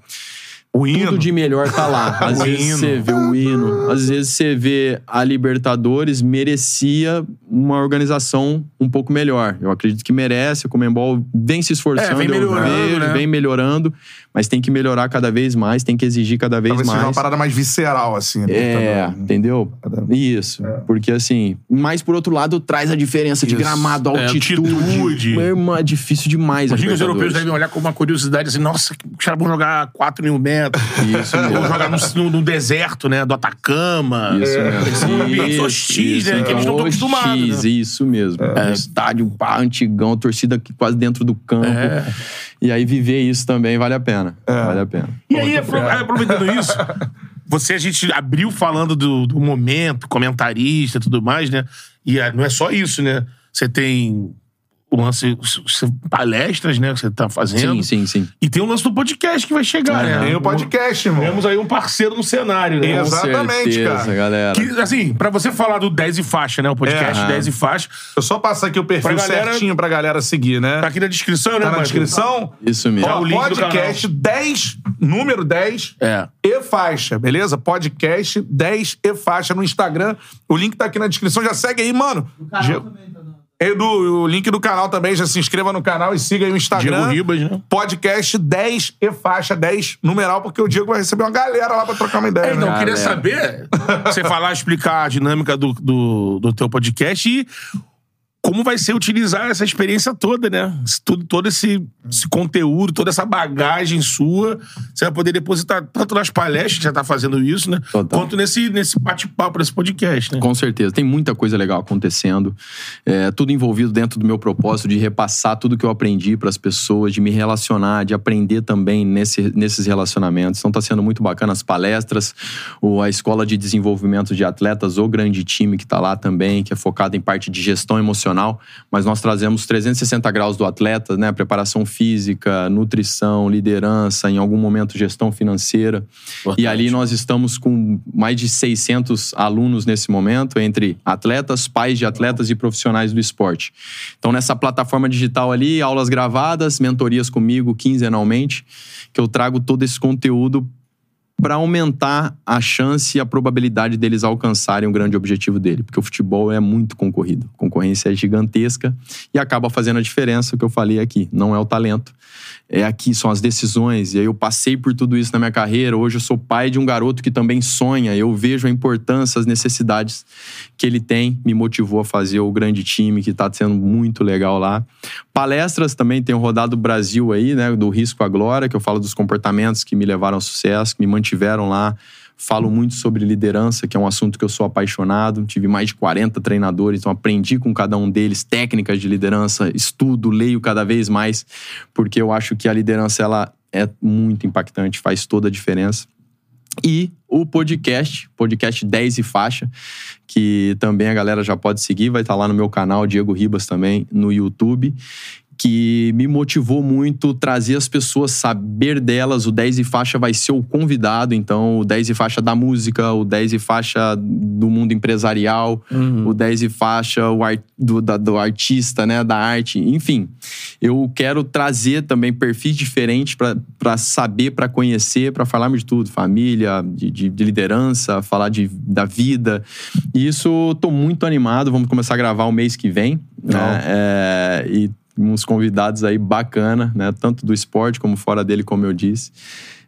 S1: O hino.
S3: Tudo de melhor tá lá. Às vezes
S1: hino.
S3: você vê o hino, às vezes você vê a Libertadores merecia uma organização um pouco melhor. Eu acredito que merece, o Comembol vem se esforçando,
S2: É, vem melhorando,
S3: vejo,
S2: né?
S3: vem melhorando, mas tem que melhorar cada vez mais, tem que exigir cada vez
S1: Talvez seja uma
S3: mais.
S1: parada mais visceral, assim. né?
S3: É, entendeu? Isso. Porque assim, mas por outro lado traz a diferença de
S1: Isso.
S3: gramado,
S2: É,
S3: altitude.
S2: altitude.
S3: Meu irmão, é difícil demais.
S2: Imagina os europeus devem olhar com uma curiosidade assim, nossa, os caras vão jogar 4 mil metros.
S3: Isso mesmo.
S2: Vão jogar no, no- deserto, né? Do Atacama.
S3: Isso mesmo.
S2: São ambientes hostis, né? Que eles não estão acostumados. Né?
S3: Isso mesmo. Um estádio pá, antigão, torcida aqui quase dentro do campo.
S2: É.
S3: E aí viver isso também vale a pena. Vale a pena.
S2: E aí, aproveitando isso, você, a gente abriu falando do, do momento, comentarista e tudo mais, né? E ah, não é só isso, né? Você tem o lance, palestras, né? Que você tá fazendo.
S3: Sim, sim, sim.
S2: E tem o lance do podcast que vai chegar, né?
S1: Tem o podcast, irmão.
S2: Temos aí um parceiro no cenário, né?
S1: Exatamente,
S3: certeza,
S1: cara.
S3: galera.
S2: Que, assim, pra você falar do 10 e faixa, né? O podcast
S1: É.
S2: 10 e faixa,
S1: Eu só passar aqui o perfil
S2: Pra galera-
S1: certinho pra galera seguir, né?
S2: tá aqui na descrição, né?
S1: Tá na descrição?
S3: Isso mesmo.
S1: Ó,
S2: o link do
S1: podcast 10, número 10
S2: É.
S1: e faixa, beleza? Podcast 10 e faixa no Instagram. O link tá aqui na descrição. Já segue aí, mano. Ge- Edu, o link do canal também. Já se inscreva no canal e siga aí o Instagram.
S2: Diego Ribas, né?
S1: Podcast 10 e faixa 10 numeral, porque o Diego vai receber uma galera lá pra trocar uma ideia.
S2: É, não,
S1: né?
S2: eu queria saber, você falar, explicar a dinâmica do, do, do teu podcast e como vai ser utilizar essa experiência toda, né? Tudo, todo esse, esse conteúdo, toda essa bagagem sua, você vai poder depositar tanto nas palestras, que você tá fazendo isso, né?
S3: Total.
S2: Quanto nesse, nesse bate-papo, nesse podcast, né?
S3: Com certeza. Tem muita coisa legal acontecendo. É, tudo envolvido dentro do meu propósito de repassar tudo que eu aprendi para as pessoas, de me relacionar, de aprender também nesse, nesses relacionamentos. Então tá sendo muito bacana as palestras, o, a escola de desenvolvimento de atletas, o grande time que tá lá também, que é focado em parte de gestão emocional, mas nós trazemos 360 graus do atleta, né? Preparação física, nutrição, liderança, em algum momento gestão financeira. E ali nós estamos com mais de 600 alunos nesse momento, entre atletas, pais de atletas e profissionais do esporte. Então, nessa plataforma digital ali, aulas gravadas, mentorias comigo quinzenalmente, que eu trago todo esse conteúdo para aumentar a chance e a probabilidade deles alcançarem o grande objetivo dele, porque o futebol é muito concorrido, a concorrência é gigantesca e acaba fazendo a diferença, o que eu falei aqui, não é o talento, é aqui são as decisões. E aí eu passei por tudo isso na minha carreira. Hoje eu sou pai de um garoto que também sonha. Eu vejo a importância, as necessidades que ele tem. Me motivou a fazer o grande time que está sendo muito legal lá. Palestras também tenho rodado o Brasil aí, né, do risco à glória, que eu falo dos comportamentos que me levaram ao sucesso, que me mantiveram lá Falo muito sobre liderança, que é um assunto que eu sou apaixonado. Tive mais de 40 treinadores, então aprendi com cada um deles técnicas de liderança, estudo, leio cada vez mais, porque eu acho que a liderança ela é muito impactante, faz toda a diferença. E o podcast, podcast 10 e faixa, que também a galera já pode seguir, vai estar lá no meu canal, Diego Ribas também, no YouTube que me motivou muito trazer as pessoas, saber delas. O 10 e faixa vai ser o convidado, então o 10 e faixa da música, o 10 e faixa do mundo empresarial, uhum. o 10 e faixa o art, do, da, do artista, né, da arte, enfim. Eu quero trazer também perfis diferentes para saber, para conhecer, para falar de tudo, família, de, de, de, liderança, falar de, da vida. E isso estou muito animado. Vamos começar a gravar o mês que vem. Né? É, e uns convidados aí bacana, né? Tanto do esporte como fora dele, como eu disse.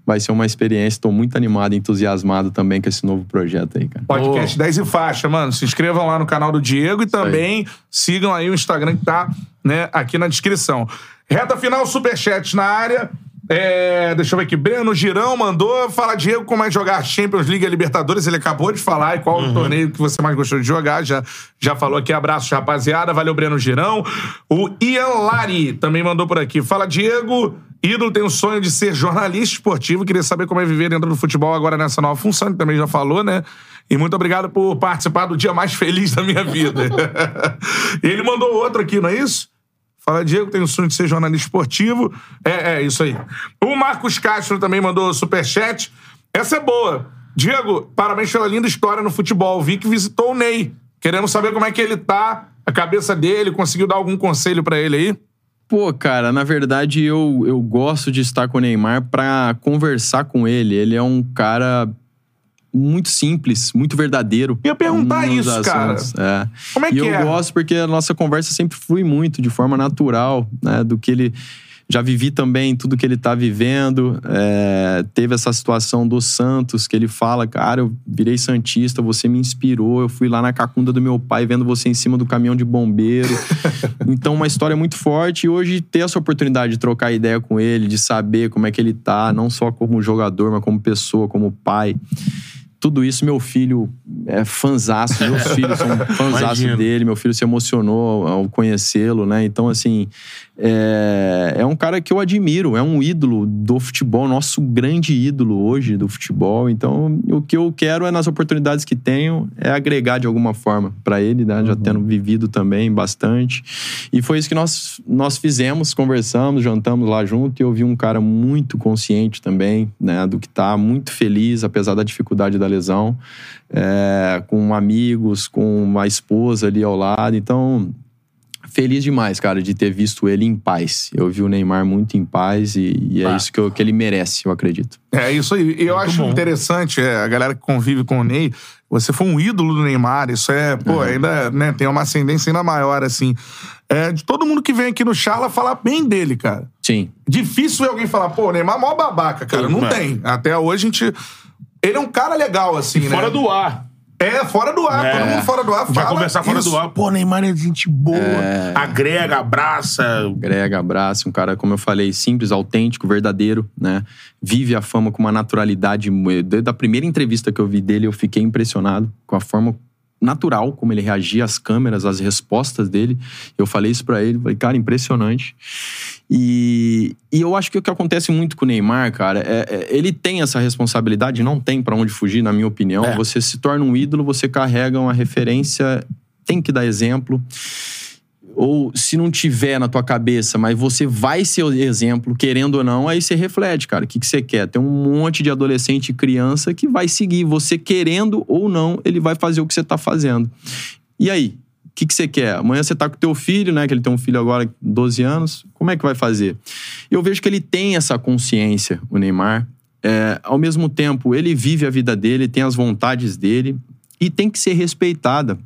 S3: Vai ser uma experiência, estou muito animado e entusiasmado também com esse novo projeto aí, cara.
S1: Podcast oh. 10 e faixa, mano. Se inscrevam lá no canal do Diego e Isso também aí. sigam aí o Instagram que tá né, aqui na descrição. Reta final, superchat na área. É, deixa eu ver aqui. Breno Girão mandou. Fala, Diego, como é jogar Champions League e Libertadores. Ele acabou de falar. E qual uhum. o torneio que você mais gostou de jogar. Já, já falou aqui. Abraço, rapaziada. Valeu, Breno Girão. O Ian Lari também mandou por aqui. Fala, Diego. Ídolo tem o sonho de ser jornalista esportivo. Queria saber como é viver dentro do futebol agora nessa nova função. Ele também já falou, né? E muito obrigado por participar do dia mais feliz da minha vida. ele mandou outro aqui, não é isso? Fala, Diego, tem o sonho de ser jornalista esportivo. É, é, isso aí. O Marcos Castro também mandou superchat. Essa é boa. Diego, parabéns pela linda história no futebol. Vi que visitou o Ney. Queremos saber como é que ele tá, a cabeça dele, conseguiu dar algum conselho para ele aí?
S3: Pô, cara, na verdade eu, eu gosto de estar com o Neymar para conversar com ele. Ele é um cara muito simples, muito verdadeiro.
S1: Eu ia perguntar isso, cara.
S3: É. Como é que e é? eu gosto porque a nossa conversa sempre flui muito, de forma natural, né? Do que ele já vivi também tudo que ele está vivendo. É, teve essa situação do Santos, que ele fala: Cara, eu virei Santista, você me inspirou. Eu fui lá na cacunda do meu pai vendo você em cima do caminhão de bombeiro. então, uma história muito forte. E hoje, ter essa oportunidade de trocar ideia com ele, de saber como é que ele tá, não só como jogador, mas como pessoa, como pai tudo isso, meu filho é fanzaço, meus filhos são fanzaço dele, meu filho se emocionou ao conhecê-lo, né? Então, assim, é, é um cara que eu admiro, é um ídolo do futebol, nosso grande ídolo hoje do futebol. Então, o que eu quero é, nas oportunidades que tenho, é agregar de alguma forma para ele, né? Já uhum. tendo vivido também bastante. E foi isso que nós, nós fizemos, conversamos, jantamos lá junto e eu vi um cara muito consciente também, né? Do que tá, muito feliz, apesar da dificuldade da lesão, é, com amigos, com uma esposa ali ao lado. Então, feliz demais, cara, de ter visto ele em paz. Eu vi o Neymar muito em paz e, e é ah. isso que, eu, que, ele merece, eu acredito.
S1: É isso aí. E eu muito acho bom. interessante, é, a galera que convive com o Ney, você foi um ídolo do Neymar, isso é, pô, uhum. ainda né, tem uma ascendência ainda maior, assim. É, de todo mundo que vem aqui no Charla falar bem dele, cara.
S3: Sim.
S1: Difícil alguém falar, pô, o Neymar é mó babaca, cara. Sim, Não tem. Até hoje a gente. Ele é um cara legal, assim, e
S2: né? Fora do ar.
S1: É, fora do ar. É. Todo mundo fora do ar
S2: Vai conversar fora isso. do ar. Pô, Neymar é gente boa. É. Agrega, abraça.
S3: Agrega, abraça. Um cara, como eu falei, simples, autêntico, verdadeiro, né? Vive a fama com uma naturalidade. Desde a primeira entrevista que eu vi dele, eu fiquei impressionado com a forma natural como ele reagia às câmeras, às respostas dele. Eu falei isso para ele, falei, cara, impressionante. E, e eu acho que o que acontece muito com o Neymar, cara, é, é ele tem essa responsabilidade, não tem para onde fugir, na minha opinião. É. Você se torna um ídolo, você carrega uma referência, tem que dar exemplo ou se não tiver na tua cabeça, mas você vai ser o exemplo, querendo ou não, aí você reflete, cara. O que, que você quer? Tem um monte de adolescente e criança que vai seguir. Você querendo ou não, ele vai fazer o que você tá fazendo. E aí? O que, que você quer? Amanhã você tá com teu filho, né? Que ele tem um filho agora, 12 anos. Como é que vai fazer? Eu vejo que ele tem essa consciência, o Neymar, é, ao mesmo tempo, ele vive a vida dele, tem as vontades dele e tem que ser respeitada.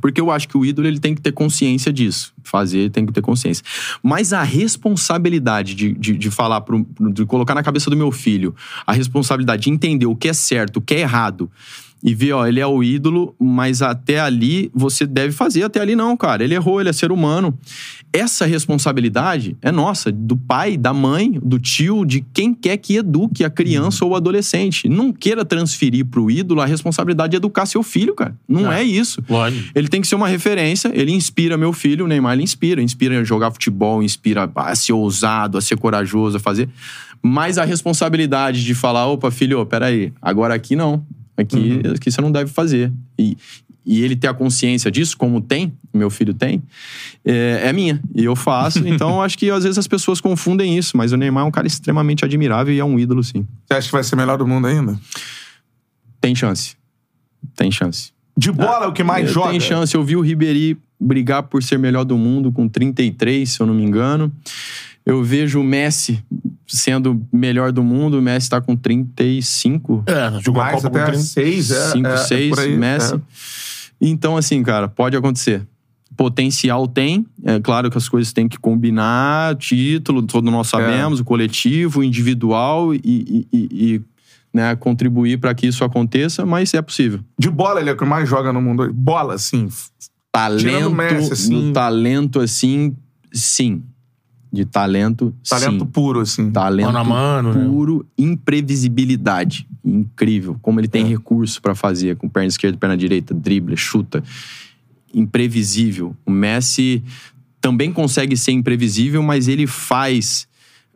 S3: Porque eu acho que o ídolo ele tem que ter consciência disso. Fazer, tem que ter consciência. Mas a responsabilidade de, de, de falar, pro, de colocar na cabeça do meu filho, a responsabilidade de entender o que é certo, o que é errado, e ver, ó, ele é o ídolo, mas até ali você deve fazer, até ali não, cara. Ele errou, ele é ser humano. Essa responsabilidade é nossa, do pai, da mãe, do tio, de quem quer que eduque a criança ou o adolescente. Não queira transferir pro ídolo a responsabilidade de educar seu filho, cara. Não é isso.
S2: Lógico.
S3: Ele tem que ser uma referência, ele inspira meu filho, o Neymar ele inspira, inspira a jogar futebol, inspira a ser ousado, a ser corajoso, a fazer. Mas a responsabilidade de falar, opa, filho, peraí, agora aqui não. Aqui, aqui você não deve fazer. E, e ele ter a consciência disso, como tem, meu filho tem, é, é minha. E eu faço. Então, acho que às vezes as pessoas confundem isso. Mas o Neymar é um cara extremamente admirável e é um ídolo, sim.
S1: Você acha que vai ser melhor do mundo ainda?
S3: Tem chance. Tem chance.
S1: De bola é o que mais joga.
S3: Tem chance. Eu vi o Ribéry brigar por ser melhor do mundo com 33, se eu não me engano. Eu vejo o Messi sendo melhor do mundo. O Messi tá com 35.
S2: É, jogou a
S1: Mais
S2: Copa com
S1: até
S2: 30.
S1: 6, é.
S3: 5,
S1: é, é
S3: 6,
S1: por aí,
S3: Messi.
S1: é.
S3: Então, assim, cara, pode acontecer. Potencial tem. É claro que as coisas têm que combinar. Título, todos nós sabemos, o coletivo, o individual e, e- e- e, né, contribuir para que isso aconteça, mas é possível.
S1: De bola, ele é o que mais joga no mundo hoje. Bola, assim.
S3: Talento,
S1: Messi, assim.
S3: no talento, assim, sim. De talento,
S1: Talento
S3: sim.
S1: puro, assim.
S3: Talento
S2: Mano a mano, né?
S3: puro, imprevisibilidade. Incrível. Como ele tem recurso pra fazer, com perna esquerda perna direita, dribla, chuta. Imprevisível. O Messi também consegue ser imprevisível, mas ele faz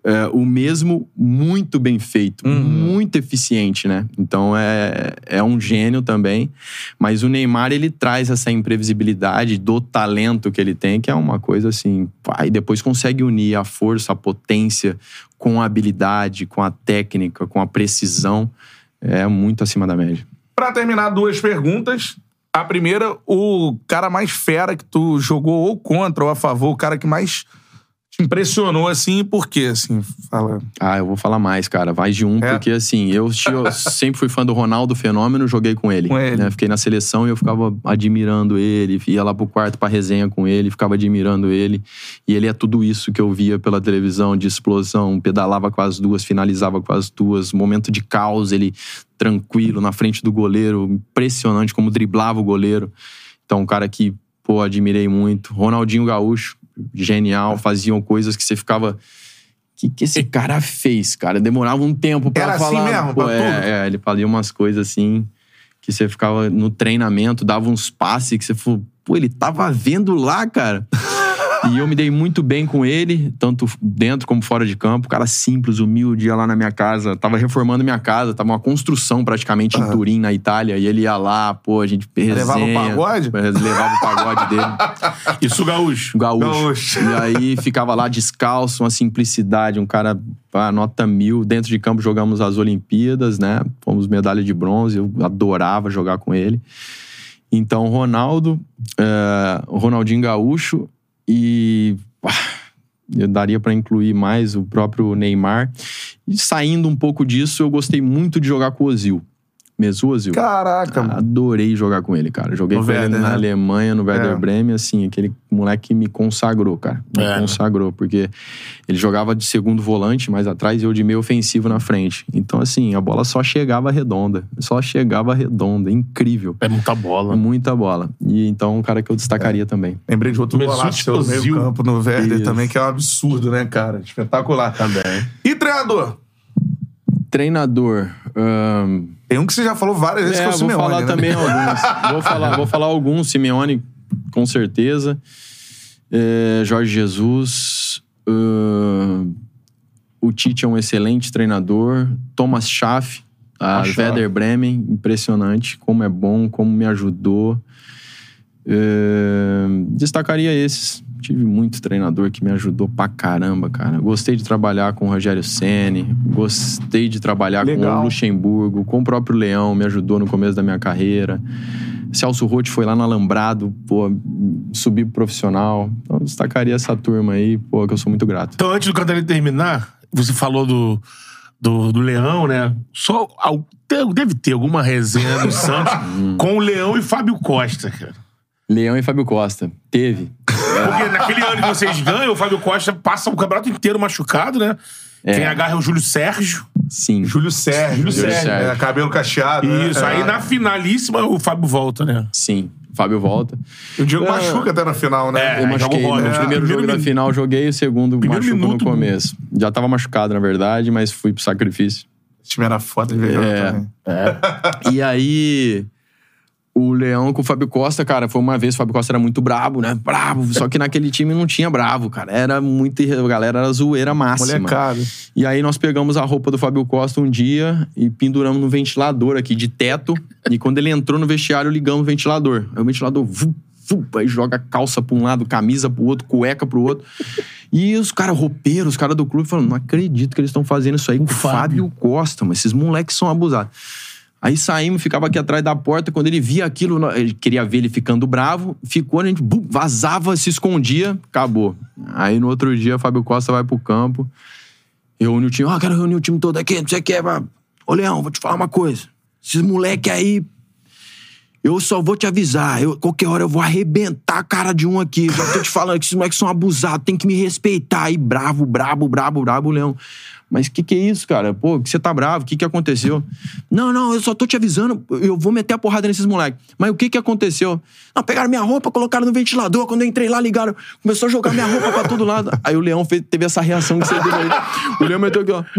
S3: é, o mesmo muito bem feito, muito eficiente, né? Então é, é um gênio também. Mas o Neymar, ele traz essa imprevisibilidade do talento que ele tem, que é uma coisa assim. E depois consegue unir a força, a potência com a habilidade, com a técnica, com a precisão. É muito acima da média.
S1: Pra terminar, duas perguntas. A primeira, o cara mais fera que tu jogou ou contra ou a favor, o cara que mais te impressionou, assim, por quê? Assim, fala.
S3: Ah, eu vou falar mais, cara. Mais de um,
S1: É.
S3: porque assim, eu, eu sempre fui fã do Ronaldo Fenômeno, joguei com ele.
S1: Com ele.
S3: né? Fiquei na seleção e eu ficava admirando ele, ia lá pro quarto pra resenha com ele, ficava admirando ele. E ele é tudo isso que eu via pela televisão, de explosão, pedalava com as duas, finalizava com as duas, momento de caos, ele tranquilo, na frente do goleiro, impressionante como driblava o goleiro. Então, um cara que, pô, admirei muito. Ronaldinho Gaúcho, genial, faziam coisas que você ficava. O que, que esse cara fez, cara? Demorava um tempo pra
S1: Era assim
S3: falar.
S1: mesmo,
S3: Pô,
S1: pra
S3: é, é, ele fazia umas coisas assim que você ficava no treinamento, dava uns passes que você falou, pô, ele tava vendo lá, cara. E eu me dei muito bem com ele, tanto dentro como fora de campo. Cara simples, humilde, ia lá na minha casa. Tava reformando minha casa, tava uma construção praticamente em Turim, na Itália. E ele ia lá, pô, a gente resenha.
S1: Levava o pagode?
S3: Levava o pagode dele.
S2: Isso, Gaúcho.
S3: Gaúcho.
S1: Gaúcho.
S3: E aí ficava lá descalço, uma simplicidade, um cara pá, nota mil. Dentro de campo jogamos as Olimpíadas, né? Fomos medalha de bronze, eu adorava jogar com ele. Então, Ronaldo, é, Ronaldinho Gaúcho e. ah, Eu daria pra incluir mais o próprio Neymar. E saindo um pouco disso, eu gostei muito de jogar com o Ozil. Mesut Ozil.
S1: Caraca, mano.
S3: Adorei jogar com ele, cara. Joguei
S1: No
S3: com ele
S1: Werder,
S3: na
S1: né?
S3: Alemanha, no Werder
S1: É.
S3: Bremen, assim, aquele moleque que me consagrou, cara. Me
S2: É.
S3: consagrou, porque ele jogava de segundo volante mais atrás e eu de meio ofensivo na frente. Então, assim, a bola só chegava redonda. Só chegava redonda. Incrível.
S2: É muita bola.
S3: Muita bola. E então, um cara que eu destacaria também.
S1: Lembrei de outro golaço no meio campo no Werder
S3: Isso.
S1: também, que é um absurdo, né, cara? Espetacular.
S2: Também.
S1: E treinador?
S3: Treinador.
S1: Tem um que você já falou várias vezes,
S3: É,
S1: que é o
S3: vou
S1: Simeone,
S3: falar
S1: né?
S3: também alguns. vou, falar, vou falar alguns. Simeone, com certeza. É, Jorge Jesus. ahn, o Tite é um excelente treinador. Thomas Schaff, a
S1: Ah.
S3: Werder Bremen, impressionante. Como é bom, como me ajudou. É, destacaria esses. Tive muito treinador que me ajudou pra caramba, cara. Gostei de trabalhar com o Rogério Ceni, gostei de trabalhar com
S1: Legal.
S3: o Luxemburgo, com o próprio Leão, me ajudou no começo da minha carreira. Celso Rotti foi lá no Alambrado, pô, subir pro profissional. Então, destacaria essa turma aí, pô, que eu sou muito grato.
S2: Então, antes do Cantarelli terminar, você falou do, do, do Leão, né? Só te- deve ter alguma resenha do Santos com o Leão e Fábio Costa, cara.
S3: Leão e Fábio Costa. Teve.
S2: Porque naquele ano que vocês ganham, o Fábio Costa passa o campeonato inteiro machucado, né?
S3: É.
S2: Quem agarra é o Júlio Sérgio.
S3: Sim.
S1: Júlio Sérgio.
S3: Júlio Sérgio.
S1: É, cabelo cacheado. né?
S2: Isso.
S1: É.
S2: Aí na finalíssima o Fábio volta, né?
S3: Sim. Fábio volta.
S1: O Diego
S3: É.
S1: machuca até na final, né?
S2: É,
S3: Eu
S2: joga o
S3: machuquei.
S2: Roda.
S3: No
S2: É,
S3: primeiro jogo
S2: primeiro
S3: da final joguei, o segundo
S2: Primeiro minuto.
S3: no começo. Já tava machucado, na verdade, mas fui pro sacrifício.
S1: Esse time era foda de ver
S3: É.
S1: também.
S3: E aí, o Leão com o Fábio Costa, cara, foi uma vez, o Fábio Costa era muito brabo, né? Bravo. Só que naquele time não tinha bravo, cara. Era muito. A galera era zoeira máxima.
S1: Molecada.
S3: E aí nós pegamos a roupa do Fábio Costa um dia e penduramos no ventilador aqui de teto. e quando ele entrou no vestiário, ligamos o ventilador. Aí o ventilador, vu, vu, aí joga calça pra um lado, camisa pro outro, cueca pro outro. E os caras roupeiros, os caras do clube falando, não acredito que eles estão fazendo isso aí com o Fábio Costa, mas esses moleques são abusados. Aí saímos, ficava aqui atrás da porta. Quando ele via aquilo, ele queria ver ele ficando bravo. Ficou, a gente bum, vazava, se escondia, acabou. Aí no outro dia, Fábio Costa vai pro campo, reúne o time. Ah, quero reunir o time todo aqui, não sei o que. Ô, Leão, vou te falar uma coisa. Esses moleque aí, eu só vou te avisar. Eu, qualquer hora eu vou arrebentar a cara de um aqui. Já tô te falando que esses moleques são abusados, tem que me respeitar. Aí, bravo, brabo, brabo, brabo, Leão. Mas que que é isso, cara? Pô, que você tá bravo? O que que aconteceu? Não, não, eu só tô te avisando. Eu vou meter a porrada nesses moleques. Mas o que que aconteceu? Não, pegaram minha roupa, colocaram no ventilador. Quando eu entrei lá, ligaram. Começou a jogar minha roupa pra todo lado. Aí o Leão fez- teve essa reação que você deu aí. O Leão meteu aqui, ó.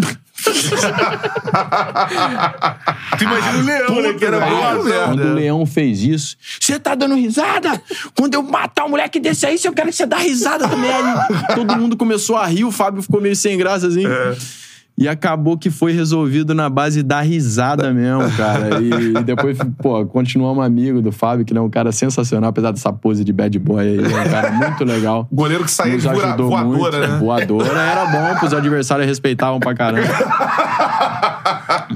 S2: Tu imagina o Leão, né? Que era boa.
S3: Quando o Leão fez isso, você tá dando risada? Quando eu matar um moleque desse aí, eu quero que você dá risada também. Aí todo mundo começou a rir, o Fábio ficou meio sem graça assim.
S1: É.
S3: E acabou que foi resolvido na base da risada mesmo, cara. E, e depois, pô, continuamos amigo do Fábio, que ele é um cara sensacional, apesar dessa pose de bad boy aí. Ele é um cara muito legal.
S1: Goleiro que saía
S3: Nos
S1: de voa-
S3: ajudou
S1: voadora,
S3: muito.
S1: né?
S3: Voadora era bom, pros adversários respeitavam pra caramba.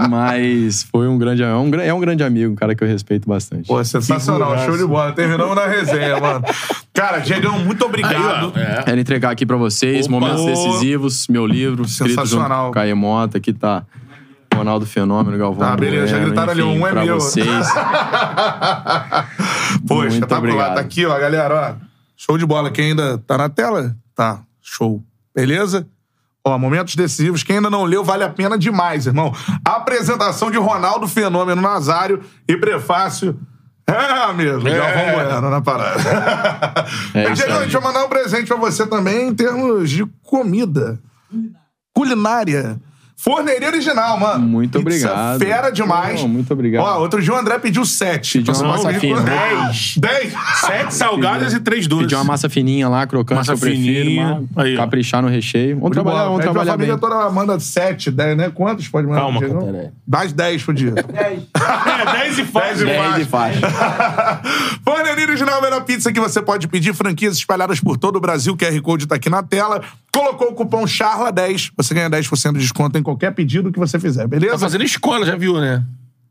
S3: Mas foi um grande, é um, é um grande amigo, um cara que eu respeito bastante.
S1: Pô, sensacional. Show de bola. Terminamos na resenha, mano. Cara, Diegão, muito obrigado.
S2: Aí, é.
S3: Quero entregar aqui pra vocês,
S2: Opa.
S3: Momentos Decisivos, meu livro,
S1: Sensacional.
S3: Caio Mota, aqui tá Ronaldo Fenômeno, Galvão
S1: Tá, beleza, já
S3: Bueno,
S1: gritaram ali,
S3: enfim,
S1: um é
S3: pra
S1: meu.
S3: vocês.
S1: Pô,
S3: Muito
S1: espetacular.
S3: obrigado.
S1: Tá aqui, ó, galera. Ó. Show de bola. Quem ainda tá na tela? Tá. Show. Beleza? Ó, momentos decisivos. Quem ainda não leu, vale a pena demais, irmão. Apresentação de Ronaldo Fenômeno Nazário e prefácio. É, mesmo.
S2: É.
S1: Galvão Bueno na parada.
S3: É
S1: Diego, deixa eu mandar um presente pra você também em termos de comida. Culinária. Forneria original, mano.
S3: Muito
S1: Pizza
S3: obrigado.
S1: Fera demais.
S3: Não, muito obrigado.
S1: Ó, outro dia o André pediu sete.
S3: Pediu uma massa fina.
S1: Dez. Dez.
S2: Sete salgadas e três doces.
S3: Pedir uma massa fininha lá, crocante,
S2: Massa
S3: que eu prefiro.
S2: fininha.
S3: mas
S2: Aí, ó.
S3: caprichar no recheio. Vamos trabalhar, vamos
S1: Pede pra
S3: trabalhar
S1: família
S3: bem.
S1: toda manda sete, dez, né? Quantos pode mandar?
S2: Calma, peraí.
S1: Dá as dez por dia.
S2: É, dez e faz.
S3: Dez e faixa.
S1: Forneria Original é a melhor pizza que você pode pedir. Franquias espalhadas por todo o Brasil. O QR Code tá aqui na tela. Colocou o cupom CHARLA10. Você ganha 10% de desconto em qualquer pedido que você fizer,
S2: Tá
S1: beleza?
S2: fazendo escola, já viu, né?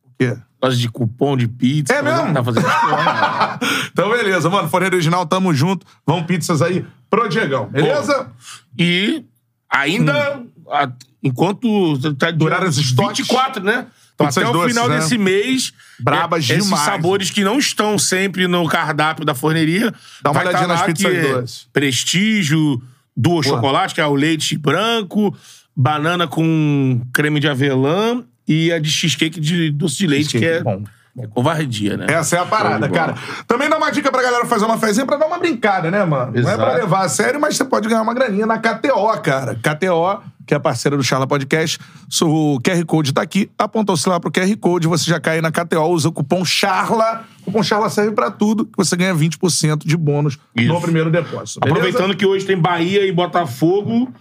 S1: O quê?
S2: Gosta de cupom de pizza.
S1: É mesmo?
S2: Tá fazendo escola.
S1: então, beleza, mano. Forneria Original, tamo junto. Vão pizzas aí pro Diegão, beleza?
S2: E ainda, a- enquanto tá
S1: Duraram estoques?
S2: 24, né? Então, até o
S1: doces,
S2: final
S1: né?
S2: desse mês,
S1: Brabas
S2: é, esses
S1: demais.
S2: sabores que não estão sempre no cardápio da forneria.
S1: Dá uma
S2: vai
S1: olhadinha
S2: tá
S1: nas pizzas
S2: é
S1: doces.
S2: Prestígio, duo chocolate, que é o leite branco, banana com creme de avelã e a de cheesecake de doce de leite,
S1: Cheesecake,
S2: que é,
S1: bom.
S2: é covardia, né?
S1: Essa é a parada, cara. Também dá uma dica pra galera fazer uma fezinha pra dar uma brincada, né, mano? Não é
S2: Exato.
S1: pra levar a sério, mas você pode ganhar uma graninha na KTO, cara. KTO, que é parceira do Charla Podcast. O QR Code tá aqui. Apontou-se lá pro QR Code, você já cai na KTO, usa o cupom CHARLA. O cupom CHARLA serve pra tudo, que você ganha 20% de bônus
S2: Isso.
S1: no primeiro depósito. beleza?
S2: Aproveitando que hoje tem Bahia e Botafogo,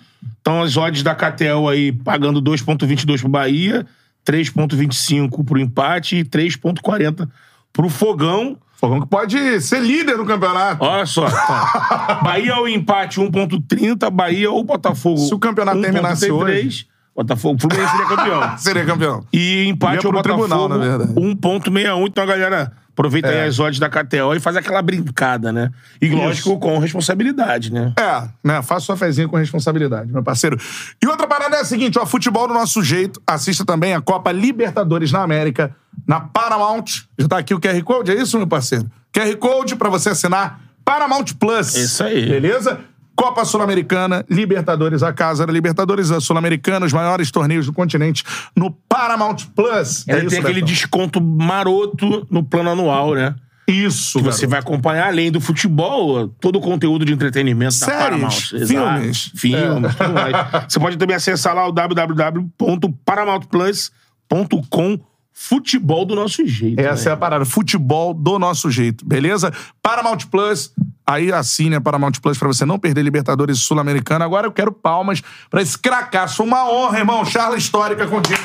S2: então as odds da Catel aí pagando 2,22 pro Bahia, 3,25 pro empate e 3,40 pro Fogão.
S1: Fogão que pode ser líder no campeonato.
S2: Olha só. Então, Bahia ou empate 1,30, Bahia ou Botafogo.
S1: Se o campeonato terminasse
S2: 1,33, Botafogo, Fluminense seria campeão.
S1: Seria campeão.
S2: E empate
S1: Ia
S2: ou Botafogo,
S1: tribunal, na verdade.
S2: 1,61. Então a galera Aproveita
S1: É.
S2: aí as odds da KTO e faz aquela brincada, né? E lógico, com responsabilidade, né?
S1: É, né? Faça sua fezinha com responsabilidade, meu parceiro. E outra parada é a seguinte, ó, futebol do nosso jeito. Assista também a Copa Libertadores na América, na Paramount. Já tá aqui o QR Code, é isso, meu parceiro? QR Code pra você assinar Paramount Plus.
S2: Isso aí.
S1: Beleza? Copa Sul-Americana, Libertadores, a casa da Libertadores, a Sul-Americana, os maiores torneios do continente no Paramount Plus.
S2: Ela
S1: é isso,
S2: tem aquele
S1: Betão?
S2: desconto maroto no plano anual, né?
S1: Isso,
S2: Que você vai acompanhar, além do futebol, todo o conteúdo de entretenimento da
S1: Séries,
S2: Paramount. Exato.
S1: filmes.
S2: Filmes, tudo mais. Você pode também acessar lá o www.paramountplus.com Futebol do nosso jeito.
S1: Essa é
S2: né?
S1: a parada. Futebol do nosso jeito, beleza? Paramount Plus. Aí assine a Paramount Plus pra você não perder Libertadores Sul-Americana. Agora eu quero palmas pra esse cracaço. Uma honra, irmão. Charla histórica contigo.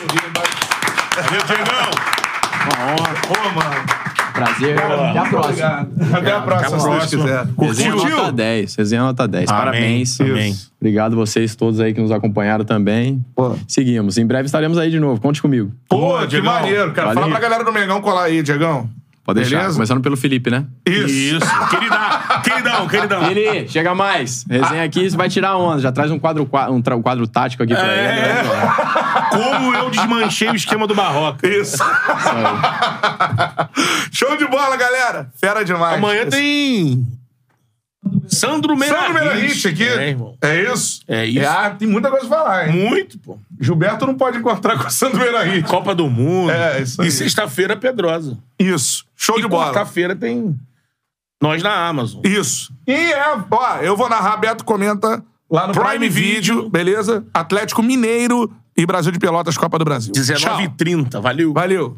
S2: Valeu, Diegão!
S3: Uma honra.
S1: Ô, mano.
S3: Prazer. Até a próxima.
S1: Obrigado. Até a próxima, se Deus
S2: próxima.
S1: quiser.
S3: Resenha
S1: Curtiu?
S3: nota 10. Resenha nota 10.
S2: Amém.
S3: Parabéns.
S2: Amém.
S3: Obrigado vocês todos aí que nos acompanharam também.
S1: Pô.
S3: Seguimos. Em breve estaremos aí de novo. Conte comigo.
S1: Pô,
S2: Boa,
S1: que
S2: Diegão.
S1: maneiro, cara.
S3: Valeu.
S1: Fala pra galera do Mengão colar aí, Diegão.
S3: Pode deixar.
S1: Beleza?
S3: Começando pelo Felipe, né?
S1: Isso.
S2: Isso. Queridão, queridão, queridão.
S3: Ele, chega mais. Resenha aqui, você vai tirar onda. Já traz um quadro, um, tra- um quadro tático aqui pra
S2: É.
S3: ele. né?
S2: Como eu desmanchei o esquema do Barroca.
S1: Isso. Show de bola, galera. Fera demais.
S2: Amanhã tem. Sandro Meirahit.
S1: Sandro Meirahit aqui.
S2: É, irmão.
S1: É isso?
S2: É isso.
S1: ah, tem muita coisa pra falar, hein?
S2: Muito, pô.
S1: Gilberto não pode encontrar com o Sandro Meirahit.
S2: Copa do Mundo.
S1: É, isso aí.
S2: E sexta-feira, Pedrosa.
S1: Isso. Show
S2: e
S1: de bola.
S2: quarta-feira tem nós na Amazon.
S1: Isso. E é, ó, eu vou narrar, Beto comenta lá no Prime,
S2: Prime
S1: Video,
S2: Video.
S1: beleza? Atlético Mineiro e Brasil de Pelotas, Copa do Brasil. Tchau.
S2: 19h30. Valeu.
S1: Valeu.